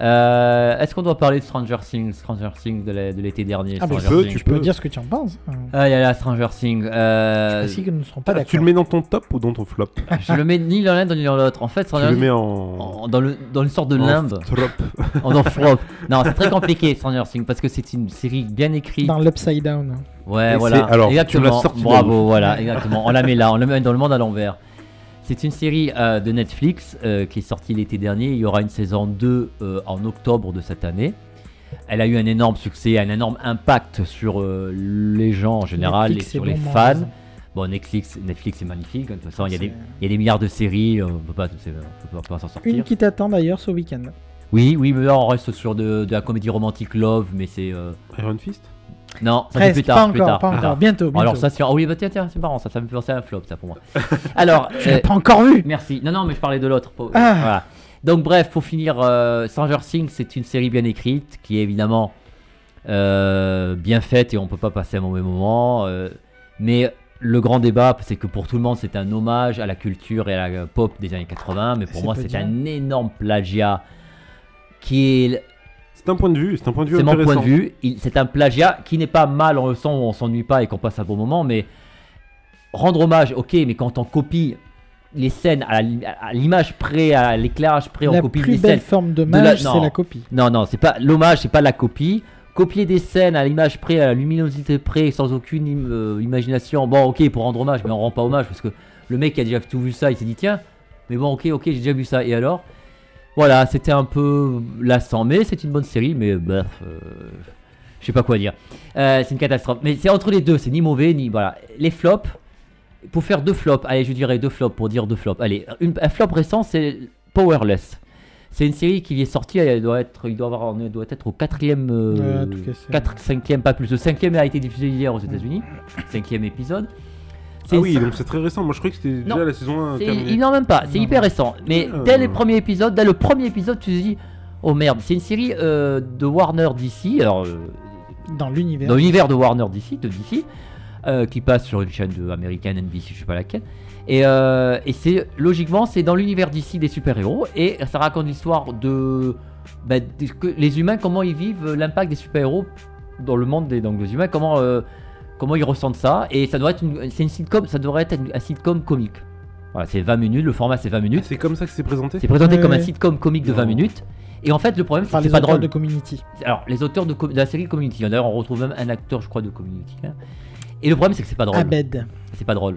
Euh, Est-ce qu'on doit parler de Stranger Things, Stranger Things de l'été dernier Ah, mais Stranger tu peux, tu Tu dire ce que tu en penses. hein. Ah, il y a la Stranger Things. euh, Ainsi que nous ne serons pas Ah, d'accord. tu le mets dans ton top ou dans ton flop? *laughs* Je le mets ni dans l'un ni dans l'autre. En fait, Tu Stranger le Things, mets en. en- dans, le, dans une sorte de en limbe. Trop. *laughs* en en flop. Non, c'est très compliqué, Stranger Things, parce que c'est une série bien écrite. Dans l'Upside Down. Ouais, Et voilà. alors, tu me exactement. l'as sorti de Bravo, là. voilà, exactement. On la met là, on la met dans le monde à l'envers. C'est une série euh, de Netflix euh, qui est sortie l'été dernier. Il y aura une saison 2 euh, en octobre de cette année. Elle a eu un énorme succès, un énorme impact sur euh, les gens en général Netflix, et sur les bon, fans. Bon, Netflix, Netflix est magnifique. De toute façon, il y, a des, C'est- il y a des milliards de séries. On on peut pas, pas s'en sortir. Une qui t'attend d'ailleurs ce week-end. Oui, oui, mais là on reste sur de, de la comédie romantique Love, mais c'est euh, Iron Fist? Non, ça c'est plus tard, pas plus encore, tard, pas plus encore. tard. Bientôt, bientôt. Alors ça, c'est ah oui, bah tiens, tiens, c'est marrant, ça, ça me fait penser à un flop, ça pour moi. *laughs* Alors, Tu l'as euh, pas encore vu merci. Non, non, mais je parlais de l'autre. pour- Ah. Voilà. Donc bref, pour finir, euh, Stranger Things, c'est une série bien écrite, qui est évidemment euh, bien faite et on peut pas passer un mauvais moment. euh, mais le grand débat, c'est que pour tout le monde, c'est un hommage à la culture et à la pop des années 80, mais pour moi, c'est un énorme plagiat qui est C'est un point de vue, c'est un point de vue c'est mon point de vue. C'est un plagiat qui n'est pas mal en le sens où on s'ennuie pas et qu'on passe un bon moment, mais rendre hommage, ok, mais quand on copie les scènes à la- l'image près, à l'éclairage près, on La copie plus les belle scènes. forme de d'hommage, la- c'est non. la copie. Non, non, c'est pas l'hommage, c'est pas la copie. Copier des scènes à l'image près, à la luminosité près, sans aucune im- euh, imagination. Bon, ok, pour rendre hommage, mais on rend pas hommage parce que le mec qui a déjà tout vu ça, il s'est dit tiens, mais bon, ok, ok, j'ai déjà vu ça. Et alors? Voilà, c'était un peu lassant, mais c'est une bonne série, mais bref, euh, je sais pas quoi dire. Euh, c'est une catastrophe. Mais c'est entre les deux, c'est ni mauvais, ni. Voilà. Les flops, pour faire deux flops, allez, je dirais deux flops pour dire deux flops. Allez, une- un flop récent, c'est Powerless. C'est une série qui est sortie, elle doit être, il doit, avoir, on doit être au quatrième, euh, Ouais, cinquième, pas plus. Le cinquième a été diffusé hier aux États-Unis, cinquième épisode. Ah C'est- oui, donc c'est très récent. Moi je croyais que c'était déjà la saison 1 c'est- terminée. il- non, même pas, c'est hyper récent. Mais Ah. dès les premiers épisodes, dès le premier épisode, tu te dis, oh merde, c'est une série euh, de Warner DC, alors euh, Dans l'univers. dans l'univers de Warner DC, de DC, euh, qui passe sur une chaîne de américaine NBC, je sais pas laquelle. Et, euh, et c'est logiquement, c'est dans l'univers DC des super-héros et ça raconte l'histoire de bah, des- que les humains, comment ils vivent l'impact des super-héros dans le monde des, donc, des humains, comment euh, comment ils ressentent ça. Et ça doit être une, c'est une sitcom, ça devrait être un sitcom comique. Voilà, c'est 20 minutes, le format c'est 20 Ah, minutes. C'est comme ça que c'est présenté C'est présenté Ouais, comme un sitcom comique de 20 Non. minutes. Et en fait, le problème, c'est que c'est pas auteurs drôle. de Community. Alors, les auteurs de, com- de la série Community, d'ailleurs, on retrouve même un acteur, je crois, de Community. hein. Et le problème, c'est que c'est pas drôle. Abed. C'est pas drôle.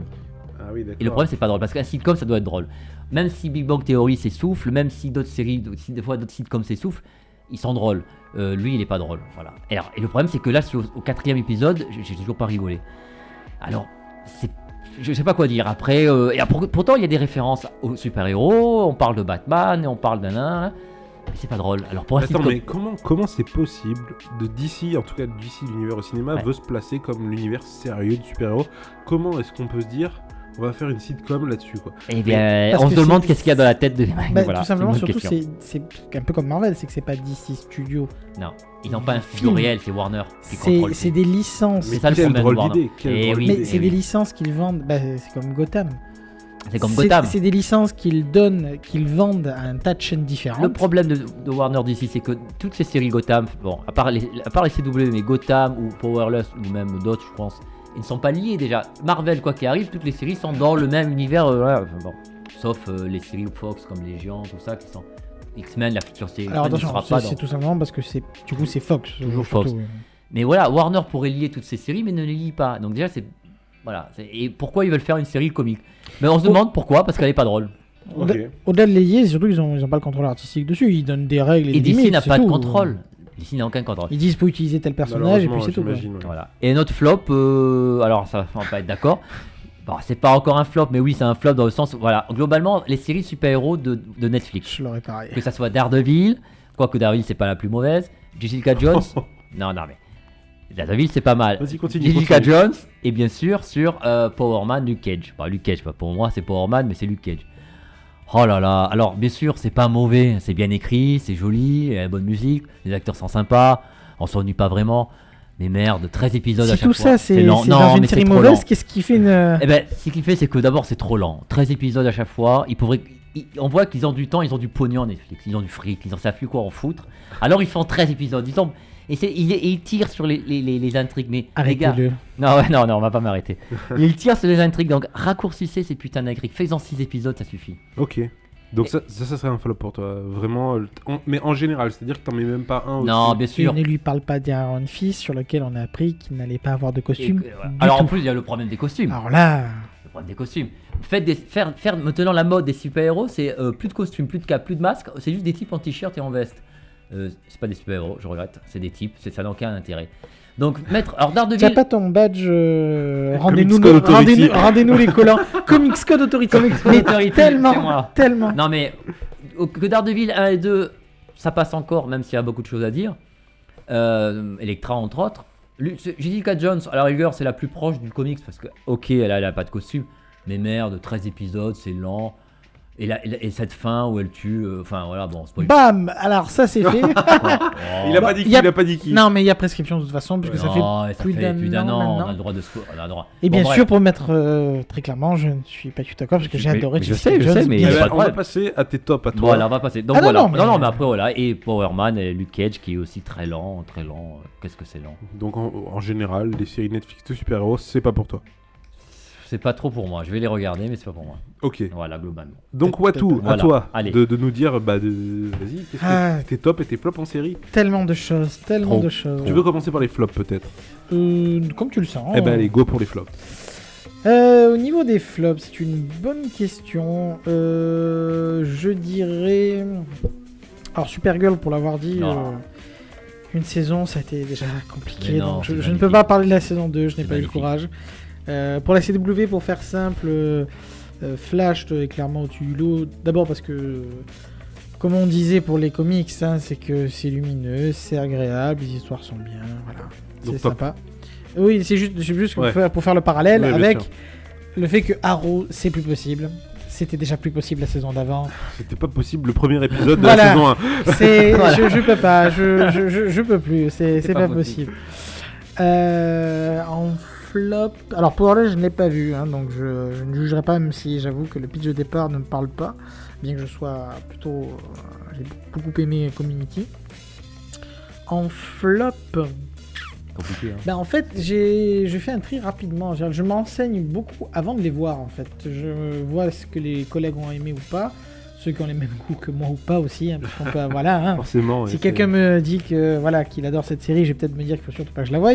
Ah oui, d'accord. Et le problème, c'est pas drôle parce qu'un sitcom, ça doit être drôle. Même si Big Bang Theory s'essouffle, même si d'autres séries, si des fois d'autres sitcoms s'essoufflent, ils sont drôles. Euh, lui, il est pas drôle. Voilà. Et, alors- et le problème, c'est que là, au quatrième épisode, j'ai toujours pas rigolé. Alors, c'est. Je sais pas quoi dire. Après, euh, et pourtant, il y a des références aux super-héros. On parle de Batman et on parle d'un. Mais c'est pas drôle. Alors, pour Attends, mais comment comment c'est possible de DC, en tout cas DC, l'univers au cinéma, Ouais. veut se placer comme l'univers sérieux de super-héros? Comment est-ce qu'on peut se dire, on va faire une sitcom là-dessus, quoi Eh bien, on se demande c'est- qu'est-ce qu'il y a dans la tête de. Bah, voilà, tout c'est simplement, surtout, c'est c'est un peu comme Marvel, c'est que c'est pas DC Studio. Non, ils n'ont pas un studio Film. réel, c'est Warner C'est c'est des licences. Mais ça, le problème Eh. Mais c'est oui. des licences qu'ils vendent. Bah, c'est comme Gotham. C'est comme Gotham. C'est des licences qu'ils donnent, qu'ils vendent à un tas de chaînes différentes. Le problème de, de Warner DC, c'est que toutes ces séries Gotham, bon, à part les, à part les CW, mais Gotham ou Powerless ou même d'autres, je pense, ils ne sont pas liés déjà. Marvel, quoi qu'il arrive, toutes les séries sont dans le même univers, euh, enfin, bon. sauf euh, les séries Fox comme Légion, tout ça, qui sont X-Men, la future série Alors attention, sera pas c'est c'est dans. tout simplement parce que c'est du coup c'est Fox. Toujours surtout, Fox. oui. Mais voilà, Warner pourrait lier toutes ces séries, mais ne les lie pas. Donc déjà, c'est voilà. c'est- Et pourquoi ils veulent faire une série comique? Mais on se demande pourquoi, parce qu'elle est pas drôle. Au-delà Ok. au-delà de les lier, surtout ils ont, ils ont pas le contrôle artistique dessus. Ils donnent des règles et, Et des DC n'a pas de contrôle. N'a aucun contrôle. Ils disent faut utiliser tel personnage et puis c'est tout. quoi. ouais. Voilà. Et notre flop, euh, alors ça, on va pas être d'accord. Bon, c'est pas encore un flop, mais oui, c'est un flop dans le sens où, voilà, globalement, les séries super-héros de, de Netflix, Je l'aurais pareil. que ça soit Daredevil, quoique Daredevil c'est pas la plus mauvaise, Jessica Jones, *laughs* non, non, mais Daredevil c'est pas mal. Vas-y, continue. Jessica continue. Jones, et bien sûr sur euh, Power Man, Luke Cage. Bah, Luke Cage, pas pour moi, c'est Power Man, mais c'est Luke Cage. Oh là là, alors bien sûr, c'est pas mauvais, c'est bien écrit, c'est joli, il y a la bonne musique, les acteurs sont sympas, on s'ennuie pas vraiment. Mais merde, 13 épisodes à chaque tout fois. ça c'est lent. c'est Non, dans une mais série mauvaise, qu'est-ce qui fait une. Eh ben, ce qu'il fait, c'est que d'abord, c'est trop lent. 13 épisodes à chaque fois. Ils pourraient... ils- On voit qu'ils ont du temps, ils ont du pognon Netflix, ils ont du fric, ils en savent plus quoi en foutre. Alors ils font 13 épisodes. Ils ont... et, ils tirent sur les, les, les- les intrigues. Mais les gars, Arrêtez-le. non, ouais, non, non, on va pas m'arrêter. *laughs* ils tirent sur les intrigues, donc raccourcissez ces putains d'intrigues. Faites-en 6 épisodes, ça suffit. Ok. Donc ça, ça, ça serait un flop pour toi, vraiment. euh, en- mais en général, c'est-à-dire que t'en mets même pas un. Non, au-dessus. bien sûr. ne lui parle pas d'Iron Fist sur lequel on a appris qu'il n'allait pas avoir de costume. Alors en plus, il y a le problème des costumes. Alors là, Le problème des costumes. Faites des, faire, faire maintenant la mode des super-héros, c'est euh, plus de costumes, plus de cap, plus de masques, c'est juste des types en t-shirt et en veste. Euh, c'est pas des super-héros, je regrette, c'est des types, c'est- ça n'a aucun intérêt. Donc mettre. Alors Daredevil. pas ton badge. euh, Comics Rendez-nous Code nos- Authority. rendez-nous rendez-nous les collants. *laughs* Comics Code Authority. Code Mais Authority, c'est tellement, moi. tellement. Non mais au- que Daredevil 1 et 2, ça passe encore, même s'il y a beaucoup de choses à dire. Euh, Electra entre autres. Lui- c'est- Jessica Jones, à la rigueur, c'est la plus proche du comics parce que, ok, elle a, elle a pas de costume, mais merde, 13 épisodes, c'est lent. Et, la- et la- et cette fin où elle tue, euh, enfin voilà, bon, spoil. Bam Alors ça c'est fait. *laughs* Il a Oh. pas dit qui, y a- il a pas dit qui. non mais il y a prescription de toute façon puisque ça fait. Non, et plus d'un plus d'un an an, on a le droit de on a le droit. Et Bon, bien bref. sûr pour mettre euh, très clairement, je ne suis pas tout d'accord parce que j'ai Mais- adoré mais je sais, je sais, mais a Eh ben, on va passer à tes tops à toi. Voilà, on va passer. Donc Ah non, voilà. non, Non, mais- non, mais après voilà. Et Power Man et Luke Cage qui est aussi très lent, très lent. Qu'est-ce que c'est lent? Donc en, en général, les séries Netflix de super-héros, c'est pas pour toi. C'est pas trop pour moi. Je vais les regarder, mais c'est pas pour moi. Ok. Voilà, globalement. Donc Watu, à Voilà, toi allez. de, de nous dire, bah, de... vas-y, qu'est-ce que Ah. tes tops et tes flops en série Tellement de choses, tellement Trop. de choses. Tu veux commencer par les flops peut-être Euh, comme tu le sens. Eh ben allez, go pour les flops. Euh, au niveau des flops, c'est une bonne question. Euh, je dirais. Alors, Supergirl, pour l'avoir dit, Non. euh, une saison, ça a été déjà compliqué. Mais non, donc je, c'est je ne magnifique. peux pas parler de la saison 2, je n'ai C'est pas eu le magnifique. courage. Euh, pour la CW, pour faire simple, euh, euh, Flash est clairement au-dessus du lot. D'abord parce que, comme on disait pour les comics, hein, c'est que c'est lumineux, c'est agréable, les histoires sont bien, voilà. C'est sympa. Oui, c'est juste, juste Ouais. pour, faire, pour faire le parallèle Ouais, avec le fait que Arrow, c'est plus possible. C'était déjà plus possible la saison d'avant. C'était pas possible le premier épisode de Voilà. la saison 1. *laughs* C'est, *laughs* Voilà. je, je peux pas, je, je, je, je peux plus, c'est, pas possible. Euh, en flop, alors Powerless, je ne l'ai pas vu, hein, donc je, je ne jugerai pas, même si j'avoue que le pitch de départ ne me parle pas, bien que je sois plutôt, euh, j'ai beaucoup aimé Community. En flop, Compliqué, hein. ben en fait, j'ai je fais un tri rapidement. Je m'enseigne beaucoup avant de les voir en fait. Je vois ce que les collègues ont aimé ou pas. Ceux qui ont les mêmes goûts que moi ou pas aussi. hein, parce qu'on peut- *laughs* voilà. hein. Forcément. Si ouais, quelqu'un c'est- me dit que voilà qu'il adore cette série, je vais peut-être me dire qu'il faut surtout pas que je la voie.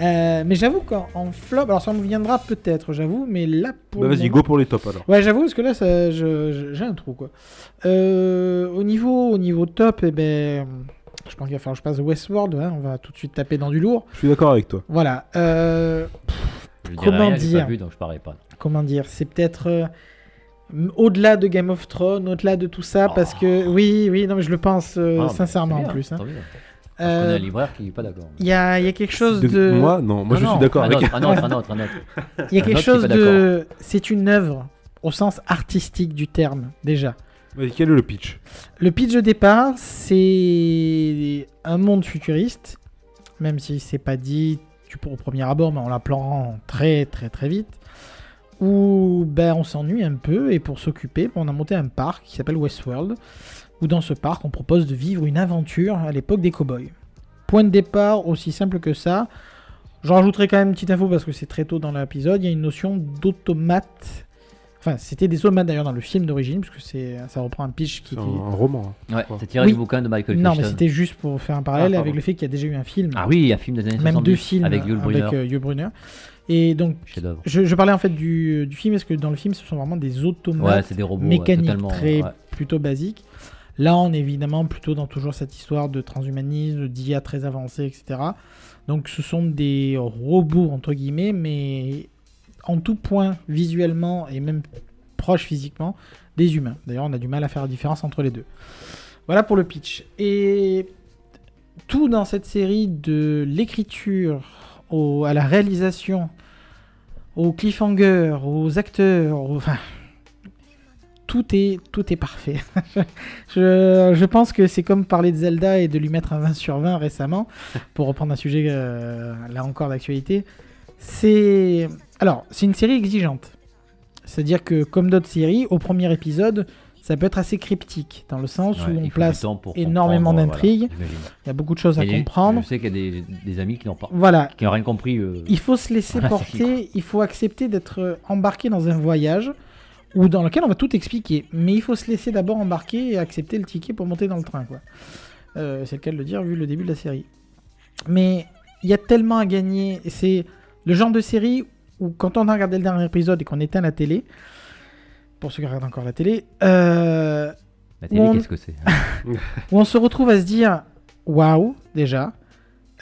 Euh, mais j'avoue qu'en en flop, alors ça me viendra peut-être, j'avoue, mais là pour Bah, vas-y, moment- go pour les tops alors. Ouais, j'avoue parce que là, ça, j'ai un trou quoi. Euh, au niveau, au niveau top, eh ben, je pense qu'il va falloir que je passe Westworld. hein, on va tout de suite taper dans du lourd. Je suis d'accord avec toi. Voilà. euh, Comment rien, dire pas vu, donc je pas. comment dire C'est peut-être euh, m- au-delà de Game of Thrones, au-delà de tout ça, parce que oui, oui, non, mais je le pense euh, Ah, sincèrement en plus. hein. Euh, connais un libraire qui est pas d'accord. Il y a, y a quelque chose De- de. Moi, non. Moi, Ah je non, suis d'accord avec. un autre, un *laughs* autre, un autre. Il y a Un quelque chose de. C'est une œuvre au sens artistique du terme, déjà. Vas-y, quel est le pitch? Le pitch de départ, c'est un monde futuriste, même si c'est pas dit au premier abord, mais on l'apprend très très très vite, où ben, on s'ennuie un peu et pour s'occuper, on a monté un parc qui s'appelle Westworld, où dans ce parc on propose de vivre une aventure à l'époque des cowboys. Point de départ aussi simple que ça. J'en rajouterai quand même une petite info parce que c'est très tôt dans l'épisode. Il y a une notion d'automate. Enfin, c'était des automates d'ailleurs dans le film d'origine, puisque c'est, ça reprend un pitch qui, C'est un, roman. hein. Ouais, c'est tiré Oui. du bouquin de Michael non, mais Crichton. c'était juste pour faire un parallèle Ah, avec le fait qu'il y a déjà eu un film, Ah oui, un film des années même 70 deux films avec Yul Brynner. euh, Yul Brynner. Et donc, je, je parlais en fait du, du film, parce que dans le film, ce sont vraiment des Ouais, automates c'est des robots ouais, mécaniques très ouais. plutôt basiques. Là, on est évidemment plutôt dans toujours cette histoire de transhumanisme, d'IA très avancée, etc. Donc, ce sont des robots, entre guillemets, mais en tout point, visuellement et même proche physiquement, des humains. D'ailleurs, on a du mal à faire la différence entre les deux. Voilà pour le pitch. Et tout dans cette série, de l'écriture à la réalisation, au cliffhanger, aux acteurs, enfin, tout est, tout est parfait. *laughs* je, je pense que c'est comme parler de Zelda et de lui mettre un 20 sur 20 récemment, pour reprendre un sujet euh, là encore d'actualité. C'est alors c'est une série exigeante. C'est-à-dire que comme d'autres séries, au premier épisode, ça peut être assez cryptique dans le sens Ouais, où on place énormément d'intrigues. voilà, il y a beaucoup de choses à les- comprendre. Je sais qu'il y a des, des amis qui n'ont pas, Voilà, qui n'ont rien compris. euh, il faut se laisser Voilà, porter, il faut accepter d'être euh, embarqué dans un voyage où dans lequel on va tout expliquer. Mais il faut se laisser d'abord embarquer et accepter le ticket pour monter dans le train. quoi. Euh, c'est le cas de le dire vu le début de la série. Mais il y a tellement à gagner. C'est le genre de série où quand on a regardé le dernier épisode et qu'on éteint la télé, pour ceux qui regardent encore la télé, euh, La télé, on- qu'est-ce que c'est où *laughs* *laughs* on se retrouve à se dire waouh déjà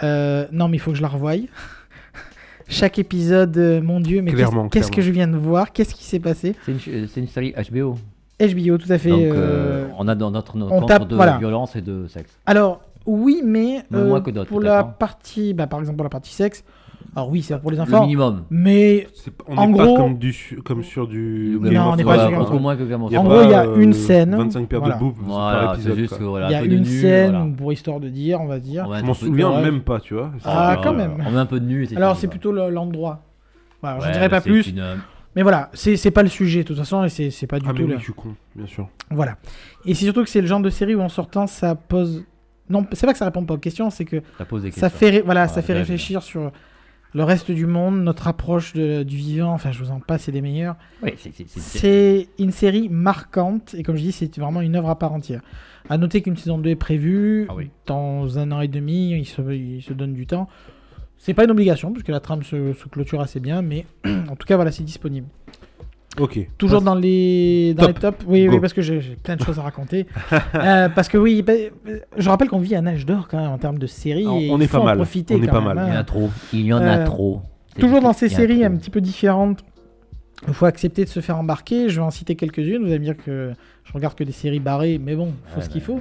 Euh, non mais il faut que je la revoie *laughs* chaque épisode euh, mon dieu mais qu'est-ce que je viens de voir? Qu'est-ce qui s'est passé? C'est une, ch- c'est une série HBO. HBO tout à fait Donc, on a dans notre, notre on tape, de voilà. violence et de sexe. alors oui mais euh, que pour la hein. partie bah, par exemple pour la partie sexe alors oui c'est pour les Le enfants minimum. mais On En n'est gros- pas comme, du, comme sur du. Le Non, on n'est pas Voilà, sur- moins que En gros, il y a euh, une scène, 25 paires voilà. de boobs Voilà, par c'est épisode. juste voilà, il y a une nu, scène pour histoire de dire on va dire On m'en souviens même pas, tu vois. Ah, voilà, quand même. On met un peu de nu. alors c'est plutôt le- l'endroit je Ouais, dirais pas plus euh, mais voilà c'est c'est pas le sujet de toute façon et c'est pas du Ah, mais tout oui, le- je suis con, bien sûr. Voilà. Et c'est surtout que c'est le genre de série où en sortant, ça pose. Non, c'est pas que ça répond pas aux questions, c'est que Ça pose des questions. ça fait, ré- voilà, ça fait réfléchir sur le reste du monde, notre approche de- du vivant. Enfin, je vous en passe, c'est des meilleurs. Oui, c'est- une série marquante et comme je dis, c'est vraiment une œuvre à part entière. À noter qu'une saison 2 est prévue Ah oui. dans un an et demi. Il se, il se donne du temps. C'est pas une obligation puisque la trame se, se clôture assez bien, mais *clears throat* en tout cas, voilà, c'est disponible. Ok. Toujours dans les dans Top. les tops. Oui, Go. oui, parce que j'ai plein de choses à raconter. *laughs* Euh, parce que oui, bah, je rappelle qu'on vit un âge d'or quand même en termes de séries. On- et on il est pas mal. profiter On est pas même, mal. Il y en hein. a trop. Il y en a Euh, trop. Toujours dans ces séries un petit peu différentes, il faut accepter de se faire embarquer. Je vais en citer quelques-unes. Vous allez me dire que je regarde que des séries barrées, mais bon, il faut Ouais, ce qu'il faut.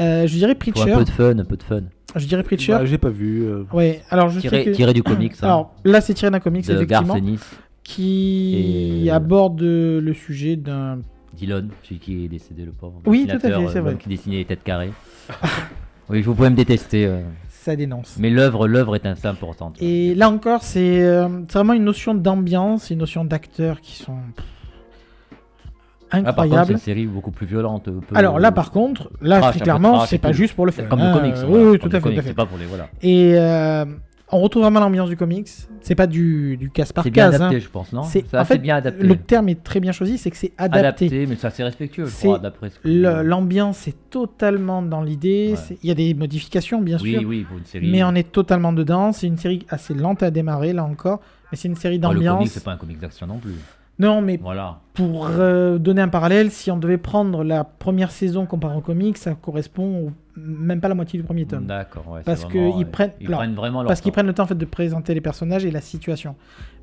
Euh, je dirais Faut Preacher. un peu de fun, un peu de fun. Je dirais Preacher. Bah, J'ai pas vu. euh, Ouais. Alors je sais Tiré, que. tiré du comics. hein, Alors là, c'est tiré d'un comics de effectivement, Garth Ennis, qui Et- aborde le sujet d'un Dylan, celui qui est décédé, le pauvre. Oui, tout à fait, c'est euh, vrai. qui dessinait les têtes carrées. *laughs* oui, vous pouvez me détester. euh, ça dénonce. Mais l'œuvre, l'œuvre est assez importante. Et là encore, c'est euh, vraiment une notion d'ambiance, une notion d'acteurs qui sont pff, Ah, par contre, une série beaucoup plus violente. Alors là, par contre, là, trash, très clairement, c'est pas juste pour le fun. Comme le comics. euh, voilà, oui, tout à fait, tout comics, à fait. C'est pas pour les voilà. Et euh, On retrouve vraiment l'ambiance du comics. C'est pas du, du casse par C'est bien case. adapté, hein. je pense, non C'est- en fait, bien adapté. Le terme est très bien choisi, c'est que c'est adapté. adapté, mais c'est assez respectueux, je C'est crois, d'après ce que Le- L'ambiance est totalement dans l'idée. Ouais. Il y a des modifications, bien Oui, sûr. oui, pour une série. Mais on est totalement dedans. C'est une série assez lente à démarrer, là encore. Mais c'est une série Bon, le comic, d'ambiance. c'est pas un comic d'action non plus. Non, mais Voilà. pour euh, donner un parallèle, si on devait prendre la première saison comparée au comics, ça correspond au- même pas la moitié du premier tome. D'accord, ouais. c'est Parce qu'ils ouais, prennent- Ils alors, prennent vraiment leur Parce qu'ils prennent le temps en fait, de présenter les personnages et la situation.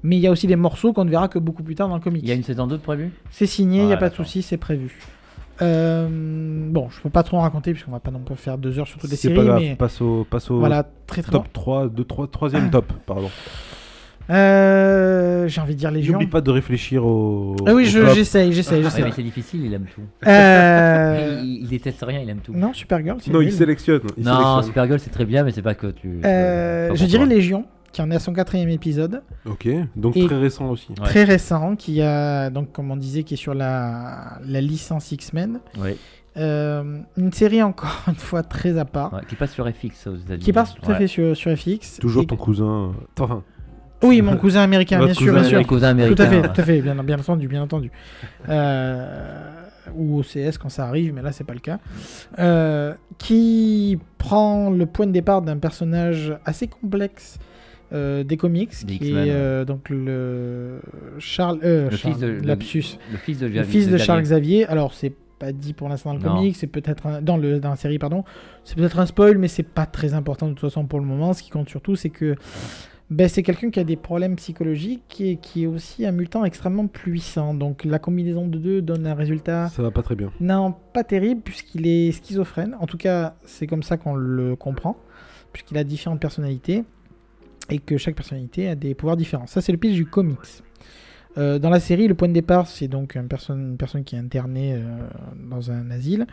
Mais il y a aussi des morceaux qu'on ne verra que beaucoup plus tard dans le comics. Il y a une saison 2 de prévue? C'est signé, il n'y a Ouais, pas de souci, c'est prévu. Euh, bon, je peux pas trop en raconter puisqu'on va pas non plus faire deux heures sur toutes les C'est séries, pas grave, mais passe au, passe au voilà, très très top bon. 3, 2, 3, 3ème top, pardon. Euh, J'ai envie de dire Légion. N'oublie pas de réfléchir au. Ah oui, je- j'essaye, j'essaye, Ouais, j'essaye. c'est difficile, il aime tout. Euh, *laughs* Il, il déteste rien, il aime tout. Non, Supergirl, c'est Non, il sélectionne. il Non, sélectionne. Supergirl, c'est très bien, mais c'est pas que tu. Euh, je dirais. Légion, qui en est à son quatrième épisode, Ok, donc Et- très récent aussi. Ouais. très récent, qui a donc comme on disait, qui est sur la, la licence X-Men. Ouais, Euh, une série encore *laughs* une fois très à part, ouais, qui passe sur FX aux États-Unis. qui passe tout à Ouais. fait sur, sur FX. Toujours Et- ton cousin. euh, Enfin, Oui, mon cousin américain, bien sûr, cousin bien sûr. Les cousins Tout à fait, ouais. tout à fait, bien, bien entendu, bien entendu. Euh, ou OCS quand ça arrive, mais là c'est pas le cas. Euh, qui prend le point de départ d'un personnage assez complexe euh, des comics, qui est euh, donc le Charles, euh, Le Charles- fils de- le- lapsus, Le fils de le Javier- fils de Xavier. Charles Xavier. Alors c'est pas dit pour l'instant dans le Non. comic, c'est peut-être dans le dans la série pardon, c'est peut-être un spoil, mais c'est pas très important de toute façon pour le moment. Ce qui compte surtout, c'est que ben, c'est quelqu'un qui a des problèmes psychologiques et qui est aussi un mutant extrêmement puissant. Donc la combinaison de deux donne un résultat ça va pas très bien. non pas terrible puisqu'il est schizophrène. En tout cas, c'est comme ça qu'on le comprend, puisqu'il a différentes personnalités et que chaque personnalité a des pouvoirs différents. Ça, c'est le pitch du comics. Euh, dans la série, le point de départ, c'est donc une personne, une personne qui est internée euh, dans un asile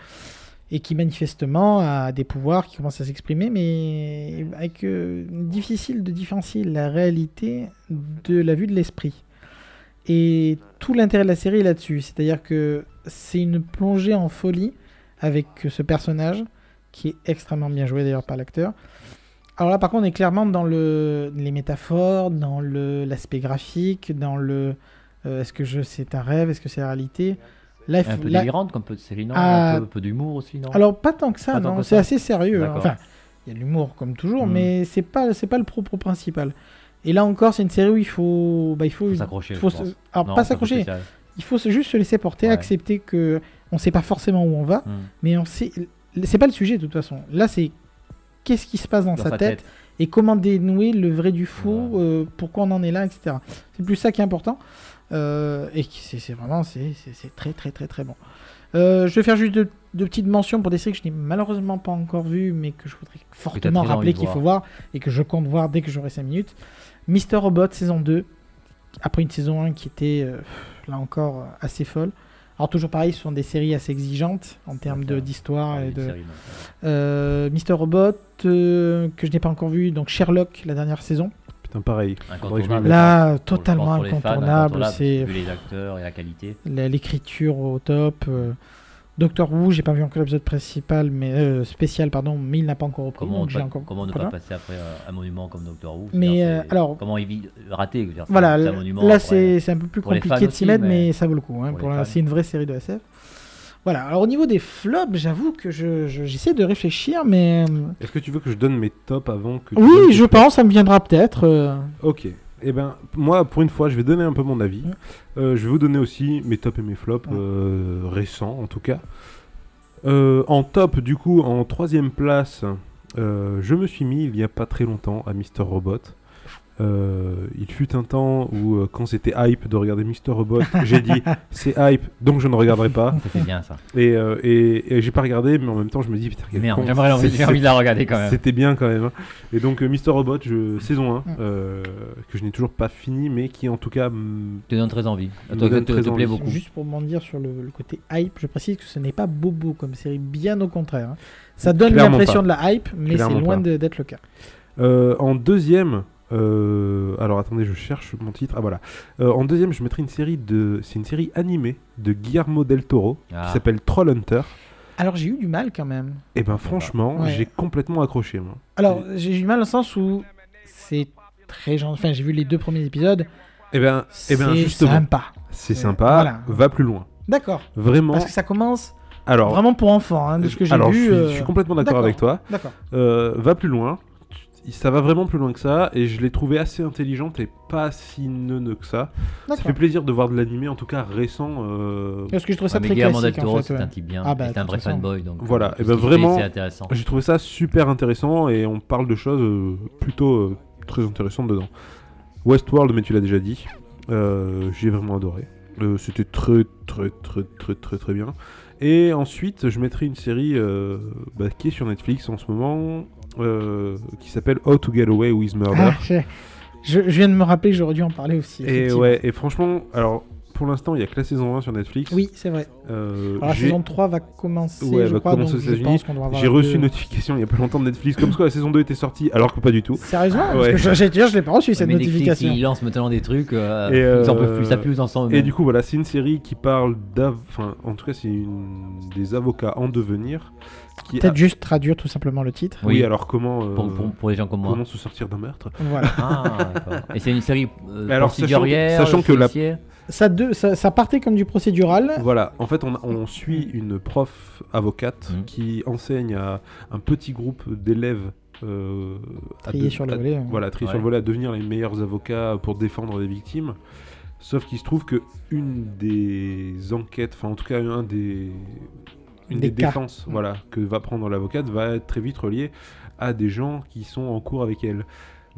et qui manifestement a des pouvoirs qui commencent à s'exprimer, mais avec euh, difficile de différencier la réalité de la vue de l'esprit. Et tout l'intérêt de la série est là-dessus, c'est-à-dire que c'est une plongée en folie avec ce personnage qui est extrêmement bien joué d'ailleurs par l'acteur. Alors là, par contre, on est clairement dans le, les métaphores, dans l'aspect graphique, dans le euh, est-ce que c'est un rêve, est-ce que c'est la réalité? Il Un peu là- délirante, comme peu de Céline, Ah. un peu, peu d'humour aussi, non? alors pas tant que ça, Pas non, c'est assez sérieux. hein. Enfin, il y a de l'humour comme toujours, Hmm. mais c'est pas c'est pas le propos principal. Et là encore, c'est une série où il faut bah, il faut, Faut s'accrocher, faut se- alors Non, pas s'accrocher, il faut se- juste se laisser porter, Ouais. accepter que on sait pas forcément où on va, Hmm. mais on sait c'est pas le sujet de toute façon. Là, c'est qu'est-ce qui se passe dans, Dans sa, tête, et comment dénouer le vrai du faux, Ouais. euh, pourquoi on en est là, etc. C'est plus ça qui est important. Euh, et c'est vraiment c'est très très très très bon. Euh, je vais faire juste deux, deux petites mentions pour des séries que je n'ai malheureusement pas encore vues, mais que je voudrais fortement rappeler qu'il faut voir et que je compte voir dès que j'aurai 5 minutes. Mister Robot saison 2, après une saison 1 qui était euh, là encore assez folle. Alors toujours pareil, ce sont des séries assez exigeantes en termes d'histoire et de, euh, Mister Robot, que je n'ai pas encore vu, donc Sherlock, la dernière saison. Putain, pareil. Incontournable. Là, totalement pour incontournable. C'est les acteurs et la qualité. l'écriture au top. euh, Doctor Who, j'ai pas vu encore l'épisode principal, mais euh, spécial, pardon, mais il n'a pas encore repris. Comment, donc j'ai pas- encore- comment ne voilà. pas passer après un monument comme Doctor Who Mais, euh, alors- Comment éviter rater Voilà, un monument, là c'est un peu plus compliqué de s'y mettre, mais... mais ça vaut le coup. hein. C'est une vraie série de SF. Voilà, alors au niveau des flops, j'avoue que je- je- j'essaie de réfléchir, mais. euh, Est-ce que tu veux que je donne mes tops avant que tu Oui, je pense, ça me viendra peut-être. euh, Ok. Eh ben, moi, pour une fois, je vais donner un peu mon avis. Euh, je vais vous donner aussi mes tops et mes flops euh, récents, en tout cas. En top, du coup, en troisième place, je me suis mis il y a pas très longtemps à Mister Robot. Euh, il fut un temps où, euh, quand c'était hype de regarder Mister Robot, j'ai dit *laughs* c'est hype, donc je ne regarderai pas. Ça fait bien ça. Et, euh, et, et j'ai pas regardé, mais en même temps, je me dis putain, quel Merde, con. j'aimerais C'est- j'ai envie de la regarder quand même. c'était bien quand même. hein. Et donc euh, Mister Robot, je, saison 1, Mm. euh, que je n'ai toujours pas fini, mais qui en tout cas... te donne très envie. me Toi, donne te, très te plaît envie. beaucoup. Juste pour m'en dire sur le, le côté hype, je précise que ce n'est pas bobo comme série, bien au contraire. hein. Ça donne l'impression de la hype, mais c'est loin de- d'être le cas. Euh, en deuxième, euh, alors attendez, je cherche mon titre. Ah voilà. Euh, en deuxième, je mettrai une série de, c'est une série animée de Guillermo del Toro Ah. qui s'appelle Trollhunter. Alors j'ai eu du mal quand même. Et ben franchement, Ouais. j'ai complètement accroché moi. Alors j'ai eu du mal au sens où c'est très gentil. Enfin, j'ai vu les deux premiers épisodes. Eh ben, eh ben c'est justement, sympa. c'est Euh, sympa. voilà. Va plus loin. D'accord. Vraiment. Parce que ça commence Alors, vraiment pour enfants, hein, de ce que j'ai alors, vu. je, suis, euh, je suis complètement d'accord avec toi. D'accord. Euh, va plus loin. Ça va vraiment plus loin que ça, et je l'ai trouvé assez intelligente et pas si neuneux que ça. Ça fait plaisir de voir de l'animé, en tout cas récent. euh, Parce que je trouve ça Ouais, mais très Guillermo del classique en Toro, fait. c'est ouais. un type bien. Ah bah, c'est un vrai fanboy. Donc, Voilà, euh, et ben fait, vraiment- C'est intéressant. J'ai trouvé ça super intéressant et on parle de choses euh, plutôt euh, très intéressantes dedans. Westworld, mais tu l'as déjà dit, euh, j'ai vraiment adoré. Euh, C'était très très très très très très bien. Et ensuite, je mettrai une série euh, bah, qui est sur Netflix en ce moment, euh, qui s'appelle How to Get Away with Murder. Ah, je, viens de me rappeler que j'aurais dû en parler aussi. et ouais, et franchement, alors pour l'instant, il y a que la saison 1 sur Netflix. Oui, c'est vrai. Euh, Alors, la saison 3 va commencer, Ouais, je va crois, commencer aux États-Unis. J'ai reçu une notification il y a pas longtemps de Netflix, comme quoi la saison 2 était sortie, alors que pas du tout. Sérieusement Parce Ouais. que je, j'ai- je l'ai pas reçu cette mais Netflix, notification. il lance maintenant des trucs. euh, Et, ils en peuvent plus, ça plus ensemble. Et du coup, voilà, c'est une série qui parle d'av... Enfin, en tout cas, c'est une... des avocats en devenir. Qui Peut-être juste traduire tout simplement le titre. Oui, Oui. alors comment... euh, pour, pour- pour les gens comme moi. Comment se sortir d'un meurtre? Voilà. Ah. Et c'est une série euh, alors, sachant que- procédurière, sachant que la- ça, deux- ça, ça partait comme du procédural. Voilà, en fait, on, on suit une prof avocate Mhm. qui enseigne à un petit groupe d'élèves... Euh, Triés sur le à- volet. hein. Voilà, triés sur le volet à devenir les meilleurs avocats pour défendre les victimes. Sauf qu'il se trouve que une des enquêtes, enfin en tout cas un des une Des défenses, voilà, que va prendre l'avocate va être très vite reliée à des gens qui sont en cours avec elle.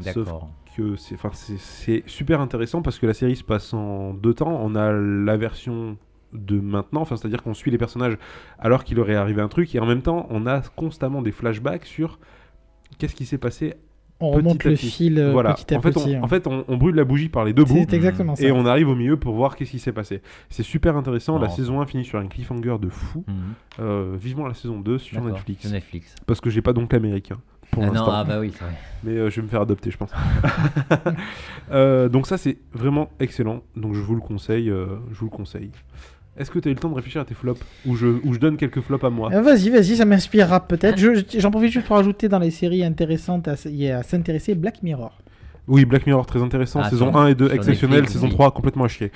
Sauf D'accord. que c'est, enfin c'est, c'est super intéressant parce que la série se passe en deux temps. On a la version de maintenant, enfin c'est-à-dire qu'on suit les personnages alors qu'il aurait arrivé un truc, et en même temps on a constamment des flashbacks sur qu'est-ce qui s'est passé On remonte le petit. fil euh, voilà. petit à en fait, petit. on, hein. en fait, on, on brûle la bougie par les deux bouts. c'est exactement ça. Et on arrive au milieu pour voir qu'est-ce qui s'est passé. C'est super intéressant. La saison 1 finit sur un cliffhanger de fou. Mhm. Euh, vivement la saison 2 sur. Netflix. Netflix. Parce que j'ai pas d'oncle américain pour Ah non, l'instant. ah bah oui, c'est vrai. Mais euh, je vais me faire adopter, je pense. *laughs* Euh, donc ça, c'est vraiment excellent. Donc je vous le conseille. euh, je vous le conseille. Est-ce que tu as eu le temps de réfléchir à tes flops ou je, ou je donne quelques flops à moi Euh, Vas-y, vas-y, ça m'inspirera peut-être. Je- J'en profite juste pour ajouter dans les séries intéressantes à, à s'intéresser Black Mirror. Oui, Black Mirror, très intéressant. Ah, saison sur- 1 et 2, sur exceptionnel. Netflix Saison aussi. 3, complètement à chier.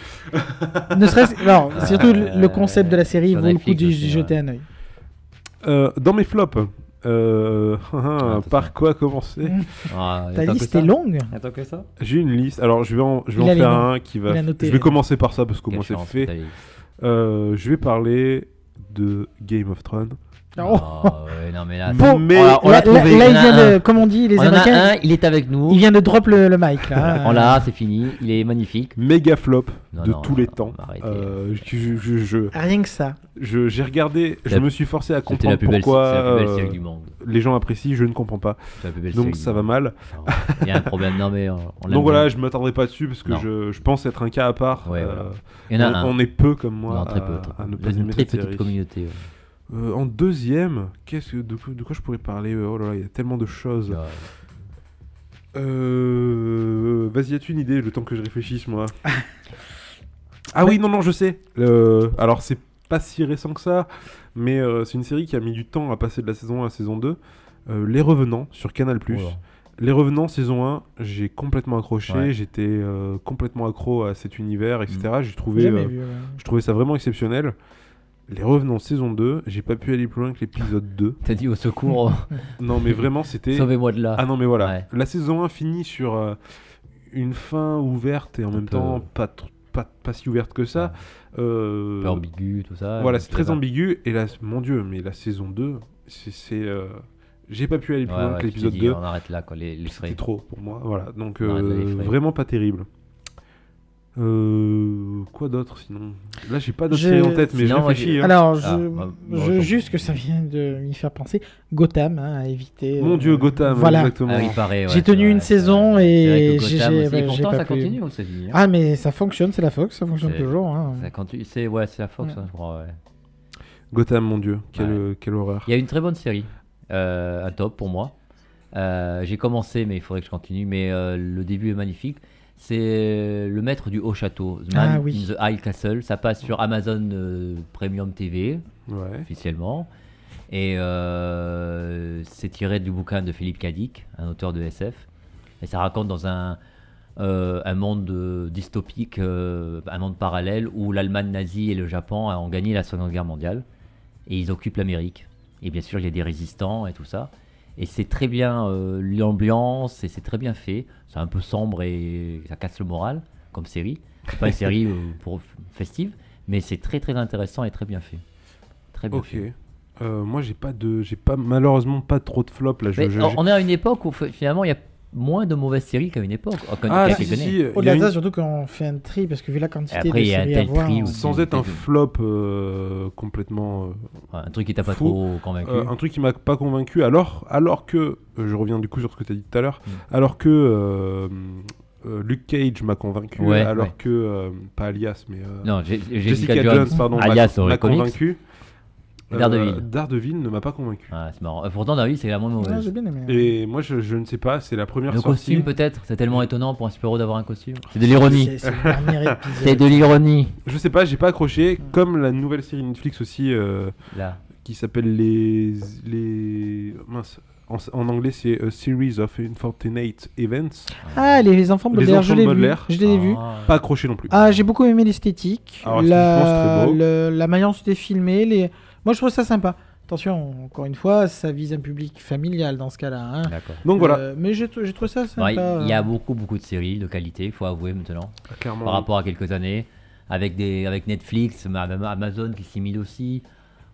ne serait-ce *laughs* alors surtout le- le concept de la série vaut le coup d'y jeter un œil. Euh, dans mes flops, euh, *laughs* Ah, par quoi commencer Ah, Ta liste est longue. Attends que ça. J'ai une liste. Alors, je vais en, je vais en faire un qui va. Je vais commencer par ça parce qu'au moins c'est fait. Euh, je vais parler de Game of Thrones. Oh. Ah ouais, non mais là. Bon, mais- on l'a- on là, l'a trouvé. là, il a vient de, un. comme on dit, les On en a Américains, un, il est avec nous. il vient de drop le, le mic là. *laughs* On l'a, c'est fini. Il est magnifique. Méga flop Non, de non, tous non, les non, temps. Euh, je- je- je- je- Rien que ça. J'ai regardé, je La- me suis forcé à comprendre la plus belle, pourquoi c'est la plus belle euh, série du monde. les gens apprécient, je ne comprends pas. C'est la plus belle Donc ça va mal. Non, Il y a un problème. Non mais on, *laughs* Donc voilà, bien. je ne m'attendrai pas dessus parce que je, je pense être un cas à part. Ouais, Euh, voilà. A on, est peu comme moi à, ne pas Une aimer cette série. communauté. Euh, en deuxième, qu'est-ce que, de, quoi- de quoi je pourrais parler Oh là là, il y a tellement de choses. Euh, Vas-y, as-tu une idée le temps que je réfléchisse, moi? *laughs* Ah oui, non, non, je sais. Euh, alors, c'est pas si récent que ça, mais euh, c'est une série qui a mis du temps à passer de la saison 1 à la saison 2. Euh, Les Revenants sur Canal+. Oh. Les Revenants saison 1, j'ai complètement accroché, Ouais. j'étais euh, complètement accro à cet univers, etc. J'ai trouvé, Jamais euh, vu. ouais. je trouvais ça vraiment exceptionnel. Les Revenants saison 2, j'ai pas pu aller plus loin que l'épisode 2. T'as dit au secours, *laughs* Non, mais vraiment, c'était... sauvez-moi de là. Ah non, mais voilà. Ouais. La saison 1 finit sur euh, une fin ouverte et en Un même peu- temps pas, pas, pas si ouverte que ça. Euh, Un peu ambigu, tout ça. voilà, c'est très ambigu. Et là, mon dieu, mais la saison 2, c'est. euh, J'ai pas pu aller plus Ouais, loin ouais, que l'épisode t'es dit, 2. On arrête là, quoi, les, les. C'était trop pour moi. Voilà, donc euh, vraiment pas terrible. Euh, quoi d'autre sinon? Là, j'ai pas d'autres Je- séries en tête, mais Sinon, je réfléchis. hein. Alors, je, Ah, je- juste que ça vient de m'y faire penser. Gotham, hein, à éviter. Mon euh, dieu, Gotham, Voilà. exactement. Ah, il paraît. ouais, J'ai c'est tenu vrai, une vrai. saison et j'ai- Et pourtant, pas ça continue, on s'est dit. hein. Ah, mais ça fonctionne, c'est la Fox, ça fonctionne toujours. hein. Ça continue. C'est ouais, c'est la Fox, Ouais. hein, je crois. ouais. Gotham, mon dieu, quelle, Ouais. quelle horreur. Il y a une très bonne série, euh, un top pour moi. Euh, J'ai commencé, mais il faudrait que je continue. Mais euh, le début est magnifique. C'est Le Maître du Haut Château, The Man Ah oui. in the High Castle. Ça passe sur Amazon euh, Premium TV, Ouais. officiellement. Et euh, c'est tiré du bouquin de Philippe Cadic, un auteur de SF. Et ça raconte dans un, euh, un monde euh, dystopique, euh, un monde parallèle où l'Allemagne nazie et le Japon ont gagné la Seconde Guerre mondiale et ils occupent l'Amérique. Et bien sûr, il y a des résistants et tout ça. Et c'est très bien euh, l'ambiance et c'est très bien fait. C'est un peu sombre et ça casse le moral comme série. C'est pas une série euh, pour festive, mais c'est très très intéressant et très bien fait. Très bien Ok. fait. Euh, moi, j'ai pas de, j'ai pas malheureusement pas trop de flops là. Je, je- on est à une époque où finalement il y a moins de mauvaises séries qu'à une époque. qu'à- Ah si, quelques si, années. si, il y Au-delà a de ça, une- surtout quand on fait un tri, parce que vu la quantité Après, de il y a un séries tel à voir, tri sans être un flop euh, complètement. euh, Ouais, Un truc qui t'a pas Fou. trop convaincu. Euh, un truc qui m'a pas convaincu, alors, alors que, euh, je reviens du coup sur ce que tu as dit tout à l'heure, Mm. alors que euh, euh, Luke Cage m'a convaincu, Ouais, alors ouais. que, euh, pas Alias, mais euh, non, Jessica, Jessica Jones, Jones, pardon, m'a- alias convaincu. Daredevil. Euh, Daredevil ne m'a pas convaincu. Ah, c'est marrant. Euh, Pourtant, David, c'est la moins mauvaise. j'ai bien aimé. Et moi, je, je ne sais pas, c'est la première Le sortie. costume, peut-être C'est tellement étonnant pour un super-héros d'avoir un costume. C'est de l'ironie. C'est c'est le dernier *laughs* épisode. C'est de l'ironie. Je sais pas, j'ai pas accroché, comme la nouvelle série Netflix aussi, euh, Là. qui s'appelle les... les... Mince, en, en anglais c'est A Series of Unfortunate Events. Ah, les enfants de Les Baudelaire, enfants je de l'ai vu. Baudelaire. Je l'ai vu. Ah. Pas accroché non plus. Ah, j'ai beaucoup aimé l'esthétique, Alors, la, esthétiquement, c'est très beau. le- la manière dont c'était filmé. Les... Moi, je trouve ça sympa. Attention, encore une fois, ça vise un public familial dans ce cas-là. hein. D'accord. Donc voilà, Euh, mais j'ai j'ai trouvé ça sympa. Ouais, Il y a beaucoup, beaucoup de séries de qualité, il faut avouer maintenant, clairement. par rapport à quelques années. Avec, des, avec Netflix, même Amazon qui s'y aussi.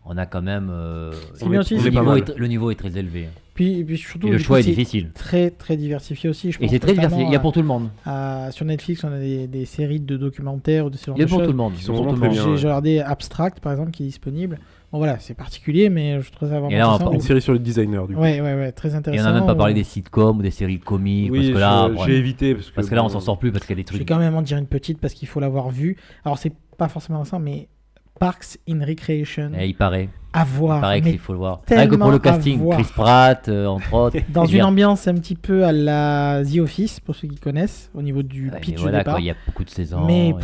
On a quand même. euh, est- aussi, le, est niveau est, le niveau est très élevé. Puis, puis surtout, Et le choix coup, est c'est difficile. Très, très diversifié aussi. Je Et c'est très diversifié. Il y a pour tout le monde. à- sur Netflix, on a des, des séries de documentaires ou de ce genre Il y a de pour choses. tout le monde. Qui il y a sont pour tout le monde. bien. J'ai ouais. j'ai regardé Abstract, par exemple, qui est disponible. Bon, voilà, c'est particulier, mais je trouve ça vraiment Et là, on Une série sur le designer du coup. Ouais, ouais, ouais, très Et intéressant. on n'a même pas parlé où- des sitcoms ou des séries comiques. Oui, parce que là, je- bon, j'ai évité parce que, parce que là, on s'en sort plus parce qu'il y a des Je vais trucs. quand même en dire une petite parce qu'il faut l'avoir vue. Alors, c'est pas forcément ça, mais Parks in Recreation, Et il paraît. à Il voir. paraît mais qu'il faut le voir. Rien que pour le tellement à casting, voir. Chris Pratt, euh, entre *laughs* autres. dans une ambiance un petit peu à la The Office, pour ceux qui connaissent, au niveau du pitch voilà, de départ. quoi, il y a beaucoup de saisons. Mais- et-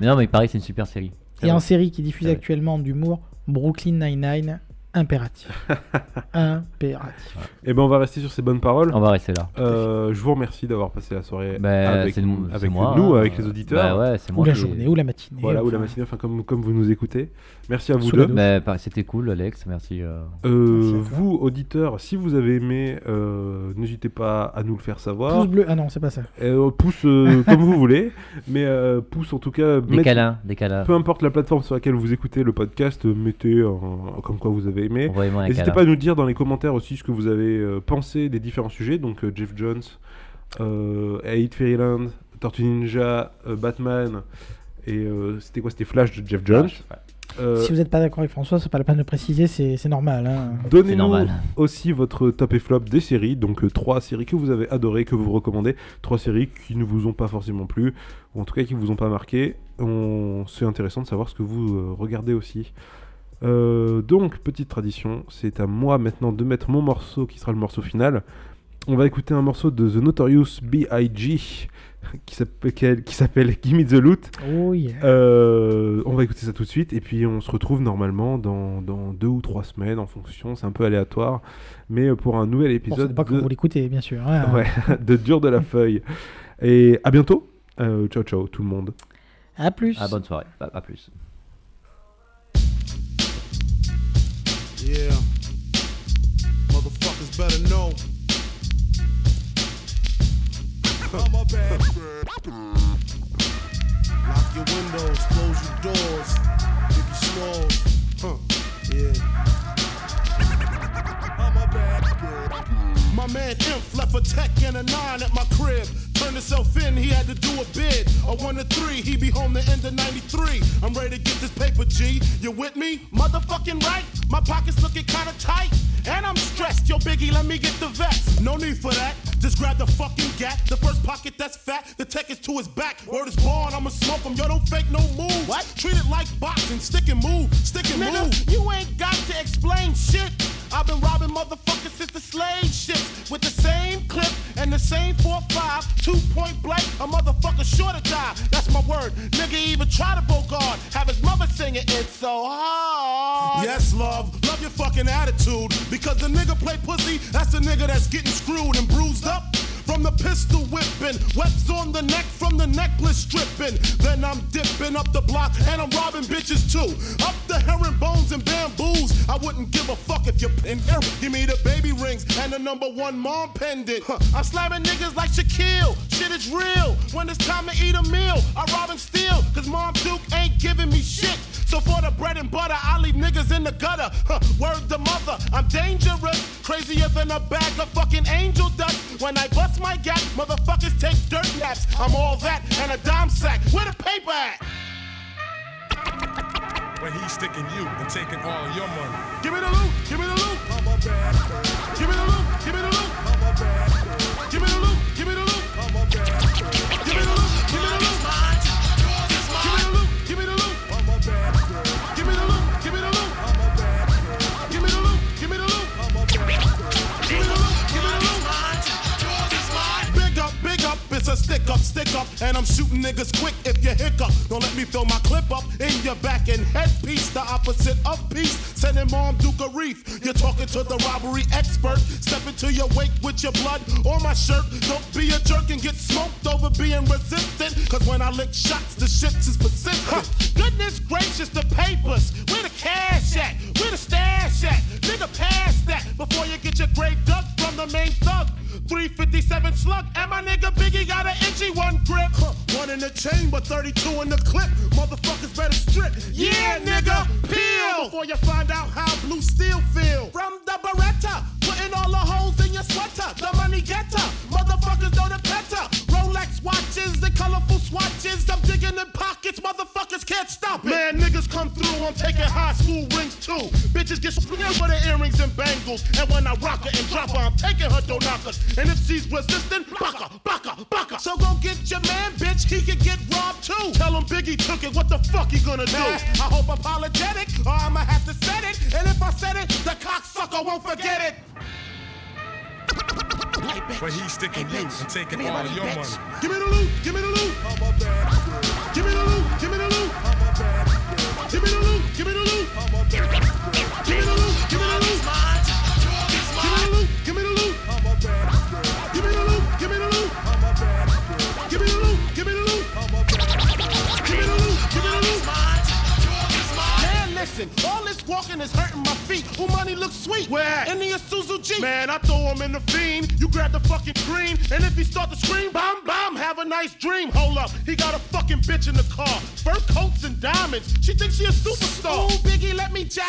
mais non, mais il paraît que c'est une super série. C'est Et en série qui diffuse actuellement d'humour, Brooklyn Nine-Nine, impératif. *laughs* impératif. Eh ben, on va rester sur ces bonnes paroles. On va rester là. Euh, je vous remercie d'avoir passé la soirée Bah, avec, c'est nous, c'est avec moi, nous, hein. avec les auditeurs. Bah ouais, c'est Ou la qui- journée, ou la matinée. Voilà, ou la matinée, enfin comme, comme vous nous écoutez. Merci à vous deux. Bah, C'était cool, Alex. Merci. euh. Euh, Merci vous, auditeurs, si vous avez aimé, euh, n'hésitez pas à nous le faire savoir. Pouce bleu. Ah non, c'est pas ça. Euh, pouce euh, *laughs* comme vous voulez, mais euh, pouce en tout cas. Des mettez- câlins, des câlins. Peu importe la plateforme sur laquelle vous écoutez le podcast, mettez un- comme quoi vous avez aimé. N'hésitez pas à nous dire dans les commentaires aussi ce que vous avez euh, pensé des différents sujets. Donc euh, Jeff Jones, euh, Hate Fairyland, Tortue Ninja, euh, Batman et euh, c'était quoi? C'était Flash de Jeff Jones. Ouais. Euh, Si vous n'êtes pas d'accord avec François, c'est pas la peine de préciser, c'est normal. hein. C'est Donnez-nous normal. aussi votre top et flop des séries, donc euh, trois séries que vous avez adorées, que vous recommandez, trois séries qui ne vous ont pas forcément plu, ou en tout cas qui vous ont pas marqué. On... C'est intéressant de savoir ce que vous euh, regardez aussi. Euh, donc, petite tradition, c'est à moi maintenant de mettre mon morceau qui sera le morceau final. On va écouter un morceau de The Notorious B.I.G. *laughs* qui s'appelle qui s'appelle Gimme the Loot. Oh yeah. Euh, on va écouter ça tout de suite et puis on se retrouve normalement dans, dans deux ou trois semaines en fonction, c'est un peu aléatoire, mais pour un nouvel Bon, épisode c'est pas que de, vous l'écoutez, bien sûr. hein. *laughs* ouais, *laughs* de Dur de la Feuille. Et à bientôt. Euh, ciao ciao tout le monde. À plus. Ah, bonne soirée. À, à plus. Yeah. Motherfuckers better know. I'm a bad Lock your windows, close your doors. Biggie Smalls. Huh. Yeah. My man Imp left a tech and a nine at my crib. Turned himself in, he had to do a bid. A one to three, he be home the end of 93. I'm ready to get this paper, G. You with me? Motherfucking right. My pockets looking kinda tight. And I'm stressed. Yo, Biggie, let me get the vest. No need for that. Just grab the fucking gat. The first pocket that's fat. The tech is to his back. Word is born, I'ma smoke him. Yo, don't fake no move. What? Treat it like boxing. Stick and move. Stick and Nigga, move. you ain't got to explain shit. I've been robbing motherfuckers since the slave ships with the same clip and the same 4-5, two point blank. A motherfucker sure to die. That's my word. Nigga even try to bogart. Have his mother singing it's so hard. Yes, love. Love your fucking attitude. Because the nigga play pussy, that's the nigga that's getting screwed and bruised up. From the pistol whipping. Webs on the neck from the necklace stripping. Then I'm dipping up the block and I'm robbing bitches too. Up the herringbones and bamboos. I wouldn't give a fuck if you're in here. Give me the baby rings and the number one mom pendant. Huh. I'm slamming niggas like Shaquille. Shit is real. When it's time to eat a meal, I rob and steal. Cause Mom Duke ain't giving me shit. So for the bread and butter, I leave niggas in the gutter. Huh, word the mother, I'm dangerous. Crazier than a bag of fucking angel dust. When I bust my gap, motherfuckers take dirt naps. I'm all that and a dime sack. Where the paper at? But he's sticking you and taking all your money. Give me the loot, give me the loot. I'm a bad girl. Give me the your blood on my shirt. Don't be a jerk and get smoked over being resistant. Cause when I lick shots, the shit is taking all your money. Give me the loot, give me the loot,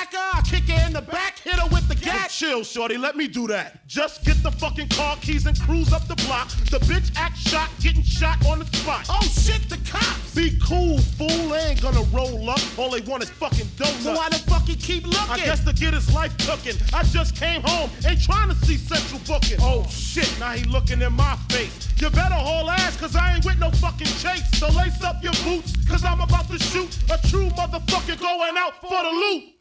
let me jack her. I kick her in the back, hit her with the gat. Chill, shorty, let me do that. Just get the fucking car keys and cruise up the block. The bitch act shot, getting shot on the spot. Oh shit, the cops. Be cool, fool. They ain't gonna roll up. All they want is fucking donuts. So why the fuck he keep looking? I guess to get his life cooking. I just came home, ain't trying to see central booking. Oh shit, now he looking in my face. You better haul ass, cause I ain't with no fucking chase. So lace up your boots, cause I'm about to shoot a true motherfucker going out for the loot.